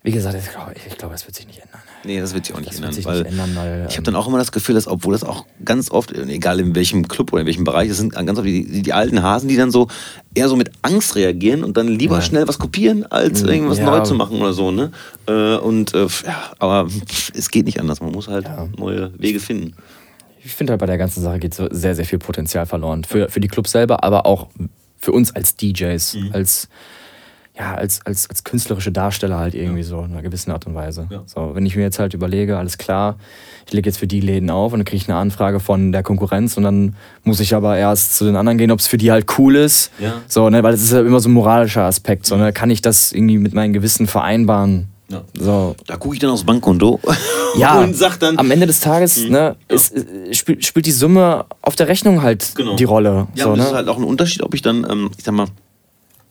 wie gesagt, ich glaube, ich glaube, es wird sich nicht ändern. Nee, das wird sich auch nicht, ändern, sich weil nicht ändern. Weil, ich habe dann auch immer das Gefühl, dass, obwohl das auch ganz oft, egal in welchem Club oder in welchem Bereich, das sind ganz oft die, die alten Hasen, die dann so eher so mit Angst reagieren und dann lieber ja. schnell was kopieren, als irgendwas ja. neu zu machen oder so. Ne? Äh, und äh, ja, aber es geht nicht anders. Man muss halt ja. neue Wege finden. Ich finde halt bei der ganzen Sache geht so sehr, sehr viel Potenzial verloren. Für, für die Clubs selber, aber auch für uns als DJs, mhm. als ja, als, als, als künstlerische Darsteller halt irgendwie ja. so in einer gewissen Art und Weise. Ja. So, wenn ich mir jetzt halt überlege, alles klar, ich lege jetzt für die Läden auf und dann kriege ich eine Anfrage von der Konkurrenz und dann muss ich aber erst zu den anderen gehen, ob es für die halt cool ist. Ja. So, ne, weil das ist ja immer so ein moralischer Aspekt. So, ne, kann ich das irgendwie mit meinem Gewissen vereinbaren? Ja. So. Da gucke ich dann aufs Bankkonto ja, und sag dann. Am Ende des Tages mhm. ne, ja. ist, spielt, spielt die Summe auf der Rechnung halt genau. die Rolle. Ja, so, das ne? ist halt auch ein Unterschied, ob ich dann, ähm, ich sag mal,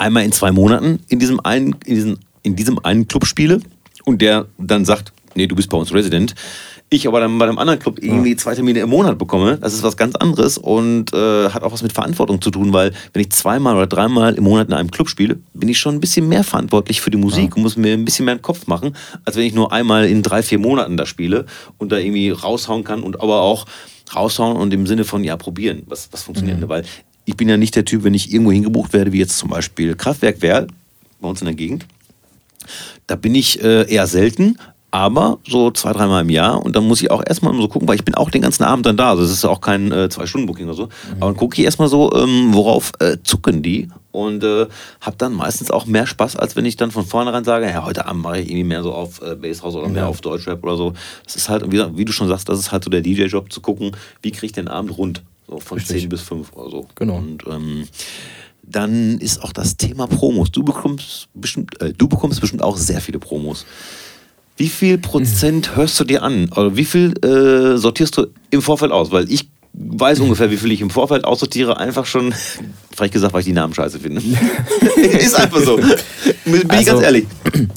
einmal in zwei Monaten in diesem einen, in diesem, in diesem einen Club spiele und der dann sagt, nee, du bist bei uns Resident. Ich aber dann bei einem anderen Club irgendwie zwei Termine im Monat bekomme, das ist was ganz anderes und äh, hat auch was mit Verantwortung zu tun, weil wenn ich zweimal oder dreimal im Monat in einem Club spiele, bin ich schon ein bisschen mehr verantwortlich für die Musik ja. und muss mir ein bisschen mehr im Kopf machen, als wenn ich nur einmal in drei, vier Monaten da spiele und da irgendwie raushauen kann und aber auch raushauen und im Sinne von ja probieren, was, was funktioniert. Mhm. Weil ich bin ja nicht der Typ, wenn ich irgendwo hingebucht werde, wie jetzt zum Beispiel Kraftwerk Werl bei uns in der Gegend. Da bin ich äh, eher selten, aber so zwei, dreimal im Jahr. Und dann muss ich auch erstmal so gucken, weil ich bin auch den ganzen Abend dann da. Also es ist auch kein äh, Zwei-Stunden-Booking oder so. Mhm. Aber dann gucke ich erstmal so, ähm, worauf äh, zucken die. Und äh, habe dann meistens auch mehr Spaß, als wenn ich dann von vornherein sage, ja, heute Abend mache ich irgendwie mehr so auf äh, Basshouse oder mehr ja. auf Deutschrap oder so. Das ist halt, wie, wie, du schon sagst, das ist halt so der DJ-Job, zu gucken, wie kriege ich den Abend rund. So von Richtig. 10 bis 5 oder so. Genau. Und ähm, dann ist auch das Thema Promos. Du bekommst bestimmt, äh, du bekommst bestimmt auch sehr viele Promos. Wie viel Prozent mhm. hörst du dir an? Oder wie viel äh, sortierst du im Vorfeld aus? Weil ich weiß ungefähr, wie viel ich im Vorfeld aussortiere, einfach schon, vielleicht gesagt, weil ich die Namen scheiße finde. ist einfach so. Bin also, ich ganz also, ehrlich.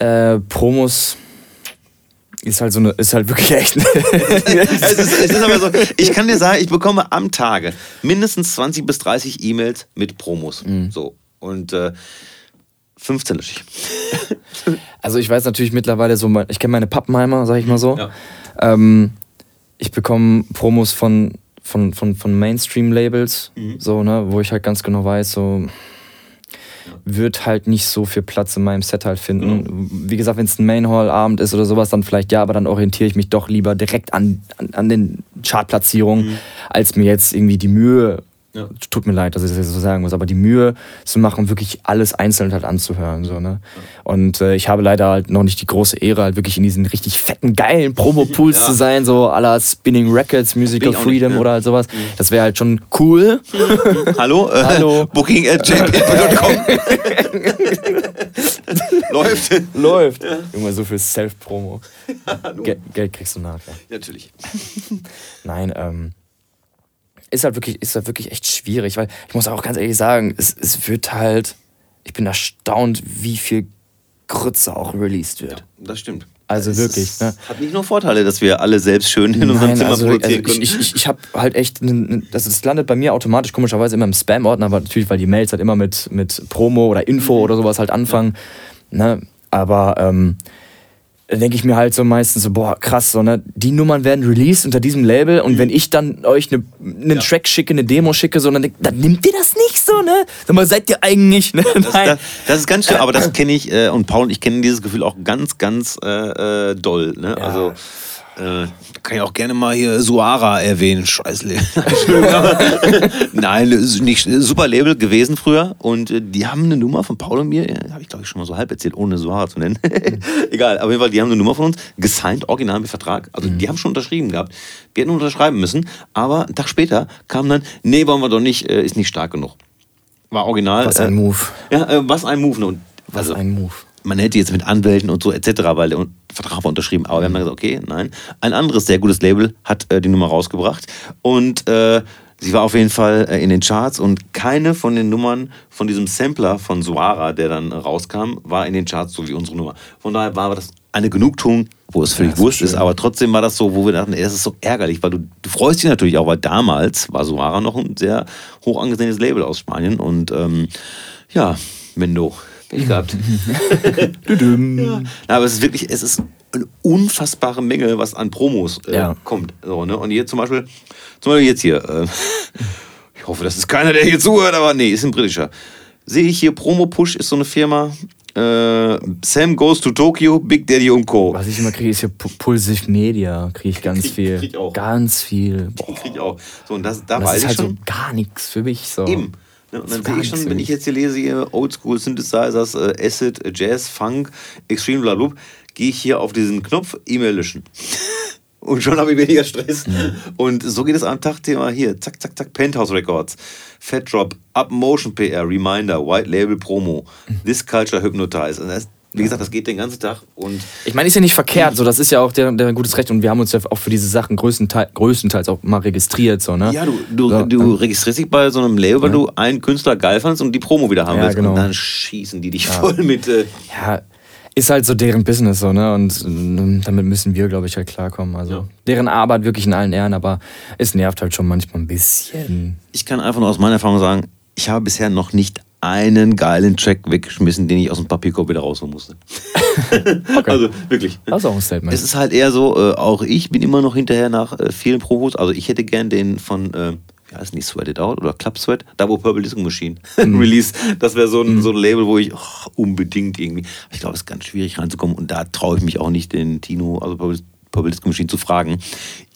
Äh, Promos ist halt so eine, ist halt wirklich echt. es, ist, es ist aber so, ich kann dir sagen, ich bekomme am Tage mindestens 20 bis 30 E-Mails mit Promos. Mhm. So. Und äh, 15 lösche ich. also ich weiß natürlich mittlerweile so, ich kenne meine Pappenheimer, sag ich mal so. Ja. Ähm, ich bekomme Promos von, von, von, von Mainstream-Labels, mhm. so, ne, wo ich halt ganz genau weiß, so wird halt nicht so viel Platz in meinem Set halt finden. Mhm. Wie gesagt, wenn es ein Mainhall-Abend ist oder sowas, dann vielleicht ja, aber dann orientiere ich mich doch lieber direkt an, an, an den Chartplatzierungen, mhm. als mir jetzt irgendwie die Mühe Ja. Tut mir leid, dass ich das so sagen muss, aber die Mühe zu machen, wirklich alles einzeln halt anzuhören. So, ne? Und äh, ich habe leider halt noch nicht die große Ehre, halt wirklich in diesen richtig fetten, geilen Promo-Pools ja. zu sein, so la Spinning Records, Musical Freedom nicht, ne? oder halt sowas. Mhm. Das wäre halt schon cool. Hallo? Äh, Hallo. Booking at Läuft. Läuft. Ja. Junge, so viel Self-Promo. Geld, Geld kriegst du nachher. Natürlich. Nein, ähm ist halt wirklich, ist halt wirklich echt schwierig, weil ich muss auch ganz ehrlich sagen, es, es wird halt, ich bin erstaunt, wie viel Grütze auch released wird. Ja, das stimmt. Also es wirklich. Ne? Hat nicht nur Vorteile, dass wir alle selbst schön in unserem Nein, Zimmer also, produzieren also Ich, ich, ich habe halt echt, das, das landet bei mir automatisch komischerweise immer im Spam-Ordner, aber natürlich, weil die Mails halt immer mit, mit Promo oder Info mhm. oder sowas halt anfangen. Ne? Aber ähm, denke ich mir halt so meistens so, boah, krass, so, ne? Die Nummern werden released unter diesem Label und mhm. wenn ich dann euch ne, einen ja. Track schicke, eine Demo schicke, so, dann, dann nimmt ihr das nicht so, ne? Sag mal, seid ihr eigentlich, ne? Das, das, das ist ganz schön, aber das kenne ich äh, und Paul und ich kennen dieses Gefühl auch ganz, ganz äh, äh doll, ne? Ja. Also äh, kann ich auch gerne mal hier Suara erwähnen. Scheiße. Nein, nicht super Label gewesen früher. Und äh, die haben eine Nummer von Paul und mir, habe ich glaube ich schon mal so halb erzählt, ohne Suara zu nennen. Egal, auf jeden Fall, die haben eine Nummer von uns, gesigned, original mit Vertrag. Also mhm. die haben schon unterschrieben gehabt. Wir hätten unterschreiben müssen, aber einen Tag später kam dann, nee, wollen wir doch nicht, äh, ist nicht stark genug. War original. Was ein Move. Ja, äh, was ein Move. Und, was also, ein Move man hätte jetzt mit Anwälten und so etc., weil der Vertrag war unterschrieben. Aber wir haben dann gesagt, okay, nein. Ein anderes sehr gutes Label hat äh, die Nummer rausgebracht und äh, sie war auf jeden Fall äh, in den Charts und keine von den Nummern von diesem Sampler von Suara, der dann rauskam, war in den Charts so wie unsere Nummer. Von daher war das eine Genugtuung, wo es völlig ja, wurscht ist, aber trotzdem war das so, wo wir dachten, ey, das ist so ärgerlich, weil du, du freust dich natürlich auch, weil damals war Suara noch ein sehr hoch angesehenes Label aus Spanien und ähm, ja, Mendo Pech gehabt. ja. Aber es ist wirklich, es ist eine unfassbare Menge, was an Promos äh, ja. kommt. So, ne? Und hier zum Beispiel, zum Beispiel jetzt hier, äh, ich hoffe, das ist keiner, der hier zuhört, aber nee, ist ein britischer. Sehe ich hier, Promo Push ist so eine Firma. Äh, Sam Goes to Tokyo, Big Daddy und Co. Was ich immer kriege, ist hier Pulsive Media. Kriege ich ganz krieg, viel. Krieg ich auch. Ganz viel. Boah. Krieg ich auch. So, und das, da das weiß ist ich halt schon. so gar nichts für mich. So. Eben. Ne, und dann sehe ich schon, wenn ich jetzt hier lese, hier Oldschool Synthesizers, äh, Acid, äh, Jazz, Funk, Extreme Blablub, gehe ich hier auf diesen Knopf E-Mail löschen. und schon habe ich weniger Stress. Mhm. Und so geht es am Tag-Thema hier. Zack, zack, zack, Penthouse Records, Fat Drop, Up Motion PR, Reminder, White Label Promo, mhm. This Culture Hypnotize. Und das wie gesagt, das geht den ganzen Tag. Und ich meine, ist ja nicht verkehrt, so das ist ja auch der, der gutes Recht und wir haben uns ja auch für diese Sachen größtenteils, größtenteils auch mal registriert. So, ne? Ja, du, du, so, du registrierst dich bei so einem Label, weil ja. du einen Künstler geil fandest und die Promo wieder haben ja, willst. Genau. Und dann schießen die dich ja. voll mit. Äh ja, ist halt so deren Business so, ne? Und ähm, damit müssen wir, glaube ich, halt klarkommen. Also deren Arbeit wirklich in allen Ehren, aber es nervt halt schon manchmal ein bisschen. Ich kann einfach nur aus meiner Erfahrung sagen, ich habe bisher noch nicht einen geilen Track weggeschmissen, den ich aus dem Papierkorb wieder rausholen musste. okay. Also wirklich. Das ist auch ein Statement. Es ist halt eher so, äh, auch ich bin immer noch hinterher nach äh, vielen Promos. Also ich hätte gern den von, äh, wie heißt nicht, Sweat It Out oder Club Sweat, da wo Purple Disco Machine mhm. Release. Das wäre so, ein, mhm. so ein Label, wo ich oh, unbedingt irgendwie, ich glaube, es ist ganz schwierig reinzukommen und da traue ich mich auch nicht, den Tino, also Disco Machine zu fragen.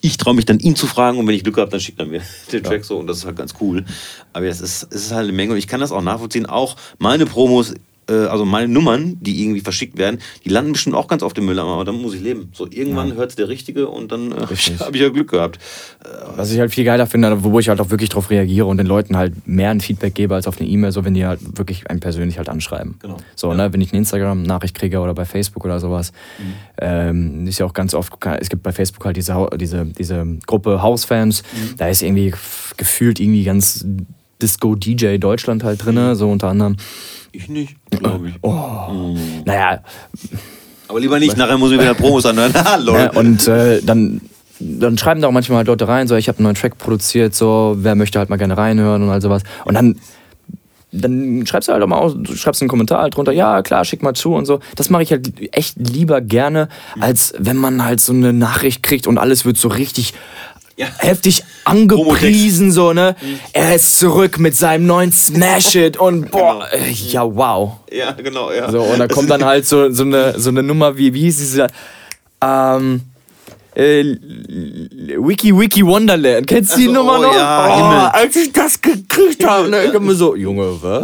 Ich traue mich dann ihn zu fragen und wenn ich Glück habe, dann schickt er mir den Track ja. so und das ist halt ganz cool. Aber es ist, es ist halt eine Menge und ich kann das auch nachvollziehen. Auch meine Promos also meine Nummern, die irgendwie verschickt werden, die landen bestimmt auch ganz auf dem Müll, aber dann muss ich leben. So, irgendwann ja. hört es der Richtige und dann äh, habe ich ja Glück gehabt. Äh, Was ich halt viel geiler finde, wo ich halt auch wirklich drauf reagiere und den Leuten halt mehr ein Feedback gebe als auf eine E-Mail, so wenn die halt wirklich einen persönlich halt anschreiben. Genau. So, ja. ne, wenn ich eine Instagram-Nachricht kriege oder bei Facebook oder sowas, mhm. ähm, ist ja auch ganz oft, es gibt bei Facebook halt diese, diese, diese Gruppe Hausfans, mhm. da ist irgendwie gefühlt irgendwie ganz Disco-DJ Deutschland halt drin, mhm. so unter anderem. Ich nicht, glaube ich. Oh. Mhm. Naja. Aber lieber nicht, nachher muss ich wieder Promos anhören. ja, und äh, dann, dann schreiben da auch manchmal halt Leute rein, so ich habe einen neuen Track produziert, so wer möchte halt mal gerne reinhören und all sowas. Und dann dann schreibst du halt auch mal aus, schreibst einen Kommentar halt drunter, ja klar, schick mal zu und so. Das mache ich halt echt lieber gerne, als wenn man halt so eine Nachricht kriegt und alles wird so richtig ja. heftig angepriesen, so, ne? Mhm. Er ist zurück mit seinem neuen Smash It und boah, genau. Äh, ja, wow. Ja, genau, ja. So, und da kommt dann halt so, so, eine, so eine Nummer wie, wie hieß diese, ähm, äh, Wiki Wiki Wonderland. Kennst du die Ach so, Nummer noch? ja, oh, als ich das gekriegt habe, ne, ich hab mir so, Junge, was?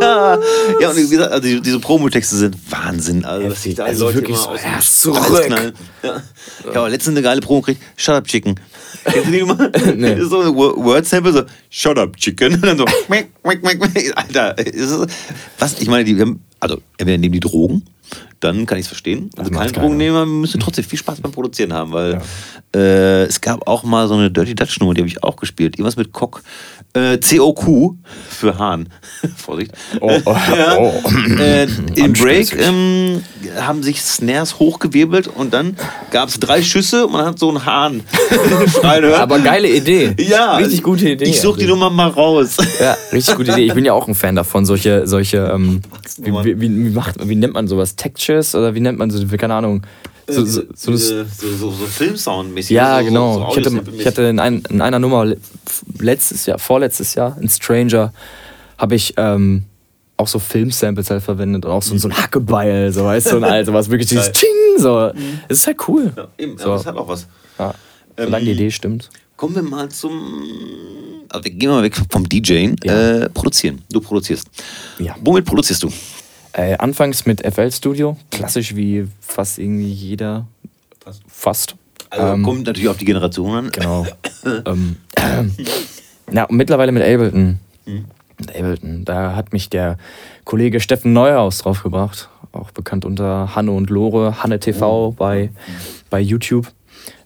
Ja, ja und wie gesagt, also die- diese Promotexte sind Wahnsinn. Also, was sich da Also Leute wirklich so, ja, zurück. Ja. Ich habe letztens eine geile Promo gekriegt. Shut up, Chicken. Kennst du die Nummer? Nee. So ein Wo- Word-Sample, so Shut up, Chicken. Und dann so, meck, meck, meck, meck. Alter, was? Ich meine, die, wir haben, also entweder nehmen die Drogen, dann kann ich es verstehen. Also keine. Drogennehmer müssen trotzdem viel Spaß beim Produzieren haben, weil äh, es gab auch mal so eine Dirty Dutch Nummer, die habe ich auch gespielt. Irgendwas mit Cock. Äh, COQ für Hahn. Vorsicht. Oh, oh, ja. oh. Äh, Im Break ähm, haben sich Snares hochgewirbelt und dann gab es drei Schüsse und man hat so einen Hahn. Aber geile Idee. ja, Richtig gute Idee. Ich suche die. Nummer mal raus. Ja, richtig gute Idee. Ich bin ja auch ein Fan davon, solche, solche, ähm, wie, wie, wie, wie, macht, wie nennt man sowas? Textures oder wie nennt man so, keine Ahnung. So, so, so, so, so, so Filmsound-mäßig. ja, genau. Ich hatte, ich hatte in, ein, in einer Nummer le- letztes Jahr, vorletztes Jahr, in Stranger, habe ich ähm, auch so Filmsamples halt verwendet und auch so, so ein Hackebeil, so weißt du, und all sowas. Wirklich dieses. Ching, so. Das ist halt cool. Ja, eben, so. aber das hat auch was. Ja. Solange die Ähm, Idee stimmt. Kommen wir mal zum. Also wir gehen mal weg vom DJing. Ja. Äh, produzieren. Du produzierst. Ja. Womit produzierst du? Äh, anfangs mit FL Studio, klassisch wie fast irgendwie jeder. Fast. Also Ähm, kommt natürlich auf die Generation an. Genau. ähm, ja, und mittlerweile mit Ableton. Mit Ableton. Da hat mich der Kollege Steffen Neuhaus draufgebracht. Auch bekannt unter Hanne und Lore, Hanne TV bei, bei YouTube.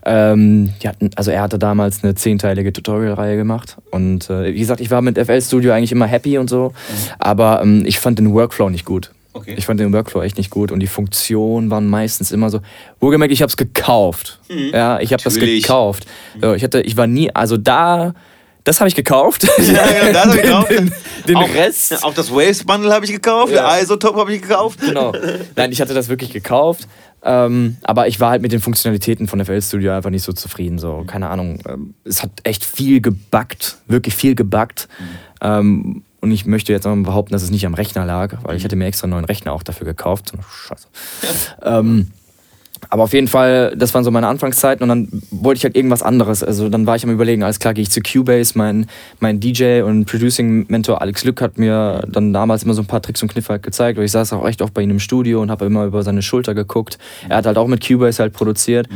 Ähm, die hatten, also er hatte damals eine zehnteilige Tutorial-Reihe gemacht. Und äh, wie gesagt, ich war mit FL Studio eigentlich immer happy und so. Aber ähm, ich fand den Workflow nicht gut. Okay. Ich fand den Workflow echt nicht gut und die Funktionen waren meistens immer so. Wohlgemerkt, ich habe es gekauft. Ja, ich habe das gekauft. So, ich hatte, ich war nie, also da, das habe ich gekauft. Ja, ja, das hab ich gekauft. Den, den auch, Rest. Auch das Waves Bundle habe ich gekauft, Ja. der Isotop habe ich gekauft. Genau. Nein, ich hatte das wirklich gekauft. Ähm, aber ich war halt mit den Funktionalitäten von FL Studio einfach nicht so zufrieden. So, keine Ahnung. Ähm, es hat echt viel gebuggt, wirklich viel gebuggt. Ähm, und ich möchte jetzt auch mal behaupten, dass es nicht am Rechner lag, weil ich hatte mir extra einen neuen Rechner auch dafür gekauft. So Scheiße. ähm, aber auf jeden Fall, das waren so meine Anfangszeiten und dann wollte ich halt irgendwas anderes. Also dann war ich am überlegen, alles klar, gehe ich zu Cubase, mein, mein DJ und Producing-Mentor Alex Lück hat mir dann damals immer so ein paar Tricks und Kniffe halt gezeigt. Und ich saß auch echt oft bei ihm im Studio und habe immer über seine Schulter geguckt. Er hat halt auch mit Cubase halt produziert.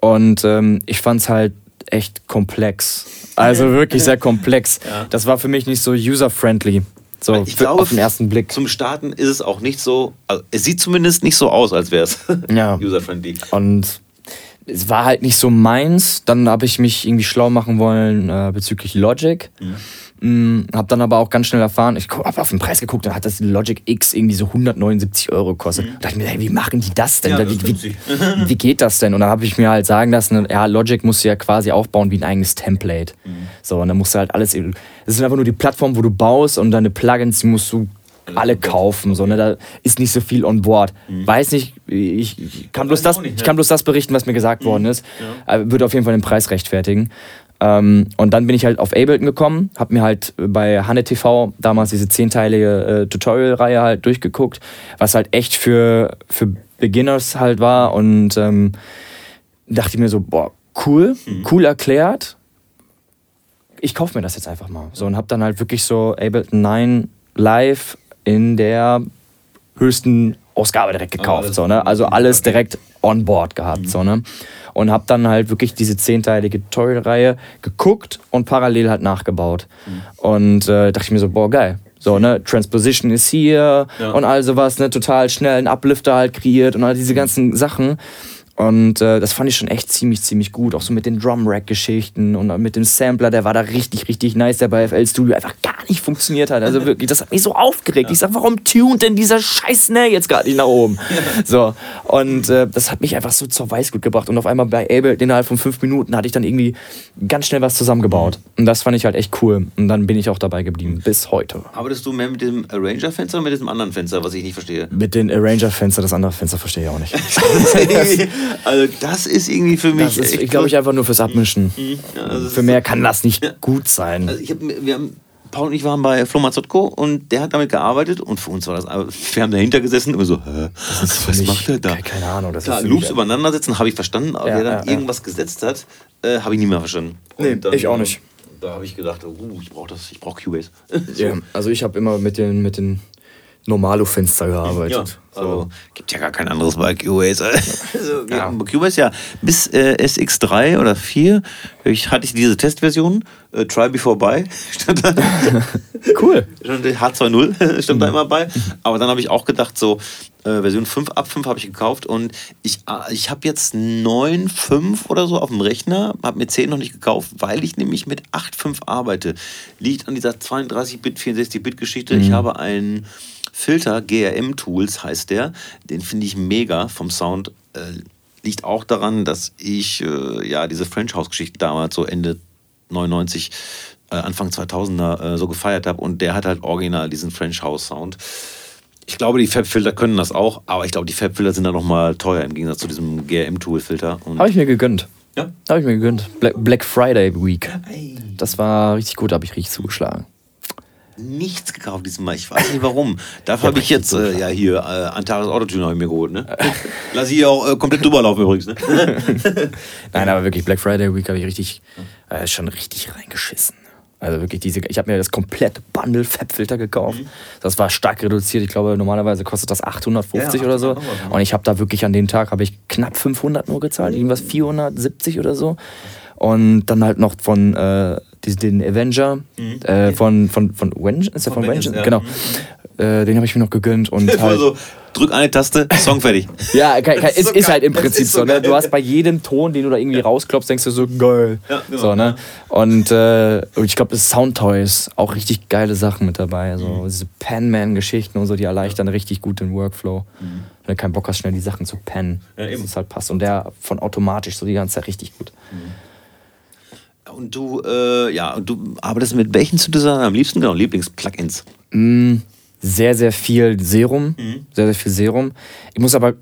Und ähm, ich fand es halt echt komplex. Also wirklich sehr komplex. Das war für mich nicht so user-friendly. So, Ich für, glaube, auf den ersten Blick. Zum Starten ist es auch nicht so, also es sieht zumindest nicht so aus, als wäre es Ja. user-friendly. Und es war halt nicht so meins. Dann habe ich mich irgendwie schlau machen wollen äh, bezüglich Logic. Mhm. Hab dann aber auch ganz schnell erfahren, ich habe auf den Preis geguckt, dann hat das Logic X irgendwie so 179 Euro gekostet. Da dachte ich mir, hey, wie machen die das denn? Ja, Da- das wie, wie, wie geht das denn? Und dann habe ich mir halt sagen lassen, ja, Logic musst du ja quasi aufbauen wie ein eigenes Template. So, und dann musst du halt alles, es ist einfach nur die Plattform, wo du baust und deine Plugins, die musst du alle kaufen. So, ne? Da ist nicht so viel on board. Weiß nicht, ich, ich, kann bloß Mhm. weiß ich das, nicht, ich ja. kann bloß das berichten, was mir gesagt worden ist. Aber Würde auf jeden Fall den Preis rechtfertigen. Ähm, und dann bin ich halt auf Ableton gekommen, habe mir halt bei Hanne TV damals diese zehnteilige äh, Tutorial-Reihe halt durchgeguckt, was halt echt für, für Beginners halt war und ähm, dachte mir so, boah, cool, cool erklärt. Ich kaufe mir das jetzt einfach mal. So und habe dann halt wirklich so Ableton 9 live in der höchsten Ausgabe direkt gekauft. alles- so, ne? Also alles okay. direkt on board gehabt. So, ne? Und habe dann halt wirklich diese zehnteilige Tutorial-Reihe geguckt und parallel halt nachgebaut. Und äh, dachte ich mir so, boah, geil. So, ne, Transposition ist hier Ja. und all sowas, ne, total schnell einen Uplifter halt kreiert und all diese ganzen Sachen. Und äh, das fand ich schon echt ziemlich, ziemlich gut. Auch so mit den Drum-Rack-Geschichten und mit dem Sampler, der war da richtig, richtig nice, der bei FL Studio einfach gar nicht funktioniert hat. Also wirklich, das hat mich so aufgeregt. Ich sag, warum tunt denn dieser scheiß Snare jetzt gerade nicht nach oben? So, und äh, das hat mich einfach so zur Weißglut gebracht. Und auf einmal bei Abel innerhalb von fünf Minuten hatte ich dann irgendwie ganz schnell was zusammengebaut. Und das fand ich halt echt cool. Und dann bin ich auch dabei geblieben, bis heute. Arbeitest du mehr mit dem Arranger-Fenster oder mit diesem anderen Fenster, was ich nicht verstehe? Mit den Arranger-Fenster, das andere Fenster verstehe ich auch nicht. also das ist irgendwie für mich. Das ist, glaube, ich einfach nur fürs Abmischen. Ja, also Für mehr kann das nicht gut sein. Also ich hab, wir haben Paul und ich waren bei Flo Mazzotko und der hat damit gearbeitet und für uns war das, wir haben dahinter gesessen und wir so, hä, was macht der da? Keine- Ahnung, das Klar, ist Loops übereinander setzen, habe ich verstanden, aber Ja, wer dann ja, ja. irgendwas gesetzt hat, äh, habe ich nie mehr verstanden. Nee, Und dann, ich auch nicht. Da habe ich gedacht, uh, ich brauche das, ich brauche Cubase. Ja, also ich habe immer mit den, mit den Normalo-Fenster Ja, gearbeitet. also gibt ja gar kein anderes bei Cubase. Also, ja. Ja. Cubase ja bis äh, SX3 oder 4 ich, hatte ich diese Testversion, äh, Try Before Buy, stand da. Cool. Stand H20 stand da immer bei. Aber dann habe ich auch gedacht, so äh, Version 5 ab 5 habe ich gekauft und ich, äh, ich habe jetzt 9.5 oder so auf dem Rechner, habe mir 10 noch nicht gekauft, weil ich nämlich mit 8.5 arbeite. Liegt an dieser 32-Bit, 64-Bit-Geschichte. Ich habe einen Filter, GRM Tools heißt der, den finde ich mega vom Sound. Äh, liegt auch daran, dass ich äh, ja diese French House Geschichte damals so Ende 99 äh, Anfang 2000er äh, so gefeiert habe und der hat halt original diesen French House Sound. Ich glaube, die Fab-Filter können das auch, aber ich glaube, die Fab-Filter sind dann nochmal teuer im Gegensatz zu diesem GRM-Tool-Filter. Habe ich mir gegönnt. Ja. Habe ich mir gegönnt. Black, Black Friday Week. Das war richtig gut, habe ich richtig zugeschlagen. Nichts gekauft diesmal. Ich weiß nicht warum. Dafür habe ich jetzt äh, ja hier äh, Antares Autotune habe ich mir geholt. Ne? Lass ich hier auch äh, komplett drüber laufen übrigens. Ne? Nein, aber wirklich, Black Friday Week habe ich richtig, äh, schon richtig reingeschissen. Also wirklich diese, ich habe mir das komplette Bundle Fab-Filter gekauft. Das war stark reduziert. Ich glaube, normalerweise kostet das 850 Ja, oder so. 800 Euro, Und ich habe da wirklich an dem Tag habe ich knapp 500 nur gezahlt, irgendwas 470 oder so. Und dann halt noch von äh, den Avenger, äh, von, von, von Vengeance, ist der von, Von Vengeance? Ja. Genau. Äh, den habe ich mir noch gegönnt. Und halt, so, drück eine Taste, Song fertig. ja, ke- Das ist ist, so ist halt im Das Prinzip so so. Ne? Du hast bei jedem Ton, den du da irgendwie rausklopfst, denkst du so geil. Ja, genau. so, ne? Und äh, ich glaube, das Soundtoys, auch richtig geile Sachen mit dabei. So Mhm. diese Pan-Man-Geschichten und so, die erleichtern richtig gut den Workflow. Wenn du keinen Bock hast, schnell die Sachen zu pennen. Mhm. Ja, eben. dass es halt passt. Und der von automatisch so die ganze Zeit richtig gut. Und du, äh, ja, und du arbeitest mit welchen Synthesizern am liebsten? Genau, Lieblings-Plugins. Sehr, sehr viel Serum. Mhm. Sehr, sehr viel Serum. Ich muss aber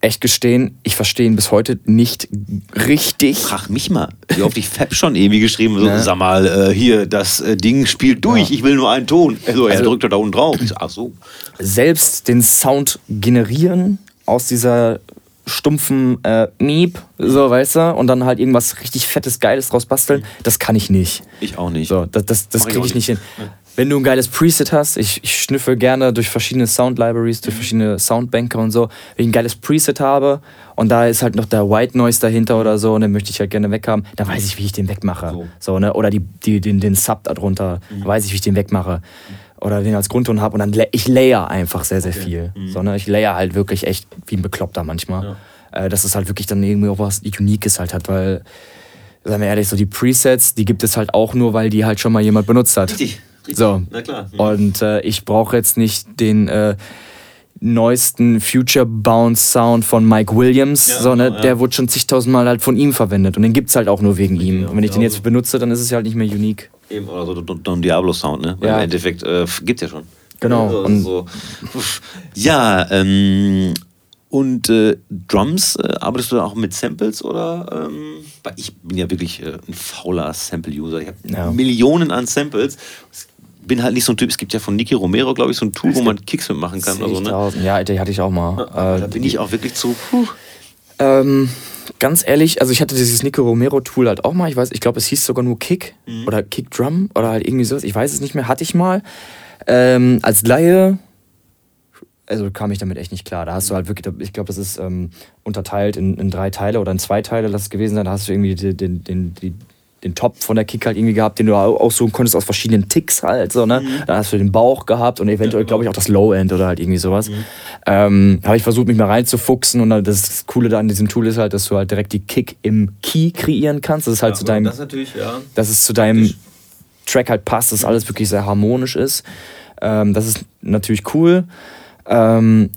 echt gestehen, ich verstehe ihn bis heute nicht richtig. Frag mich mal, wie oft ich Fab schon irgendwie geschrieben so, Ja. sag mal, äh, hier, das äh, Ding spielt durch, ich will nur einen Ton. Also, er Also- drückt da unten drauf. Ich ach so. selbst den Sound generieren aus dieser stumpfen äh, Miep, so weißt du, und dann halt irgendwas richtig fettes, geiles draus basteln, das kann ich nicht. Ich auch nicht. So, das, das, das ich kriege ich nicht hin. Wenn du ein geiles Preset hast, ich, ich schnüffel gerne durch verschiedene Sound-Libraries, Mhm. durch verschiedene Soundbanker und so. Wenn ich ein geiles Preset habe und da ist halt noch der White Noise dahinter oder so und den möchte ich halt gerne weghaben, dann weiß ich, wie ich den wegmache. So. Mhm. So. ne? Oder die, die, den, den Sub darunter, dann weiß ich, wie ich den wegmache. Oder den als Grundton habe und dann ich layer einfach sehr, sehr viel. Mhm. So, ne? Ich layer halt wirklich echt wie ein Bekloppter manchmal. Äh, dass es halt wirklich dann irgendwie auch was Uniques halt hat, weil seien wir ehrlich, so die Presets, die gibt es halt auch nur, weil die halt schon mal jemand benutzt hat. Richtig, richtig. So. Na klar. Mhm. Und äh, ich brauche jetzt nicht den äh, neuesten Future Bounce Sound von Mike Williams, Ja, so, ne? ja. der wurde schon zigtausendmal halt von ihm verwendet und den gibt es halt auch nur wegen ihm. ja, Und wenn ich den ja, jetzt so. benutze, dann ist es halt nicht mehr unique. Eben, oder so Don, Don Diablo Sound, ne? Weil Ja. Im Endeffekt äh, gibt's ja schon. Genau, Also, und- so. Ja, ähm, und äh, Drums, äh, arbeitest du da auch mit Samples oder? Ähm, weil ich bin ja wirklich äh, ein fauler Sample-User. Ich habe Ja. Millionen an Samples. Bin halt nicht so ein Typ, es gibt ja von Niki Romero, glaube ich, so ein Tool, wo man Kicks mitmachen kann oder so, ne? 10.000. Ja, die hatte ich auch mal. Da Äh, bin ich auch wirklich zu. Ähm, ganz ehrlich, also ich hatte dieses Nico Romero Tool halt auch mal. Ich weiß, ich glaube, es hieß sogar nur Kick Mhm. oder Kick Drum oder halt irgendwie sowas. Ich weiß es nicht mehr. Hatte ich mal. Ähm, als Laie, also kam ich damit echt nicht klar. Da hast du halt wirklich, ich glaube, das ist ähm, unterteilt in, in drei Teile oder in zwei Teile, lass es gewesen sein. Da hast du irgendwie den, den, den, die, den Top von der Kick halt irgendwie gehabt, den du au- aussuchen konntest aus verschiedenen Ticks halt. So, ne? Dann hast du den Bauch gehabt und eventuell, glaube ich, auch das Low-End oder halt irgendwie sowas. Ähm, Habe ich versucht, mich mal reinzufuchsen und dann das Coole da an diesem Tool ist halt, dass du halt direkt die Kick im Key kreieren kannst. Das ist halt zu deinem, das natürlich, ja. dass es zu deinem Track halt passt, dass alles wirklich sehr harmonisch ist. Ähm, das ist natürlich cool. Ähm,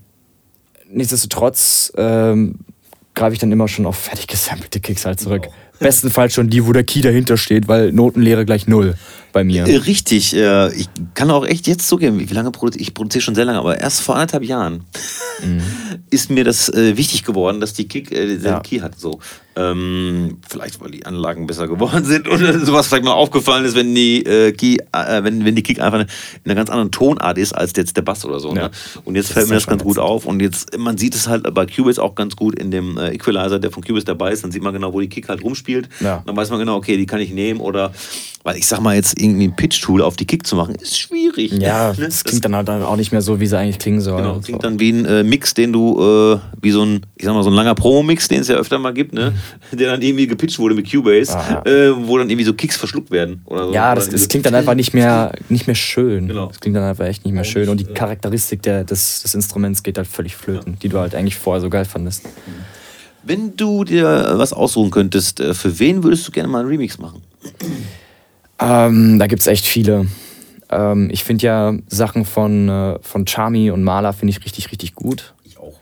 nichtsdestotrotz ähm, greife ich dann immer schon auf fertig gesampelte Kicks halt zurück. Bestenfalls schon die, wo der Key dahinter steht, weil Notenlehre gleich null. Bei mir. Äh, Richtig, äh, ich kann auch echt jetzt zugeben, wie wie lange produziere ich produziere schon sehr lange, aber erst vor anderthalb Jahren ist mir das äh, wichtig geworden, dass die Kick äh, Ja. Key hat. So. Ähm, vielleicht, weil die Anlagen besser geworden sind oder sowas vielleicht mal aufgefallen ist, wenn die äh, Key, äh, wenn, wenn die Kick einfach in einer ganz anderen Tonart ist als jetzt der Bass oder so. Ja. Ne? Und jetzt Das fällt mir das ganz gut auf. Und jetzt, man sieht es halt bei Cubase auch ganz gut in dem äh, Equalizer, der von Cubase dabei ist. Dann sieht man genau, wo die Kick halt rumspielt. Ja. Dann weiß man genau, okay, die kann ich nehmen oder, weil ich sag mal, jetzt irgendwie ein Pitch-Tool auf die Kick zu machen, ist schwierig. Ja, Ne? das klingt dann halt auch nicht mehr so, wie sie eigentlich klingen soll. Genau, klingt so. dann wie ein äh, Mix, den du, äh, wie so ein, ich sag mal, so ein langer Promo-Mix, den es ja öfter mal gibt, ne? der dann irgendwie gepitcht wurde mit Cubase. Ah, äh, wo dann irgendwie so Kicks verschluckt werden. Oder so. Ja, das, das klingt dann einfach nicht mehr, nicht mehr schön. Genau. Das klingt dann einfach echt nicht mehr schön. Und die äh, Charakteristik der, des, des Instruments geht halt völlig flöten, die du halt eigentlich vorher so geil fandest. Wenn du dir was aussuchen könntest, äh, für wen würdest du gerne mal einen Remix machen? Ähm, da gibt es echt viele. Ähm, ich finde ja Sachen von, äh, von Charmy und Maler finde ich richtig, richtig gut. Ich auch.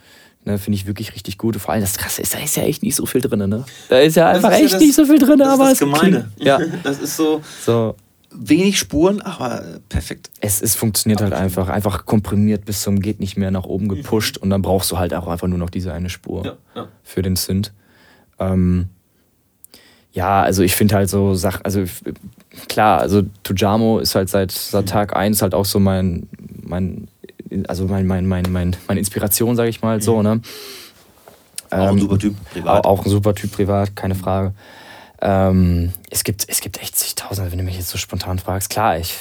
Ne, finde ich wirklich richtig gut. Vor allem das Krasse ist, da ist ja echt nicht so viel drin, ne? Da ist ja einfach ist ja echt das- nicht so viel drin, Das aber ist das es Gemeine. Ja, Das ist so so. wenig Spuren, aber äh, perfekt. Es, es funktioniert halt einfach, einfach komprimiert bis zum geht nicht mehr nach oben gepusht und dann brauchst du halt auch einfach nur noch diese eine Spur Ja, ja. für den Synth. Ähm, ja, also ich finde halt so Sachen, also klar, also Tujamo ist halt seit, seit Tag 1 halt auch so mein, mein also mein, mein, mein, mein, meine Inspiration, sage ich mal so, ne? Auch ein Ähm, super Typ, privat. Auch, auch ein super Typ privat, keine Frage. Ähm, es, gibt, es gibt echt zigtausende, wenn du mich jetzt so spontan fragst. Klar, ich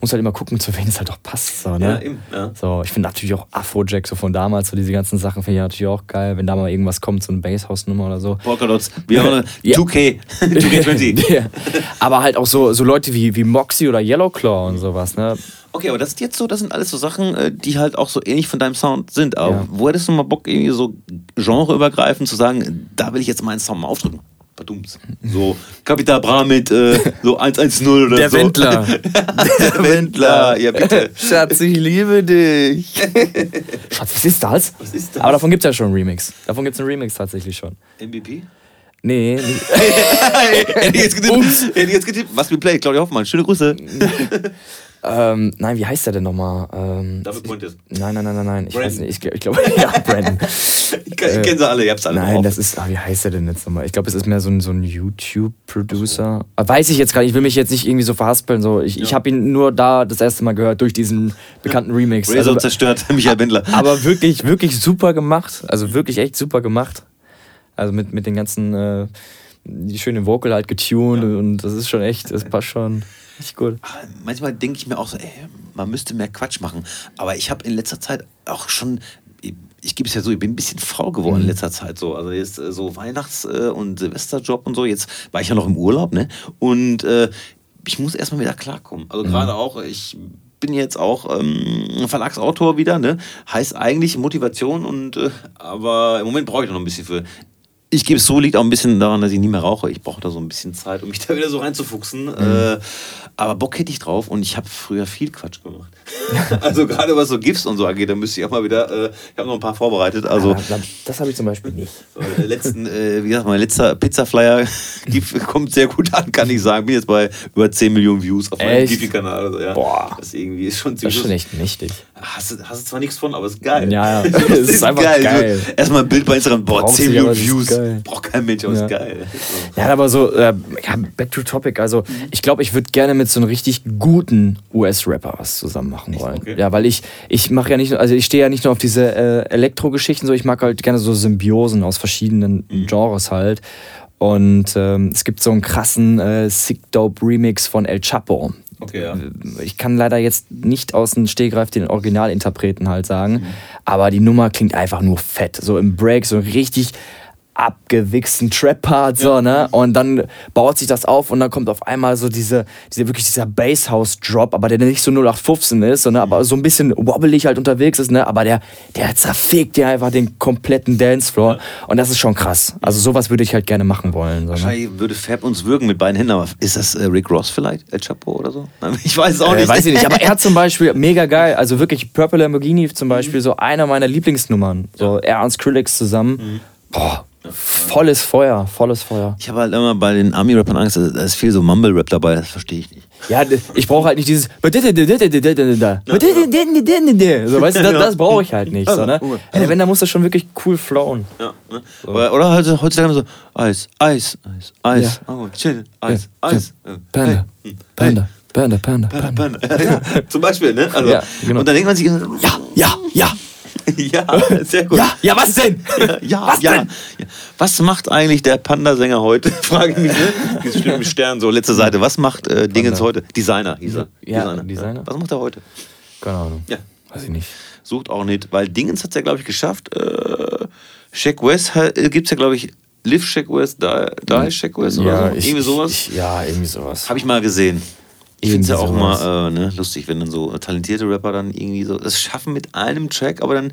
muss halt immer gucken, zu wem es halt auch passt. So, ne? Ja, eben, ja. So, ich finde natürlich auch Afrojack so von damals, so diese ganzen Sachen finde ich natürlich auch geil, wenn da mal irgendwas kommt, so eine Basshouse-Nummer oder so. Polkadots. Wir haben eine Ja. 2K. 2K20. Ja. Aber halt auch so, so Leute wie, wie Moxie oder Yellowclaw und sowas, ne? Okay, aber das ist jetzt so, das sind alles so Sachen, äh, die halt auch so ähnlich von deinem Sound sind. Aber Ja. wo hättest du mal Bock, irgendwie so genreübergreifend zu sagen, da will ich jetzt meinen Sound mal aufdrücken? Badums. So Capital Bra mit äh, so 110 oder Der so. Wendler. Der Wendler, ja bitte. Schatz, ich liebe dich. Schatz, was ist das? Was ist das? Aber davon gibt es ja schon einen Remix. Davon gibt es einen Remix tatsächlich schon. MVP? Nee, hätte ich jetzt getippt. Was wir play? Claudia Hoffmann. Schöne Grüße. Ähm, nein, wie heißt der denn nochmal? Ähm, Double Pointers. nein, nein, nein, nein, nein. Ich Brandon. weiß nicht. Ich, ich glaube, ja, Brandon. Ich, kenn- ich kenne sie alle, ihr habt alle Nein, das ist, ah, wie heißt der denn jetzt nochmal? Ich glaube, es ist mehr so ein, so ein YouTube-Producer. Ah, Weiß ich jetzt gar nicht, ich will mich jetzt nicht irgendwie so verhaspeln. So. Ich, ich habe ihn nur da das erste Mal gehört durch diesen bekannten Remix. Razor Also, zerstört Michael Wendler. aber wirklich, wirklich super gemacht. Also wirklich echt super gemacht. Also mit, mit den ganzen, äh, die schöne Vocal halt getuned und das ist schon echt, das passt schon echt gut. manchmal denke ich mir auch so, ey, man müsste mehr Quatsch machen. Aber ich habe in letzter Zeit auch schon, ich, gebe es ja so, ich bin ein bisschen faul geworden Mhm. in letzter Zeit so. Also jetzt äh, so Weihnachts- äh, und Silvesterjob und so. Jetzt war ich ja noch im Urlaub, ne? Und äh, ich muss erstmal wieder klarkommen. Also Mhm. gerade auch, ich bin jetzt auch ähm, Verlagsautor wieder, ne? Heißt eigentlich Motivation und äh, aber im Moment brauche ich noch ein bisschen für. Ich gebe es so, liegt auch ein bisschen daran, dass ich nie mehr rauche. Ich brauche da so ein bisschen Zeit, um mich da wieder so reinzufuchsen. Äh, aber Bock hätte ich drauf und ich habe früher viel Quatsch gemacht. also gerade was so GIFs und so angeht, da müsste ich auch mal wieder, äh, ich habe noch ein paar vorbereitet. Also Ah, das habe ich zum Beispiel nicht. der letzten, äh, wie gesagt, mein letzter Pizza-Flyer GIF kommt sehr gut an, kann ich sagen. Bin jetzt bei über 10 Millionen Views auf meinem Echt? Gifi-Kanal. Also, ja. Boah. Das irgendwie ist schon Das ist ziemlich schon echt mächtig. Hast du, zwar nichts von, aber es ist geil. Ja, ja. Das Es ist einfach geil. So, erstmal ein Bild bei Instagram, boah, Brauchst 10 nicht, aber Millionen ist Views. geil. Braucht kein Mensch, aber Ja. ist geil. So. Ja, aber so, äh, ja, back to topic. Also, ich glaube, ich würde gerne mit so einem richtig guten US-Rapper was zusammen machen wollen. Okay. Ja, weil ich, ich mache ja nicht nur, also ich stehe ja nicht nur auf diese äh, Elektro-Geschichten, so ich mag halt gerne so Symbiosen aus verschiedenen Mhm. Genres halt. Und ähm, es gibt so einen krassen äh, Sick Dope Remix von El Chapo. Okay, ja. Ich kann leider jetzt nicht aus dem Stegreif den Originalinterpreten halt sagen, Mhm. aber die Nummer klingt einfach nur fett. So im Break, so richtig abgewichsten Trap-Part, so, ne? Und dann baut sich das auf und dann kommt auf einmal so diese, diese wirklich dieser Basshouse-Drop, aber der nicht so 0815 ist, sondern aber so ein bisschen wobbelig halt unterwegs ist, ne? Aber der, der zerfegt dir einfach den kompletten Dancefloor und das ist schon krass. Also sowas würde ich halt gerne machen wollen. So, ne? Wahrscheinlich würde Fab uns würgen mit beiden Händen, aber ist das äh, Rick Ross vielleicht? El Chapo oder so? Ich weiß es auch Äh, nicht. weiß ich nicht, aber er hat zum Beispiel mega geil, also wirklich Purple Lamborghini zum Beispiel, so einer meiner Lieblingsnummern. So er und Skrillex zusammen. Boah, volles Feuer, volles Feuer. Ich habe halt immer bei den Army-Rappern Angst, da ist viel so Mumble-Rap dabei, das verstehe ich nicht. Ja, ich brauche halt nicht dieses. So, weißt du, das, das brauche ich halt nicht. So, ne? Ey, wenn, dann muss das schon wirklich cool flowen. Ja, ne? Oder, oder halt heutzutage so Eis, Eis, Eis, Eis. Ja. Oh, chill, Eis, Eis. Panda. Panda, Panda, Panda, Panda, Panda. Zum Beispiel, ne? Also, Ja, genau. Und dann denkt man sich, Ja, ja, ja, ja, sehr gut. ja, ja, was denn? Ja, was ja, denn? ja. Was macht eigentlich der Panda-Sänger heute? Frage ich mich, ne? Dieses schlimme Stern, so letzte Seite. Was macht äh, Dingens heute? Designer hieß er. Ja, Designer. Was macht er heute? Keine Ahnung. Ja, Weiß ich nicht. sucht auch nicht, weil Dingens hat es ja, glaube ich, geschafft. Äh, Shaq West gibt es ja, glaube ich, Live Shaq West, Die, die Shaq West oder so. Irgendwie sowas. Ich, ja, irgendwie sowas. Habe ich mal gesehen. Ich finde es ja auch mal äh, ne, lustig, wenn dann so talentierte Rapper dann irgendwie so es schaffen mit einem Track, aber dann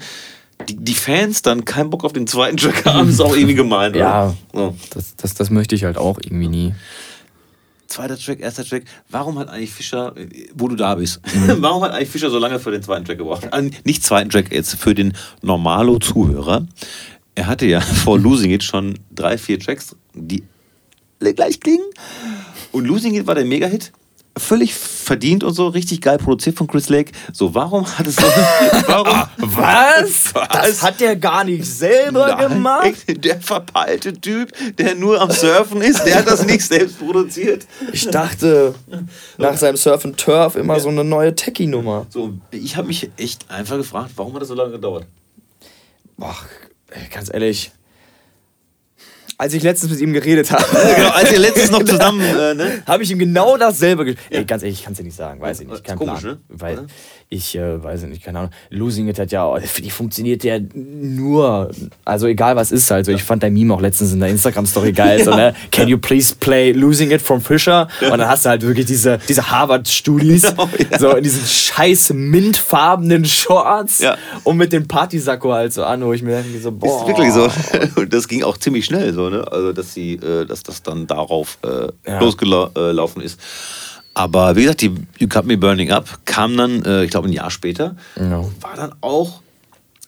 die, die Fans dann keinen Bock auf den zweiten Track haben, ist auch irgendwie gemein. Ja. So. Das, das, das möchte ich halt auch irgendwie nie. Zweiter Track, erster Track. Warum hat eigentlich Fischer, äh, wo du da bist, Mhm. warum hat eigentlich Fischer so lange für den zweiten Track gebraucht? Äh, nicht zweiten Track, jetzt für den Normalo-Zuhörer. Er hatte ja vor Losing It schon drei, vier Tracks, die alle gleich klingen. Und Losing It war der Mega-Hit. Völlig verdient und so, richtig geil produziert von Chris Lake. So, warum hat es so. Warum? Was? Das hat der gar nicht selber Nein, Der verpeilte Typ, der nur am Surfen ist, der hat das nicht selbst produziert. Ich dachte, nach seinem Surf and Turf immer so eine neue Techie-Nummer. So, ich habe mich echt einfach gefragt, warum hat das so lange gedauert? Boah, ganz ehrlich. Als ich letztens mit ihm geredet habe, genau, als ihr letztens noch zusammen, äh, ne? habe ich ihm genau dasselbe ge Ey, ganz ehrlich, ich kann es dir nicht sagen, weiß ich nicht. Ist Kein komisch, Plan. ne? Weil Oder? Ich äh, weiß nicht, keine Ahnung. Losing It hat ja, auch- die funktioniert ja nur, also egal was ist halt. So, ich fand dein Meme auch letztens in der Instagram-Story geil. So, ne? Can you please play Losing It from Fisher? Und dann hast du halt wirklich diese, diese Harvard-Studis, Genau, ja. so in diesen scheiß mintfarbenen Shorts Ja. und mit dem Partysacko halt so an, wo ich mir denke, so, boah. Ist wirklich so. Und das ging auch ziemlich schnell so, ne? Also, dass sie, äh, dass das dann darauf äh, Ja. losgelaufen ist. Aber wie gesagt, die You Cut Me Burning Up kam dann, äh, ich glaube, ein Jahr später. Ja. War dann auch,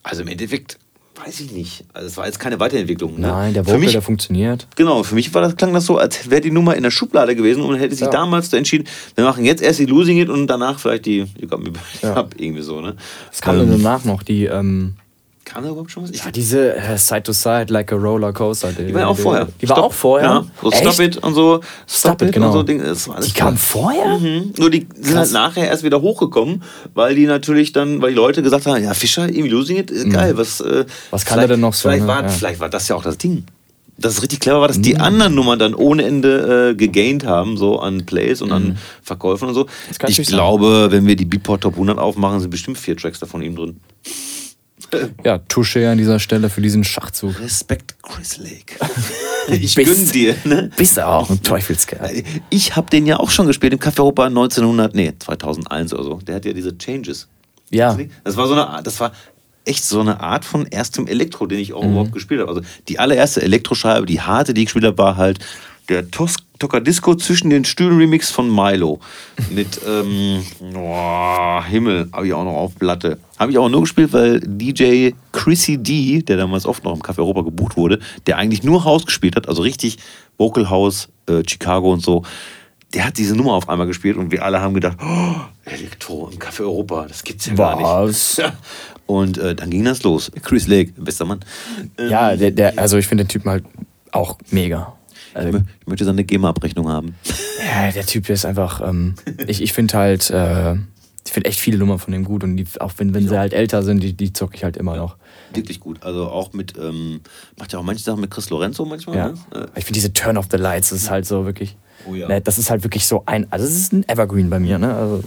also im Endeffekt, weiß ich nicht. Also es war jetzt keine Weiterentwicklung. Ne? Nein, der Vocal, mich, der funktioniert. Genau, für mich war das, klang das so, als wäre die Nummer in der Schublade gewesen und hätte sich Ja. damals so entschieden, wir machen jetzt erst die Losing It und danach vielleicht die You Got Me Burning Ja. Up, irgendwie so, ne? Es kam dann danach noch die, ähm, Kam da überhaupt schon was? Ich ja, diese äh, Side to Side, like a roller coaster. Die, Die war ja auch vorher. Die war Stop. auch vorher. Ja, so Stop Echt? It und so. Stop, Stop It, genau. und so Dinge. Das war alles Die kam vorher? Mhm. Nur die sind halt Krass. nachher erst wieder hochgekommen, weil die natürlich dann, weil die Leute gesagt haben, ja, Fischer, irgendwie Losing It, äh, geil, was, äh, Mhm. Was kann er denn noch so, Vielleicht, ne? war, Ja. vielleicht war das ja auch das Ding. Das richtig clever war, dass Mhm. die anderen Nummern dann ohne Ende äh, gegained haben, so an Plays und an Verkäufen und so. Mhm. Ich glaube, wenn wir die Beatport Top 100 aufmachen, sind bestimmt vier Tracks davon ihm drin. Ja, Touche an dieser Stelle für diesen Schachzug. Respekt, Chris Lake. ich Bist- gönn dir. Ne? Bist du auch ein Teufelskerl. Ich habe den ja auch schon gespielt im Café Europa 1900, nee, 2001 oder so. Der hat ja diese Changes. Ja. Das war so eine Art, das war echt so eine Art von erstem Elektro, den ich Mhm. auch überhaupt gespielt habe. Also die allererste Elektroscheibe, die harte, die ich gespielt habe, war halt der Tos Tocadisco zwischen den Stühlen Remix von Milo. Mit ähm, oh, Himmel, habe ich auch noch auf Platte. Habe ich auch nur gespielt, weil DJ Chrissy D, der damals oft noch im Café Europa gebucht wurde, der eigentlich nur House gespielt hat, also richtig Vocal House, äh, Chicago und so, der hat diese Nummer auf einmal gespielt und wir alle haben gedacht, oh, Elektro im Café Europa, das gibt's ja gar nicht. Was? Und äh, dann ging das los. Chris Lake, bester Mann. Ähm, Ja, der, der, also ich finde den Typen halt auch mega. Also, Ich möchte seine GEMA-Abrechnung haben. ja, der Typ ist einfach, ähm, ich, ich finde halt, äh, ich finde echt viele Nummern von dem gut und die, auch wenn, wenn sie halt älter sind, die, die zocke ich halt immer noch. Wirklich gut. Also auch mit, ähm, macht ja auch manche Sachen mit Chris Lorenzo manchmal. Ja. Ne? Äh, Ich finde diese Turn of the Lights, das ist halt so wirklich. Oh ja. ne, das ist halt wirklich so ein. Also, das ist ein Evergreen bei mir, ne? Also,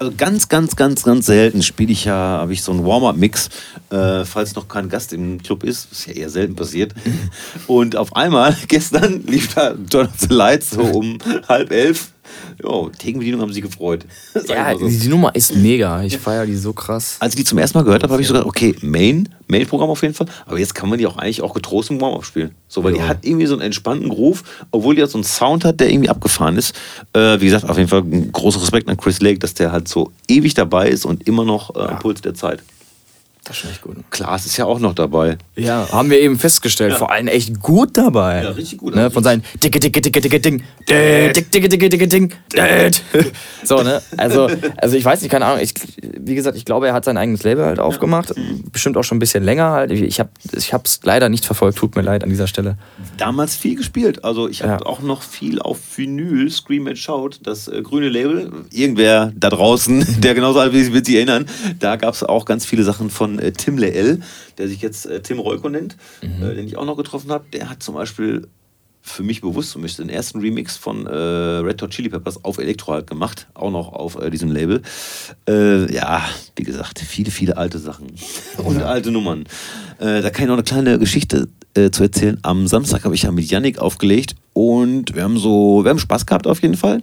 Also ganz, ganz, ganz, ganz selten spiele ich ja, habe ich so einen Warm-Up-Mix, äh, falls noch kein Gast im Club ist, was ja eher selten passiert. Und auf einmal, gestern lief da the Lights so um halb elf. Jo, Thekenbedienung haben sie gefreut. Ja, so. die, die Nummer ist mega. Ich feiere die so krass. Als ich die zum ersten Mal gehört habe, habe ich sogar, okay, Main, Main-Programm auf jeden Fall, aber jetzt kann man die auch eigentlich auch getrost im Warm-Up spielen. So, weil die Ja. hat irgendwie so einen entspannten Groove, obwohl die halt so einen Sound hat, der irgendwie abgefahren ist. Äh, wie gesagt, auf jeden Fall ein großer Respekt an Chris Lake, dass der halt so ewig dabei ist und immer noch äh, am Puls der Zeit. Das ist schon echt gut. Klaas ist ja auch noch dabei. Ja, haben wir eben festgestellt. Vor allem echt gut dabei. Ja, richtig gut. Ne, von seinen dicke, dicke, dicke, dicke Ding. Dick, dicke, dicke, dicke Ding. So, ne? Also, also ich weiß nicht, keine Ahnung. Ich, wie gesagt, ich glaube, er hat sein eigenes Label halt aufgemacht. Bestimmt auch schon ein bisschen länger halt. Ich habe ich es leider nicht verfolgt. Tut mir leid an dieser Stelle. Damals viel gespielt. Also ich habe Ja. auch noch viel auf Vinyl, Scream and Shout, das äh, grüne Label. Irgendwer da draußen, der genauso alt ist, wird sich erinnern. Da gab es auch ganz viele Sachen von äh, Tim Leel, der sich jetzt äh, Tim Reuko nennt, äh, den ich auch noch getroffen habe. Der hat zum Beispiel für mich bewusst zumindest den ersten Remix von äh, Red Hot Chili Peppers auf Elektro halt gemacht, auch noch auf äh, diesem Label. Äh, ja, wie gesagt, viele, viele alte Sachen und alte Nummern. Da kann ich noch eine kleine Geschichte zu erzählen. Am Samstag habe ich ja mit Yannick aufgelegt und wir haben so, wir haben Spaß gehabt auf jeden Fall.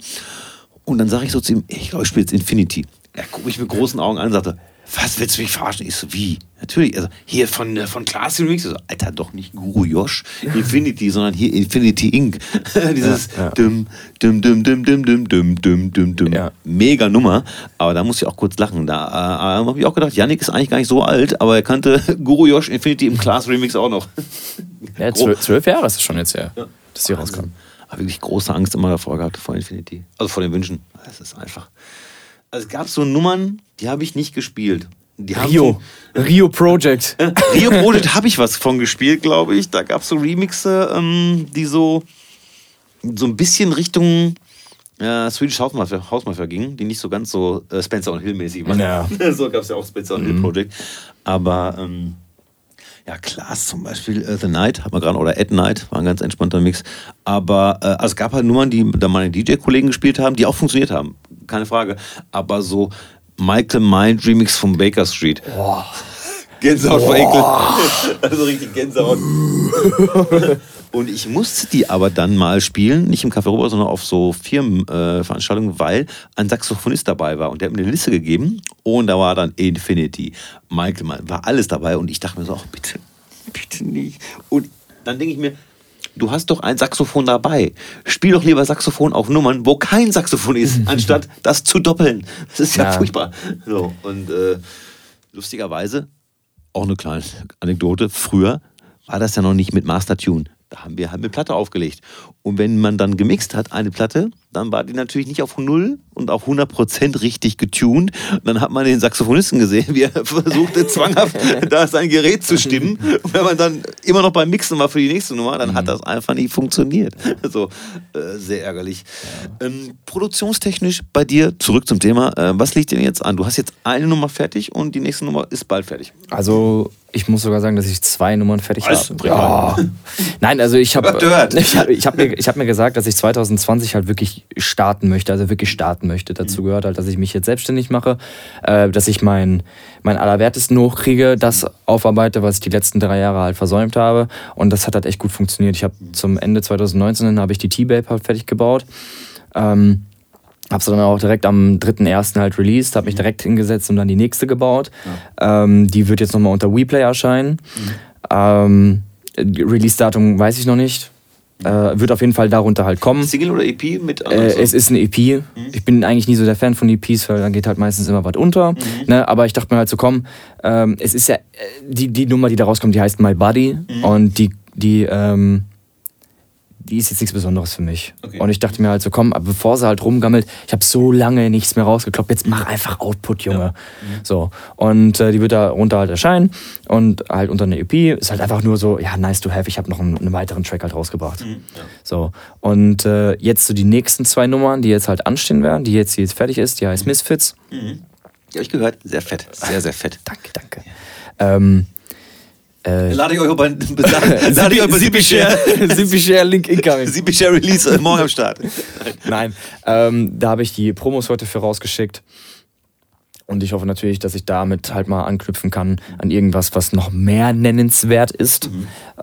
Und dann sage ich so zu ihm, ich glaube, ich spiele jetzt Infinity. Er guckt mich mit großen Augen an und sagte, was willst du mich verarschen? Ich so, wie? Natürlich, also hier von, äh, von Class Remix. So, Alter, doch nicht Guru Josh, Infinity, sondern hier Infinity Inc. Dieses Ja, ja. dum, dum, dum, dum, dum, dum, dum, dum, dum. Ja. Mega Nummer, aber da muss ich auch kurz lachen. Da äh, habe ich auch gedacht, Yannick ist eigentlich gar nicht so alt, aber er kannte Guru Josh Infinity im Class Remix auch noch. Ja, zwölf, zwölf Jahre ist es schon jetzt her, dass die rauskam. Aber wirklich große Angst immer davor gehabt, vor Infinity. Also vor den Wünschen. Es ist einfach. Also es gab so Nummern, die habe ich nicht gespielt. Die haben Rio. Rio Project. Von, Rio Project habe ich was von gespielt, glaube ich. Da gab es so Remixe, ähm, die so, so ein bisschen Richtung äh, Swedish House Mafia, House Mafia gingen, die nicht so ganz so äh, Spencer und Hill mäßig waren. Ja. so gab es ja auch Spencer und Hill Project. Aber ähm, ja, Klaas zum Beispiel, äh, The Night, hat man gerade, oder At Night, war ein ganz entspannter Mix. Aber äh, also es gab halt Nummern, die da meine DJ-Kollegen gespielt haben, die auch funktioniert haben. Keine Frage. Aber so Michael Mind Remix von Baker Street. Gänsehaut vor Ekel. Also richtig Gänsehaut. Und ich musste die aber dann mal spielen, nicht im Café Robert, sondern auf so Firmenveranstaltungen, äh, weil ein Saxophonist dabei war und der hat mir eine Liste gegeben und da war dann Infinity, Michael, Mann, war alles dabei und ich dachte mir so, ach, bitte, bitte nicht. Und dann denke ich mir, du hast doch ein Saxophon dabei. Spiel doch lieber Saxophon auf Nummern, wo kein Saxophon ist, anstatt das zu doppeln. Das ist ja, Ja. furchtbar. So, und äh, lustigerweise, auch eine kleine Anekdote, früher war das ja noch nicht mit Master Tune. Da haben wir halt eine Platte aufgelegt. Und wenn man dann gemixt hat, eine Platte, dann war die natürlich nicht auf 0 und auf 100% richtig getuned. Und dann hat man den Saxophonisten gesehen, wie er versuchte, zwanghaft da sein Gerät zu stimmen. Und wenn man dann immer noch beim Mixen war für die nächste Nummer, dann hat das einfach nicht funktioniert. So, äh, sehr ärgerlich. Ähm, produktionstechnisch bei dir, zurück zum Thema, äh, was liegt denn jetzt an? Du hast jetzt eine Nummer fertig und die nächste Nummer ist bald fertig. Also, ich muss sogar sagen, dass ich zwei Nummern fertig Was? habe. Ja. Nein, also ich habe ich hab, ich hab mir, ich hab mir gesagt, dass ich 2020 halt wirklich starten möchte, also wirklich starten möchte. Dazu gehört halt, dass ich mich jetzt selbstständig mache, äh, dass ich mein, mein Allerwertesten hochkriege, das aufarbeite, was ich die letzten drei Jahre halt versäumt habe. Und das hat halt echt gut funktioniert. Ich habe zum Ende 2019 habe ich die T-Babe halt fertig gebaut. Ähm, Hab's dann auch direkt am 3.1. halt released, hab mich direkt hingesetzt und dann die nächste gebaut. Ähm, die wird jetzt nochmal unter WePlay erscheinen. Ähm, Release-Datum weiß ich noch nicht. Äh, wird auf jeden Fall darunter halt kommen. Single oder EP mit Äh, es ist eine EP. Ich bin eigentlich nie so der Fan von EPs, weil dann geht halt meistens immer was unter. Ne? Aber ich dachte mir halt so, komm, ähm, es ist ja, äh, die, die Nummer, die da rauskommt, die heißt My Body. Und die, die, ähm, die ist jetzt nichts Besonderes für mich. Okay. Und ich dachte mir halt so, komm, aber bevor sie halt rumgammelt, ich habe so lange nichts mehr rausgekloppt, jetzt mach einfach Output, Junge. So. Und äh, die wird da runter halt erscheinen und halt unter einer EP. Ist halt einfach nur so, ja, nice to have. Ich habe noch einen, einen weiteren Track halt rausgebracht. So. Und äh, jetzt so die nächsten zwei Nummern, die jetzt halt anstehen werden, die jetzt, die jetzt fertig ist, die heißt Misfits. Die habe ich gehört. Sehr fett. Sehr, sehr fett. Danke, danke. Ähm, äh, Lade ich euch bei, lade ich euch bei Zippy Share. Zippy Share Link incoming. Zippy Share Release äh, morgen am Start. Nein, ähm, da habe ich die Promos heute für rausgeschickt. Und ich hoffe natürlich, dass ich damit halt mal anknüpfen kann an irgendwas, was noch mehr nennenswert ist.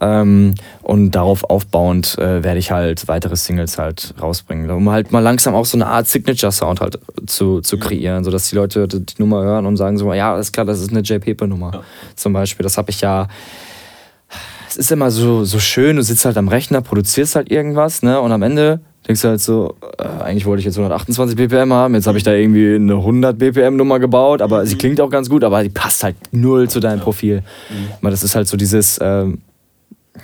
Ähm, und darauf aufbauend äh, werde ich halt weitere Singles halt rausbringen, um halt mal langsam auch so eine Art Signature-Sound halt zu, zu kreieren, sodass die Leute die Nummer hören und sagen so, ja, alles klar, das ist eine J. Pepe-Nummer. Zum Beispiel, das habe ich ja es ist immer so, so schön, du sitzt halt am Rechner, produzierst halt irgendwas, ne? Und am Ende denkst du halt so, äh, eigentlich wollte ich jetzt 128 BPM haben, jetzt habe ich da irgendwie eine 100 BPM Nummer gebaut, aber mhm. sie klingt auch ganz gut, aber die passt halt null zu deinem Profil. Mhm. Das ist halt so dieses, ähm,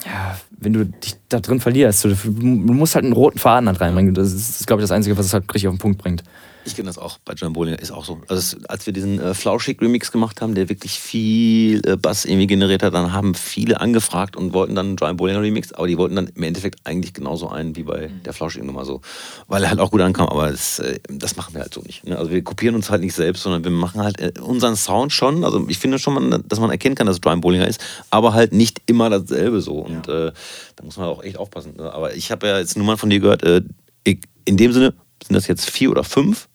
ja, wenn du dich da drin verlierst, du, du musst halt einen roten Faden halt reinbringen. Das ist, ist glaube ich, das Einzige, was es halt richtig auf den Punkt bringt. Ich kenne das auch bei John Bollinger, ist auch so. Also als wir diesen äh, Flauschig Remix gemacht haben, der wirklich viel äh, Bass irgendwie generiert hat, dann haben viele angefragt und wollten dann einen John Bollinger Remix, aber die wollten dann im Endeffekt eigentlich genauso einen wie bei mhm. der Flauschig Nummer so, weil er halt auch gut ankam, aber das, äh, das machen wir halt so nicht. Ne? Also wir kopieren uns halt nicht selbst, sondern wir machen halt äh, unseren Sound schon, also ich finde schon, dass man erkennen kann, dass es John Bollinger ist, aber halt nicht immer dasselbe so und ja. Äh, da muss man auch echt aufpassen. Ne? Aber ich habe ja jetzt Nummern von dir gehört, äh, in dem Sinne sind das jetzt vier oder fünf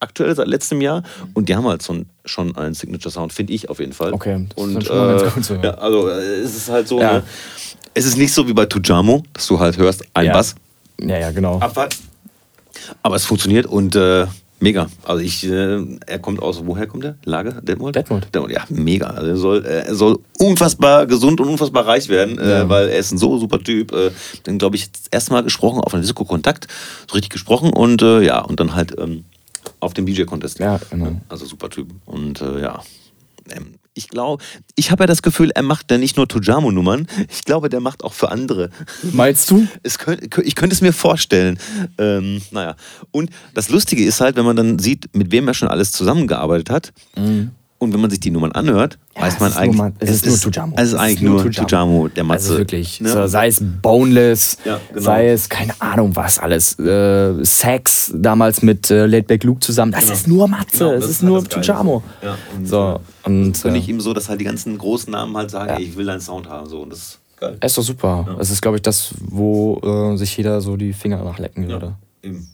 aktuell seit letztem Jahr und die haben halt so schon einen Signature Sound, finde ich auf jeden Fall. Okay, das und, ist schon mal ganz gut so. Ja. ja, also äh, es ist halt so, ja. ne? es ist nicht so wie bei Tujamo, dass du halt hörst, ein ja. Bass. Ja, ja, genau. Abfahrt. Aber es funktioniert und äh, mega. Also ich, äh, er kommt aus, woher kommt er? Lager? Detmold? Detmold. Detmold. Ja, mega. Also er soll, äh, er soll unfassbar gesund und unfassbar reich werden, äh, ja. weil er ist ein so super Typ. Äh, dann glaube ich, das erste Mal gesprochen auf einer Disco-Kontakt, so richtig gesprochen und äh, ja, und dann halt ähm, auf dem DJ-Contest. Ja, genau. Also super Typ. Und äh, ja, ähm, ich glaube, ich habe ja das Gefühl, er macht ja nicht nur Tujamo-Nummern, ich glaube, der macht auch für andere. Meinst du? Könnt, ich könnte es mir vorstellen. Ähm, naja. Und das Lustige ist halt, wenn man dann sieht, mit wem er schon alles zusammengearbeitet hat. Mhm. Und wenn man sich die Nummern anhört, ja, weiß man eigentlich. Nur, es, ist nur Tujamo. Es ist eigentlich nur Tujamo, Tujamo der Matze. Also wirklich. Ne? So, sei es Boneless, ja, genau. sei es keine Ahnung was alles. Äh, Sex damals mit äh, Laidback Luke zusammen. Das genau. ist nur Matze. Genau, es ist, ist halt nur Tujamo. Ja, und so. Und, und nicht äh, ihm so, dass halt die ganzen großen Namen halt sagen, ey, ich will deinen Sound haben. So. Und das ist geil. Es ist doch super. Es ist, glaube ich, das, wo äh, sich jeder so die Finger nachlecken würde. Eben.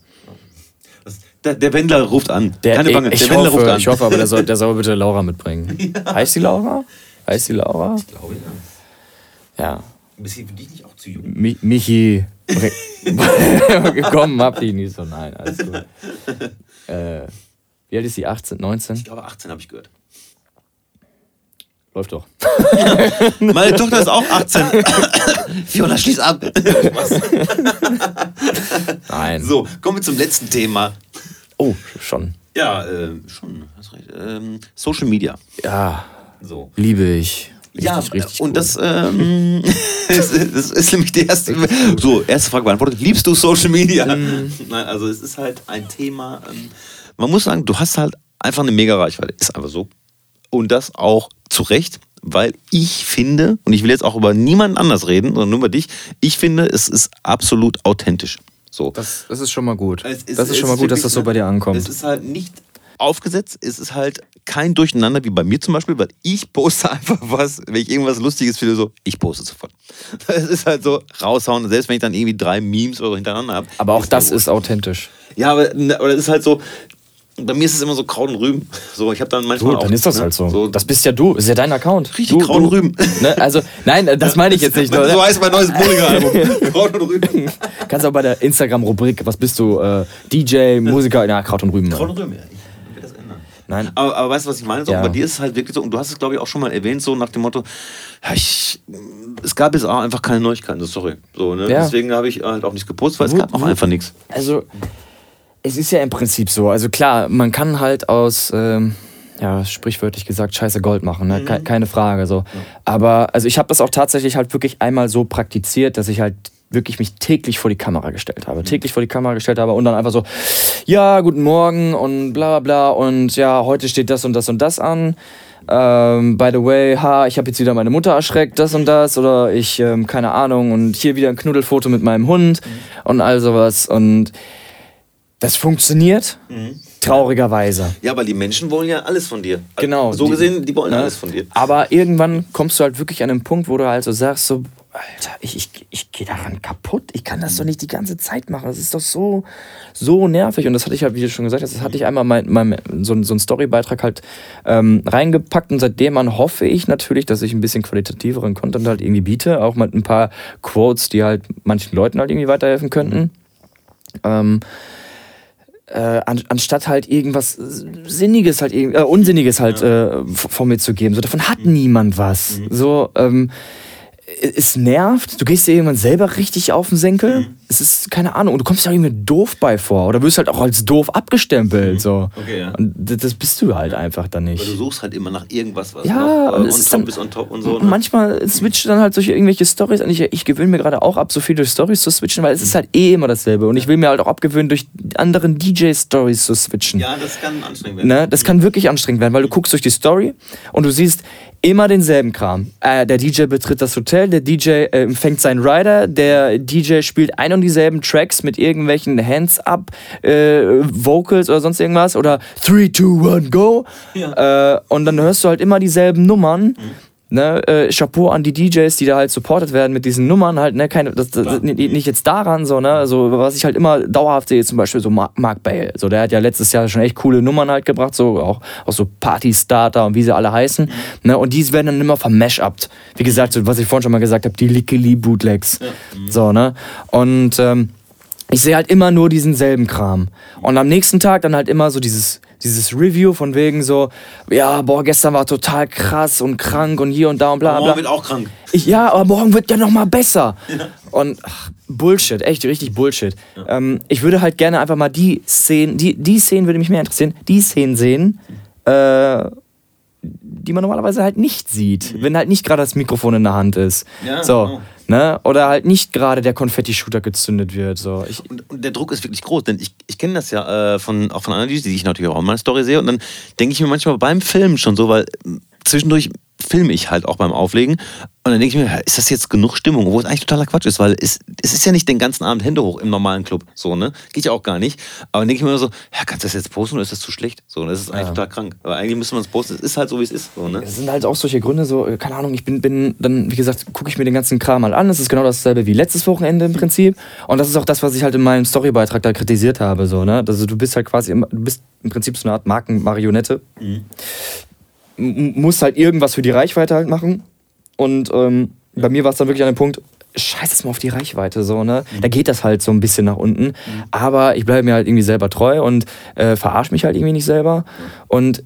Der, der, Wendler ruft an. Der, Keine Bange, ich, der Wendler hoffe, ruft an. Ich hoffe aber, der soll, der soll bitte Laura mitbringen. Ja. Heißt die Laura? Heißt die Laura? Ich glaube ja. Ja. Bist du dich nicht auch zu jung? Mi Michi. Komm, hab die nicht so. Nein, alles gut. Äh, wie alt ist sie? 18, 19? Ich glaube 18 habe ich gehört. Läuft doch. Meine Tochter ist auch 18. Fiona, schließ ab. Nein. So, kommen wir zum letzten Thema. Oh, schon. Ja, äh, schon. Hast recht. Ähm, Social Media. Ja. So. Liebe ich. Richtig, ja, richtig und cool. das, ähm, das, das, ist nämlich die erste. So, erste Frage beantwortet. Liebst du Social Media? Mm. Nein, also es ist halt ein Thema. Ähm, man muss sagen, du hast halt einfach eine mega Reichweite. Ist einfach so. Und das auch zu Recht, weil ich finde, und ich will jetzt auch über niemanden anders reden, sondern nur über dich, ich finde, es ist absolut authentisch. So. Das, das ist schon mal gut. Ist, das ist schon mal gut, dass das so bei dir ankommt. Es ist halt nicht aufgesetzt, es ist halt kein Durcheinander wie bei mir zum Beispiel, weil ich poste einfach was, wenn ich irgendwas Lustiges finde, so, ich poste sofort. Es ist halt so raushauen, selbst wenn ich dann irgendwie drei Memes oder so hintereinander habe. Aber auch das ist authentisch. Ja, aber, aber das ist halt so, bei mir ist es immer so Kraut und Rüben. So, ich habe dann manchmal. Gut, dann ist das ne, halt so. so. Das bist ja du, ist ja dein Account. Richtig, du, Kraut und Rüben. Ne? Also, nein, das meine ich jetzt nicht. so ne? heißt mein neues Bullinger-Album. Kraut und Rüben. Kannst auch bei der Instagram-Rubrik, was bist du? Äh, DJ, Musiker, ja, Kraut und Rüben. Kraut und Rüben, ja. Ich will das ändern. Nein. Aber, aber weißt du, was ich meine? So, ja. Bei dir ist es halt wirklich so, und du hast es, glaube ich, auch schon mal erwähnt, so nach dem Motto, ja, ich, es gab jetzt auch einfach keine Neuigkeiten, sorry. So, ne? Ja. Deswegen habe ich halt auch nichts gepostet, weil es gab auch einfach nichts. Also es ist ja im Prinzip so. Also klar, man kann halt aus, ähm, ja, sprichwörtlich gesagt, scheiße Gold machen, ne? Mhm. keine Frage. So. Aber also ich habe das auch tatsächlich halt wirklich einmal so praktiziert, dass ich halt wirklich mich täglich vor die Kamera gestellt habe. Mhm. Täglich vor die Kamera gestellt habe und dann einfach so, ja, guten Morgen und bla bla bla und ja, heute steht das und das und das an. Ähm, by the way, ha, ich habe jetzt wieder meine Mutter erschreckt, das und das, oder ich, ähm, keine Ahnung, und hier wieder ein Knuddelfoto mit meinem Hund mhm. und all sowas. Und das funktioniert. Mhm. Traurigerweise. Ja, aber die Menschen wollen ja alles von dir. Genau. So die, gesehen, die wollen ne? alles von dir. Aber irgendwann kommst du halt wirklich an einen Punkt, wo du halt so sagst, so, Alter, ich, ich, ich gehe daran kaputt. Ich kann das doch nicht die ganze Zeit machen. Das ist doch so, so nervig. Und das hatte ich halt, wie du schon gesagt hast, das hatte ich einmal mein, mein, so, so einen Storybeitrag halt ähm, reingepackt. Und seitdem an hoffe ich natürlich, dass ich ein bisschen qualitativeren Content halt irgendwie biete. Auch mit ein paar Quotes, die halt manchen Leuten halt irgendwie weiterhelfen könnten. Mhm. Ähm, äh, an, anstatt halt irgendwas Sinniges halt, äh, Unsinniges halt ja. äh, von mir zu geben. So, davon hat mhm. niemand was. Mhm. So, ähm, es nervt, du gehst dir irgendwann selber richtig auf den Senkel. Mhm. Es ist, keine Ahnung, und du kommst ja irgendwie doof bei vor. Oder wirst halt auch als doof abgestempelt. So. Okay, ja. Und das bist du halt einfach dann nicht. Weil du suchst halt immer nach irgendwas, was ja, noch, und äh, es ist dann, on top und so. Ne? Manchmal switcht dann halt durch irgendwelche Stories. Und ich, ich gewöhne mir gerade auch ab, so viel durch Stories zu switchen, weil es ist halt eh immer dasselbe. Und ich will mir halt auch abgewöhnen, durch anderen DJ-Stories zu switchen. Ja, das kann anstrengend werden. Ne? Das kann wirklich anstrengend werden, weil du guckst durch die Story und du siehst, immer denselben Kram. Äh, der DJ betritt das Hotel, der DJ äh, empfängt seinen Rider, der DJ spielt ein und dieselben Tracks mit irgendwelchen Hands-up äh, Vocals oder sonst irgendwas oder 3, 2, 1, go. Ja. Äh, und dann hörst du halt immer dieselben Nummern. Mhm Ne, äh, Chapeau an die DJs, die da halt supportet werden mit diesen Nummern halt, ne, keine, das, das, nicht jetzt daran, so, ne, also was ich halt immer dauerhaft sehe, zum Beispiel so Mark, Mark Bale, so, der hat ja letztes Jahr schon echt coole Nummern halt gebracht, so, auch, auch so Party-Starter und wie sie alle heißen, mhm. ne, und die werden dann immer vermashupt, wie gesagt, so, was ich vorhin schon mal gesagt habe, die Lickily Bootlegs, ja. mhm. so, ne, und, ähm, ich sehe halt immer nur diesen selben Kram. Und am nächsten Tag dann halt immer so dieses, dieses Review von wegen so, ja, boah, gestern war total krass und krank und hier und da und bla bla. Morgen wird auch krank. Ich, ja, aber morgen wird ja noch mal besser. Ja. Und ach, Bullshit, echt richtig Bullshit. Ja. Ähm, ich würde halt gerne einfach mal die Szenen, die, die Szenen würde mich mehr interessieren, die Szenen sehen, äh, die man normalerweise halt nicht sieht, mhm. wenn halt nicht gerade das Mikrofon in der Hand ist. Ja, so. Genau. Ne? Oder halt nicht gerade der Konfetti-Shooter gezündet wird. So. Ich und, und, der Druck ist wirklich groß, denn ich, ich kenne das ja äh, von, auch von anderen, die ich natürlich auch in meiner Story sehe. Und dann denke ich mir manchmal beim Filmen schon so, weil zwischendurch filme ich halt auch beim Auflegen. Und dann denke ich mir, ist das jetzt genug Stimmung? Wo es eigentlich totaler Quatsch ist, weil es, es ist ja nicht den ganzen Abend Hände hoch im normalen Club. So, ne? Geht ja auch gar nicht. Aber dann denke ich mir immer so, ja, kannst du das jetzt posten oder ist das zu schlecht? So, das ist eigentlich ja. total krank. Aber eigentlich müsste man es posten. Es ist halt so, wie es ist. So, ne? Das sind halt auch solche Gründe, so, äh, keine Ahnung, ich bin, bin dann, wie gesagt, gucke ich mir den ganzen Kram mal an. Das ist genau dasselbe wie letztes Wochenende im Prinzip. Und das ist auch das, was ich halt in meinem Storybeitrag da kritisiert habe. So, ne? Also du bist halt quasi, du bist im Prinzip so eine Art Markenmarionette. Mhm muss halt irgendwas für die Reichweite halt machen. Und ähm, ja. bei mir war es dann wirklich an dem Punkt, scheiß es mal auf die Reichweite so, ne? Mhm. Da geht das halt so ein bisschen nach unten. Mhm. Aber ich bleibe mir halt irgendwie selber treu und äh, verarsche mich halt irgendwie nicht selber. Und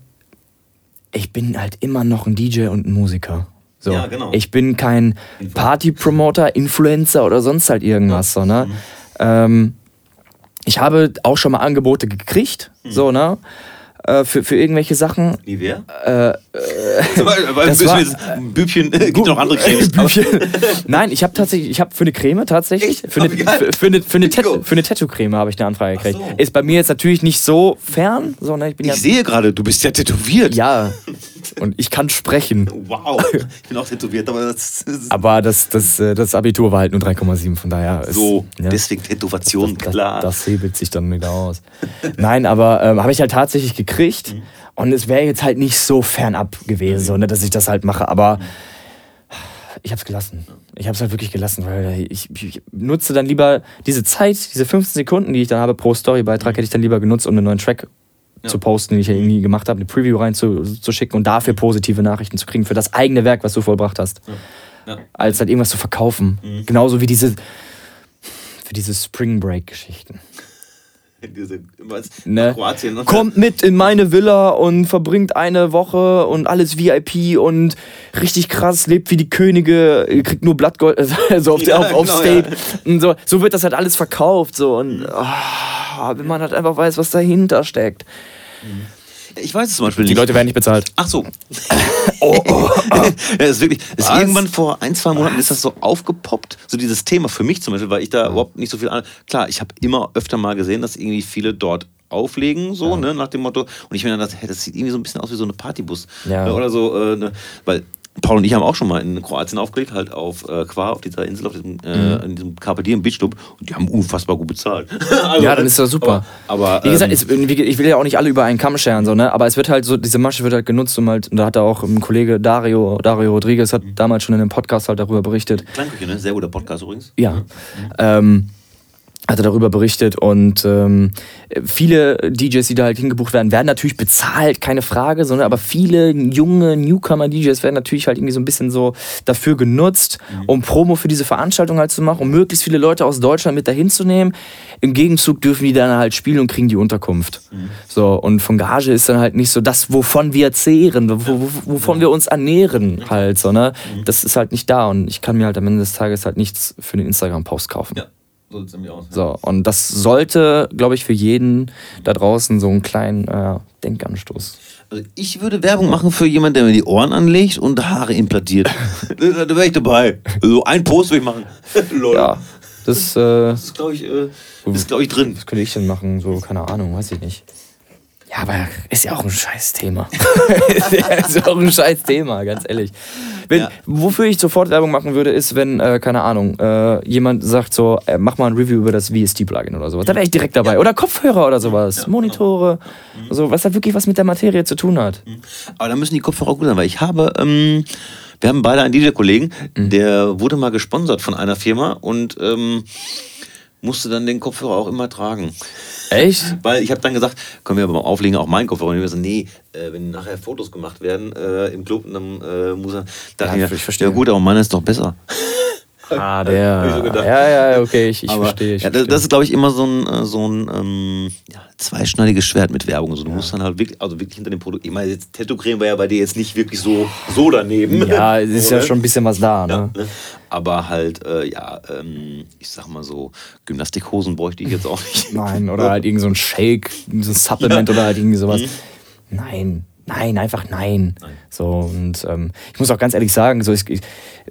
ich bin halt immer noch ein DJ und ein Musiker. So. Ja, genau. Ich bin kein Party-Promoter, Influencer oder sonst halt irgendwas, so, ne? Mhm. Ähm, ich habe auch schon mal Angebote gekriegt, mhm. so, ne? Äh, für, für irgendwelche Sachen. Wie wer? Äh, äh, das war, ein Bübchen, äh, gibt noch andere Cremes. Nein, ich habe tatsächlich, ich habe für eine Creme tatsächlich, für eine, für, für, eine, für eine, Tattoo, für eine Tattoo-Creme habe ich eine Anfrage gekriegt. So. Ist bei mir jetzt natürlich nicht so fern, sondern ich bin ich ja... sehe gerade, du bist ja tätowiert. Ja, und ich kann sprechen. Wow, ich bin auch tätowiert, aber das... aber das, das, äh, das Abitur war halt nur 3,7, von daher... Ist, so, ja, deswegen Tätowation, das, klar. Das, das hebelt sich dann wieder aus. Nein, aber ähm, habe ich halt tatsächlich gekriegt. Mhm. Und es wäre jetzt halt nicht so fernab gewesen, so, ne, dass ich das halt mache. Aber ich habe es gelassen. Ich habe es halt wirklich gelassen, weil ich, ich, nutze dann lieber diese Zeit, diese 15 Sekunden, die ich dann habe pro Storybeitrag, hätte ich dann lieber genutzt, um einen neuen Track ja. zu posten, den ich ja irgendwie gemacht habe, eine Preview reinzuschicken und dafür positive Nachrichten zu kriegen für das eigene Werk, was du vollbracht hast. Ja. Als halt irgendwas zu verkaufen. Mhm. Genauso wie diese, für diese Spring Break-Geschichten. Diese, ne? Kroatien. Ne? Kommt mit in meine Villa und verbringt eine Woche und alles VIP und richtig krass, lebt wie die Könige, kriegt nur Blattgold, also auf, ja, auf, auf genau, State. Ja. Und so, so wird das halt alles verkauft. So. Und oh, wenn man halt einfach weiß, was dahinter steckt. Mhm. Ich weiß es zum Beispiel nicht. Die Leute werden nicht bezahlt. Ach so. oh, oh, oh. Ja, ist wirklich, ist irgendwann vor ein, zwei Monaten ist das so aufgepoppt, so dieses Thema für mich zum Beispiel, weil ich da überhaupt nicht so viel an. Klar, ich habe immer öfter mal gesehen, dass irgendwie viele dort auflegen, so, ja. ne, nach dem Motto. Und ich mir dann dachte, hey, das sieht irgendwie so ein bisschen aus wie so eine Partybus. Ja. Oder so, äh, ne, weil Paul und ich haben auch schon mal in Kroatien aufgelegt, halt auf äh, Qua, auf dieser Insel, auf diesem, äh, mhm. in diesem Carpe Diem Beach Club. Und die haben unfassbar gut bezahlt. also, ja, dann ist das super. Aber, aber wie gesagt, ähm, ich will ja auch nicht alle über einen Kamm scheren, so, ne? aber es wird halt so, diese Masche wird halt genutzt, um halt, und da hat auch ein Kollege Dario, Dario Rodriguez, hat mhm. damals schon in einem Podcast halt darüber berichtet. Klangküche, ne? Sehr guter Podcast übrigens. Ja. Mhm. Ähm, hat er darüber berichtet und ähm, viele DJs, die da halt hingebucht werden, werden natürlich bezahlt, keine Frage, sondern aber viele junge Newcomer-DJs werden natürlich halt irgendwie so ein bisschen so dafür genutzt, mhm. um Promo für diese Veranstaltung halt zu machen, um möglichst viele Leute aus Deutschland mit dahin zu nehmen. Im Gegenzug dürfen die dann halt spielen und kriegen die Unterkunft. Mhm. So, und von Gage ist dann halt nicht so das, wovon wir zehren, wovon wir uns ernähren halt, so, ne? Mhm. Das ist halt nicht da und ich kann mir halt am Ende des Tages halt nichts für den Instagram-Post kaufen. Ja. So sieht's nämlich aus. So, und das sollte, glaube ich, für jeden da draußen so einen kleinen äh, Denkanstoß. Also ich würde Werbung machen für jemanden, der mir die Ohren anlegt und Haare implantiert. da wäre ich dabei. So ein Post würde ich machen. Lol. Ja, das, äh, Das ist, glaube ich, äh, ist, glaub ich, drin. was könnte ich denn machen? So, keine Ahnung, weiß ich nicht. Ja, aber ist ja auch ein scheiß Thema. ist auch ein scheiß Thema, ganz ehrlich. Wenn, Ja. Wofür ich sofort Werbung machen würde, ist, wenn, äh, keine Ahnung, äh, jemand sagt so, äh, mach mal ein Review über das VST-Plugin oder sowas. Da wäre ich direkt dabei. Oder Kopfhörer oder sowas. Monitore. So, was halt wirklich was mit der Materie zu tun hat. Aber da müssen die Kopfhörer auch gut sein, weil ich habe, ähm, wir haben beide einen DJ-Kollegen, der wurde mal gesponsert von einer Firma und ähm, musste dann den Kopfhörer auch immer tragen. Echt? Weil ich habe dann gesagt, können wir aber beim Auflegen auch meinen Kopfhörer? Und ich so, nee, äh, wenn nachher Fotos gemacht werden äh, im Club, dann äh, muss er. Da Ja, ja, ich verstehe. ja gut, aber meiner ist doch besser. Ah, der. so gedacht. ja, ja, okay, ich, ich Aber, verstehe. Ich ja, das, verstehe. das ist, glaube ich, immer so ein, äh, so ein ähm, ja, zweischneidiges Schwert mit Werbung. Also, du musst dann halt wirklich, also wirklich hinter dem Produkt. Ich meine, jetzt Tattoo-Creme war ja bei dir jetzt nicht wirklich so, so daneben. ja, es ist ja schon ein bisschen was da, ne? Ne? Aber halt, äh, ja, ähm, ich sag mal so, Gymnastikhosen bräuchte ich jetzt auch nicht. Nein, oder halt irgend so ein Shake, so ein Supplement oder halt irgendwie sowas. Nein, nein, einfach nein. So, und ähm, ich muss auch ganz ehrlich sagen, so ich, ich,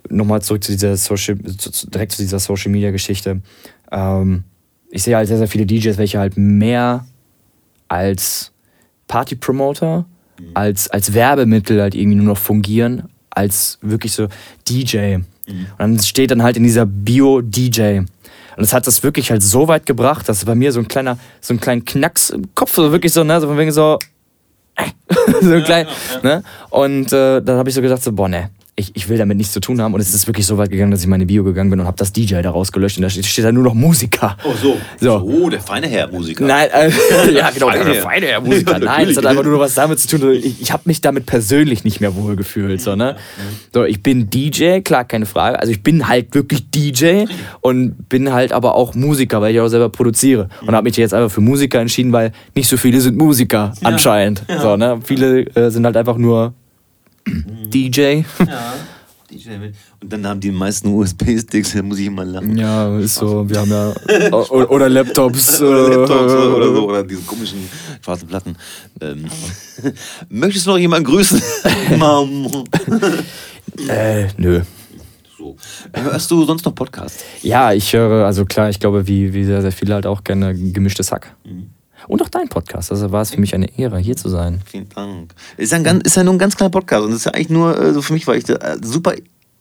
nochmal zurück zu dieser Social, zu, zu, direkt zu dieser Social Media Geschichte. Ähm, ich sehe halt sehr, sehr viele DJs, welche halt mehr als Party Promoter, als, als Werbemittel halt irgendwie nur noch fungieren, als wirklich so DJ. Und dann steht dann halt in dieser Bio DJ. Und das hat das wirklich halt so weit gebracht, dass bei mir so ein kleiner, so ein kleiner Knacks im Kopf, so wirklich so, ne, so von wegen so, so ein klein, ne? Und äh, dann habe ich so gesagt, so, boah, ne, ich, ich will damit nichts zu tun haben. Und es ist wirklich so weit gegangen, dass ich in meine Bio gegangen bin und habe das DJ da rausgelöscht und da steht, steht da nur noch Musiker. Oh, so. So. Oh, der feine Herr Musiker. Nein, äh, ja genau, der Feine. feine Herr Musiker. Nein, es hat einfach nur noch was damit zu tun. Ich, ich habe mich damit persönlich nicht mehr wohl gefühlt. So, ne? so, ich bin DJ, klar, keine Frage. Also ich bin halt wirklich DJ und bin halt aber auch Musiker, weil ich auch selber produziere. Und habe mich jetzt einfach für Musiker entschieden, weil nicht so viele sind Musiker anscheinend. So, ne? Viele äh, sind halt einfach nur DJ. Ja. DJ mit- Und dann haben die meisten USB-Sticks, da muss ich immer lachen. Ja, ist so. Wir haben ja. Oder, Laptops. Oder Laptops äh, oder so, oder diese komischen schwarzen Platten. Ähm, möchtest du noch jemanden grüßen? Äh, nö. so. Hörst du sonst noch Podcasts? Ja, ich höre, also klar, ich glaube, wie, wie sehr, sehr viele halt auch gerne gemischtes Hack. Und auch dein Podcast. Also war es für mich eine Ehre, hier zu sein. Vielen Dank. Ist ein ganz, ist ja nur ein ganz kleiner Podcast und das ist ja eigentlich nur äh, so für mich, weil ich da äh, super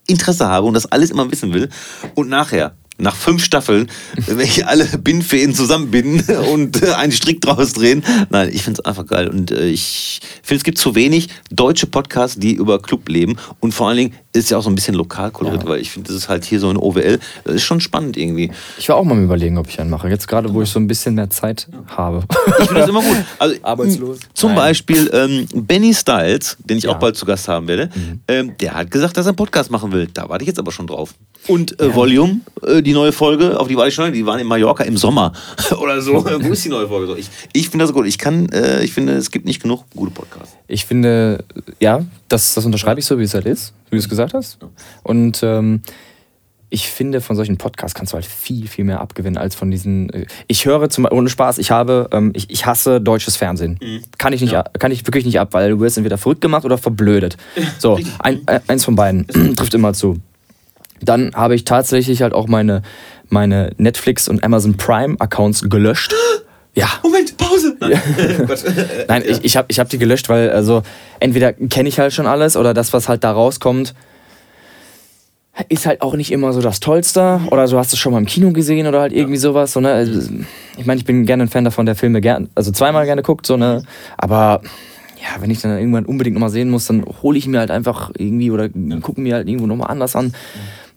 Interesse habe und das alles immer wissen will. Und nachher, nach fünf Staffeln, wenn ich alle Bindfäden zusammenbinden und äh, einen Strick draus drehen. Nein, ich finde es einfach geil. Und äh, ich finde, es gibt zu wenig deutsche Podcasts, die über Club leben. Und vor allen Dingen ist ja auch so ein bisschen Lokalkolorit, Ja. weil ich finde, das ist halt hier so in OWL. Das ist schon spannend irgendwie. Ich war auch mal überlegen, ob ich einen mache. Jetzt gerade, wo ich so ein bisschen mehr Zeit habe. Ich finde das immer gut. Also, Arbeitslos? Zum Nein. Beispiel ähm, Benny Styles, den ich Ja. Mhm. auch bald zu Gast haben werde, ähm, der hat gesagt, dass er einen Podcast machen will. Da warte ich jetzt aber schon drauf. Und äh, Volume, äh, die neue Folge, auf die warte ich schon, die waren in Mallorca im Sommer oder so. Wo ist die neue Folge? So, ich ich finde das gut. Ich kann, äh, ich finde, es gibt nicht genug gute Podcasts. Ich finde, ja, das, das unterschreibe ich so, wie es halt ist, wie du es gesagt hast. Und ähm, ich finde, von solchen Podcasts kannst du halt viel, viel mehr abgewinnen als von diesen. äh, Ich höre zum ohne Spaß, ich habe, ähm, ich, ich hasse deutsches Fernsehen. Kann ich nicht, ab- kann ich wirklich nicht ab, weil du wirst entweder verrückt gemacht oder verblödet. So, ein, äh, eins von beiden trifft immer zu. Dann habe ich tatsächlich halt auch meine, meine Netflix und Amazon Prime Accounts gelöscht. Ja. Moment, Pause! Nein, ich, ich habe ich hab die gelöscht, weil also entweder kenne ich halt schon alles oder das, was halt da rauskommt, ist halt auch nicht immer so das Tollste. Oder du hast es schon mal im Kino gesehen oder halt irgendwie sowas. So, ne? Also, Ich meine, ich bin gerne ein Fan davon, der Filme gern, also zweimal gerne guckt, so, ne? Aber ja, wenn ich dann irgendwann unbedingt nochmal sehen muss, dann hole ich mir halt einfach irgendwie oder gucke mir halt irgendwo nochmal anders an.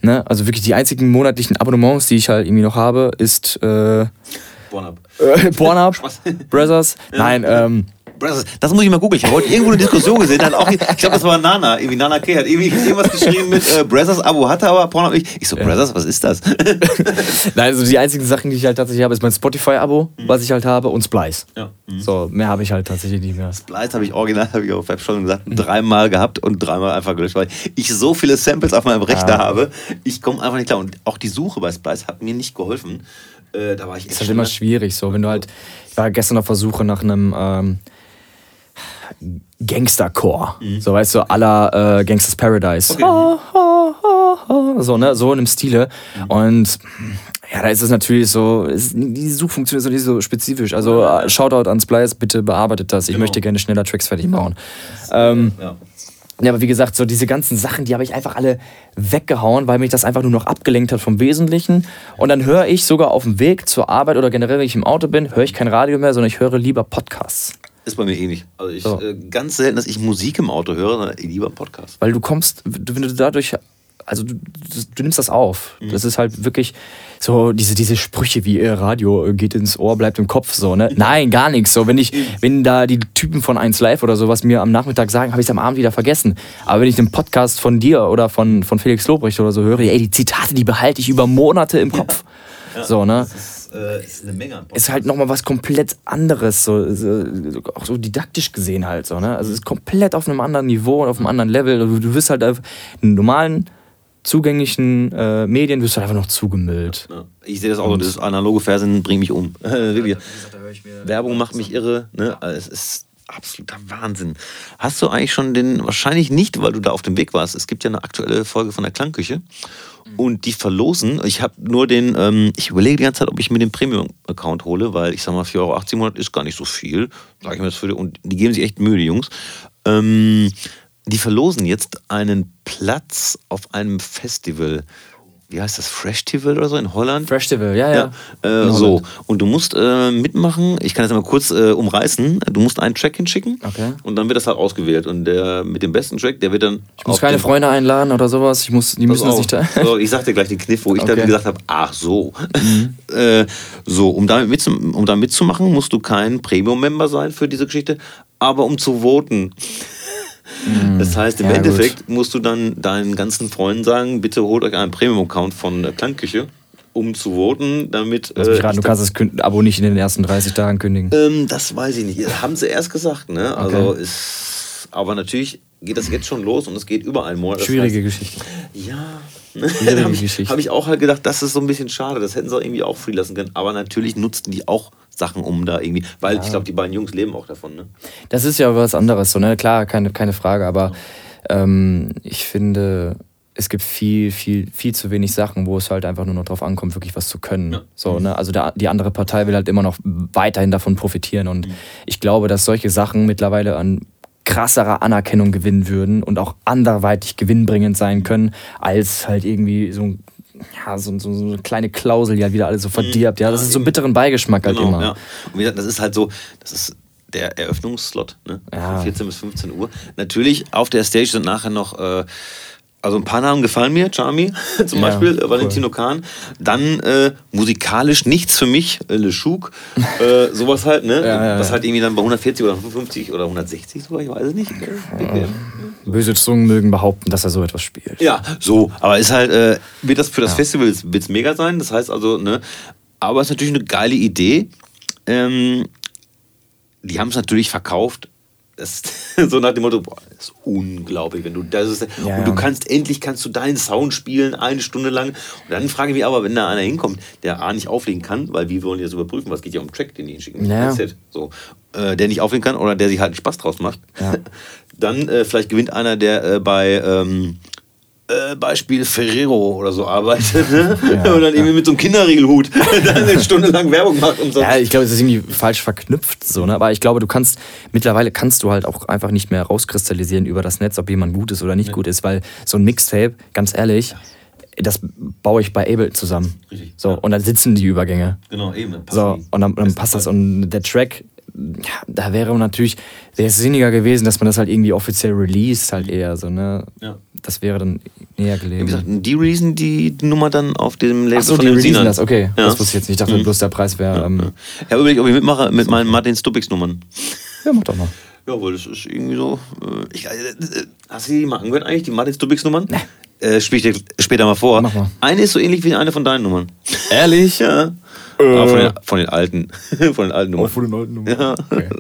Ne? Also wirklich die einzigen monatlichen Abonnements, die ich halt irgendwie noch habe, ist äh, Pornhub. äh, Pornhub, Spaß. Brothers. Nein, ähm, Brothers, das muss ich mal googeln. Ich habe heute irgendwo eine Diskussion gesehen, hat auch, ich glaube, das war Nana, irgendwie Nana K. hat irgendwie irgendwas geschrieben mit äh, Brothers Abo hatte, aber Pornhub nicht. Ich so, Brothers, was ist das? Nein, also die einzigen Sachen, die ich halt tatsächlich habe, ist mein Spotify-Abo, mhm. was ich halt habe, und Splice. Ja. Mhm. So, mehr habe ich halt tatsächlich nicht mehr. Splice habe ich original, habe ich auf Web schon gesagt, mhm. dreimal gehabt und dreimal einfach gelöscht, weil ich so viele Samples auf meinem Rechner ja. habe. Ich komme einfach nicht klar. Und auch die Suche bei Splice hat mir nicht geholfen. Äh, da war ich echt. ist halt immer schwierig, so, wenn du halt. Ich war gestern auf der Suche nach einem. Ähm, Gangstercore. Mhm. So, weißt du, aller äh, Gangsters Paradise. Okay. so, ne, so in einem Stile. Mhm. Und ja, da ist es natürlich so, ist, die Suchfunktion ist nicht so spezifisch. Also, ja. Shoutout an Splice, bitte bearbeitet das. Ich genau. möchte gerne schneller Tracks fertig bauen. Ähm, ja. Ja, aber wie gesagt, so diese ganzen Sachen, die habe ich einfach alle weggehauen, weil mich das einfach nur noch abgelenkt hat vom Wesentlichen. Und dann höre ich sogar auf dem Weg zur Arbeit oder generell, wenn ich im Auto bin, höre ich kein Radio mehr, sondern ich höre lieber Podcasts. Ist bei mir ähnlich. Eh also ich so. äh, ganz selten, dass ich Musik im Auto höre, sondern lieber Podcast. Weil du kommst, wenn du dadurch, also du, du nimmst das auf. Mhm. Das ist halt wirklich so diese, diese Sprüche wie äh, Radio geht ins Ohr, bleibt im Kopf so, ne? Nein, gar nichts. So, wenn ich, wenn da die Typen von 1 Live oder sowas mir am Nachmittag sagen, habe ich es am Abend wieder vergessen. Aber wenn ich den Podcast von dir oder von, von Felix Lobrecht oder so höre, ey, die Zitate, die behalte ich über Monate im Kopf. Ja. So, ne? Äh, ist eine Menge an Ist halt nochmal was komplett anderes, so, so, auch so didaktisch gesehen halt so, ne? Also es ist komplett auf einem anderen Niveau und auf einem anderen Level. Du, du wirst halt auf in normalen, zugänglichen äh, Medien wirst du halt einfach noch zugemüllt. Ja. Ich sehe das auch so, das analoge Fernsehen bringt mich um. Wirklich. Werbung macht mich irre, ne? Also es ist absoluter Wahnsinn. Hast du eigentlich schon den, wahrscheinlich nicht, weil du da auf dem Weg warst, es gibt ja eine aktuelle Folge von der Klangküche und die verlosen. Ich habe nur den, ähm, ich überlege die ganze Zeit, ob ich mir den Premium-Account hole, weil ich sag mal, 4,80 Euro im Monat ist gar nicht so viel. Sag ich mir das für die, und die geben sich echt Mühe, die Jungs. Ähm, die verlosen jetzt einen Platz auf einem Festival wie heißt das, Freshtival oder so in Holland? Freshtival, ja, ja. ja äh, so, und du musst äh, mitmachen, ich kann das mal kurz äh, umreißen, du musst einen Track hinschicken okay. und dann wird das halt ausgewählt und der mit dem besten Track, der wird dann... Ich muss keine Freunde einladen oder sowas, ich muss, die müssen das nicht da... So, ich sag dir gleich den Kniff, wo ich okay. dann gesagt habe, ach so. Mhm. Äh, so, um damit, mitzum um da mitzumachen, musst du kein Premium-Member sein für diese Geschichte, aber um zu voten... Mhm. Das heißt, im ja, Endeffekt gut. musst du dann deinen ganzen Freunden sagen, bitte holt euch einen Premium-Account von der Klangküche um zu voten, damit. Lass mich äh, raten, du kannst das Abo nicht in den ersten 30 Tagen kündigen. Ähm, das weiß ich nicht. Haben sie erst gesagt, ne? Also okay. ist. Aber natürlich geht das jetzt schon los und es geht über einen Monat. Schwierige heißt, Geschichte. Ja. habe ich, hab ich auch halt gedacht, das ist so ein bisschen schade. Das hätten sie auch irgendwie auch freelassen können. Aber natürlich nutzten die auch Sachen, um da irgendwie, weil ja. ich glaube, die beiden Jungs leben auch davon. Ne? Das ist ja was anderes, so, ne? Klar, keine, keine Frage, aber ähm, ich finde, es gibt viel, viel, viel zu wenig Sachen, wo es halt einfach nur noch drauf ankommt, wirklich was zu können. Ja. So, ne? Also der, die andere Partei will halt immer noch weiterhin davon profitieren. Und mhm. ich glaube, dass solche Sachen mittlerweile an krasserer Anerkennung gewinnen würden und auch anderweitig gewinnbringend sein können, als halt irgendwie so ein ja, so, so, so, eine kleine Klausel, die halt wieder alles so verdirbt. Ja, das ist so einen bitteren Beigeschmack halt genau, immer. Ja. Und wie gesagt, das ist halt so, das ist der Eröffnungsslot, ne? Ja. Von 14 bis 15 Uhr. Natürlich auf der Stage sind nachher noch. Äh, also ein paar Namen gefallen mir, Charmy zum ja, Beispiel, cool. Valentino Kahn. Dann äh, musikalisch nichts für mich, äh, Le Chouk, äh, sowas halt, ne? Ja, ja, Was halt irgendwie dann bei 140 oder 55 oder 160 sogar, ich weiß es nicht. Böse Zungen mögen behaupten, dass er so etwas spielt. Ja, so, aber ist halt, äh, wird das für das Festival wird's mega sein, das heißt also, ne? Aber es ist natürlich eine geile Idee. Ähm, die haben es natürlich verkauft das so nach dem Motto, boah, das ist unglaublich, wenn du das ist, ja, und du kannst endlich kannst du deinen Sound spielen eine Stunde lang und dann frage ich mich aber, wenn da einer hinkommt, der A nicht auflegen kann, weil wir wollen das überprüfen, was geht ja um Track, den die hinschicken, ja. so, äh, der nicht auflegen kann oder der sich halt einen Spaß draus macht, ja. dann äh, vielleicht gewinnt einer, der äh, bei ähm, äh, Beispiel Ferrero oder so arbeitet ne? ja, und dann irgendwie mit so einem Kinderriegelhut dann eine Stunde lang Werbung macht und so. Ja, ich glaube, es ist irgendwie falsch verknüpft so, ne? aber ich glaube, du kannst, mittlerweile kannst du halt auch einfach nicht mehr rauskristallisieren über das Netz, ob jemand gut ist oder nicht ja. gut ist, weil so ein Mixtape, ganz ehrlich, ja. das baue ich bei Ableton zusammen. Richtig. So, und dann sitzen die Übergänge. Genau, eben. So, und dann, dann passt das und der Track ja, da wäre natürlich, wäre es sinniger gewesen, dass man das halt irgendwie offiziell released, halt eher so, ne? Ja. Das wäre dann näher gelegen. Wie gesagt, die Reason, die Nummer dann auf dem Label Ach so, von die dem Sinan. das, okay. Ja. Das wusste ich jetzt nicht. Ich dachte mhm. bloß, der Preis wäre. Ähm, ja, überlegt, ob ich mitmache mit meinen Martin Stupix Nummern. Ja, mach doch mal. Ja, weil das ist irgendwie so. Äh, ich, äh, äh, hast du die mal angehört eigentlich, die Martins Dubix Nummern? Nee. Äh, spiel ich dir später mal vor. Mach mal. Eine ist so ähnlich wie eine von deinen Nummern. Ehrlich? Ja. Aber von, den, von den alten. von den alten Nummern. Auch von den alten Nummern. Ja. Okay.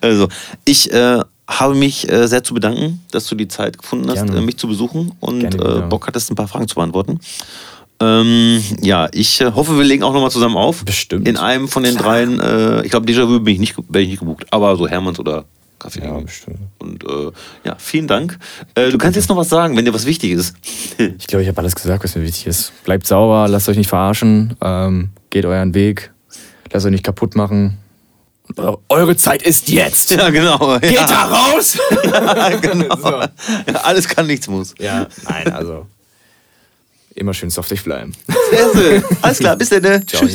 Also, ich äh, habe mich äh, sehr zu bedanken, dass du die Zeit gefunden hast, Gerne. äh, mich zu besuchen und Gerne äh. Bock hattest, ein paar Fragen zu beantworten. Ähm, ja, ich äh, hoffe, wir legen auch nochmal zusammen auf. Bestimmt. In einem von den dreien, äh, ich glaube, Déjà-vu bin ich nicht, bin ich nicht gebucht, aber so Hermanns oder Kaffee. Ja, bestimmt. Und äh, ja, vielen Dank. Äh, du kannst jetzt noch was sagen, wenn dir was wichtig ist. Ich glaube, ich habe alles gesagt, was mir wichtig ist. Bleibt sauber, lasst euch nicht verarschen, ähm, geht euren Weg, lasst euch nicht kaputt machen. Eure Zeit ist jetzt! ja, genau. Geht ja. da raus! Ja, genau. So. Ja, alles kann, nichts muss. Ja, nein, also. Immer schön softig bleiben. Sehr schön. Alles klar, bis dann. ne? Ciao.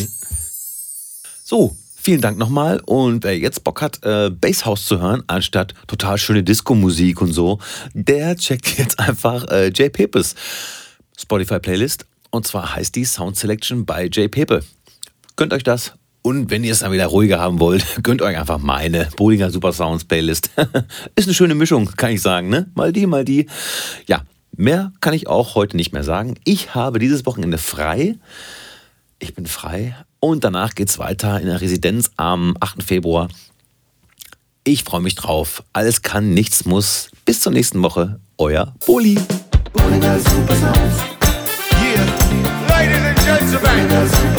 So, vielen Dank nochmal. Und wer jetzt Bock hat, äh, Basshouse zu hören, anstatt total schöne Disco-Musik und so, der checkt jetzt einfach äh, J. Pepes Spotify-Playlist. Und zwar heißt die Sound Selection bei J. Pepe. Gönnt euch das. Und wenn ihr es dann wieder ruhiger haben wollt, gönnt euch einfach meine Bolinger Super Sounds Playlist. Ist eine schöne Mischung, kann ich sagen, ne? Mal die, mal die. Ja, mehr kann ich auch heute nicht mehr sagen. Ich habe dieses Wochenende frei. Ich bin frei und danach geht's weiter in der Residenz am 8. Februar. Ich freue mich drauf. Alles kann, nichts muss. Bis zur nächsten Woche. Euer Boli. Bolinger. Yeah, ladies and gentlemen.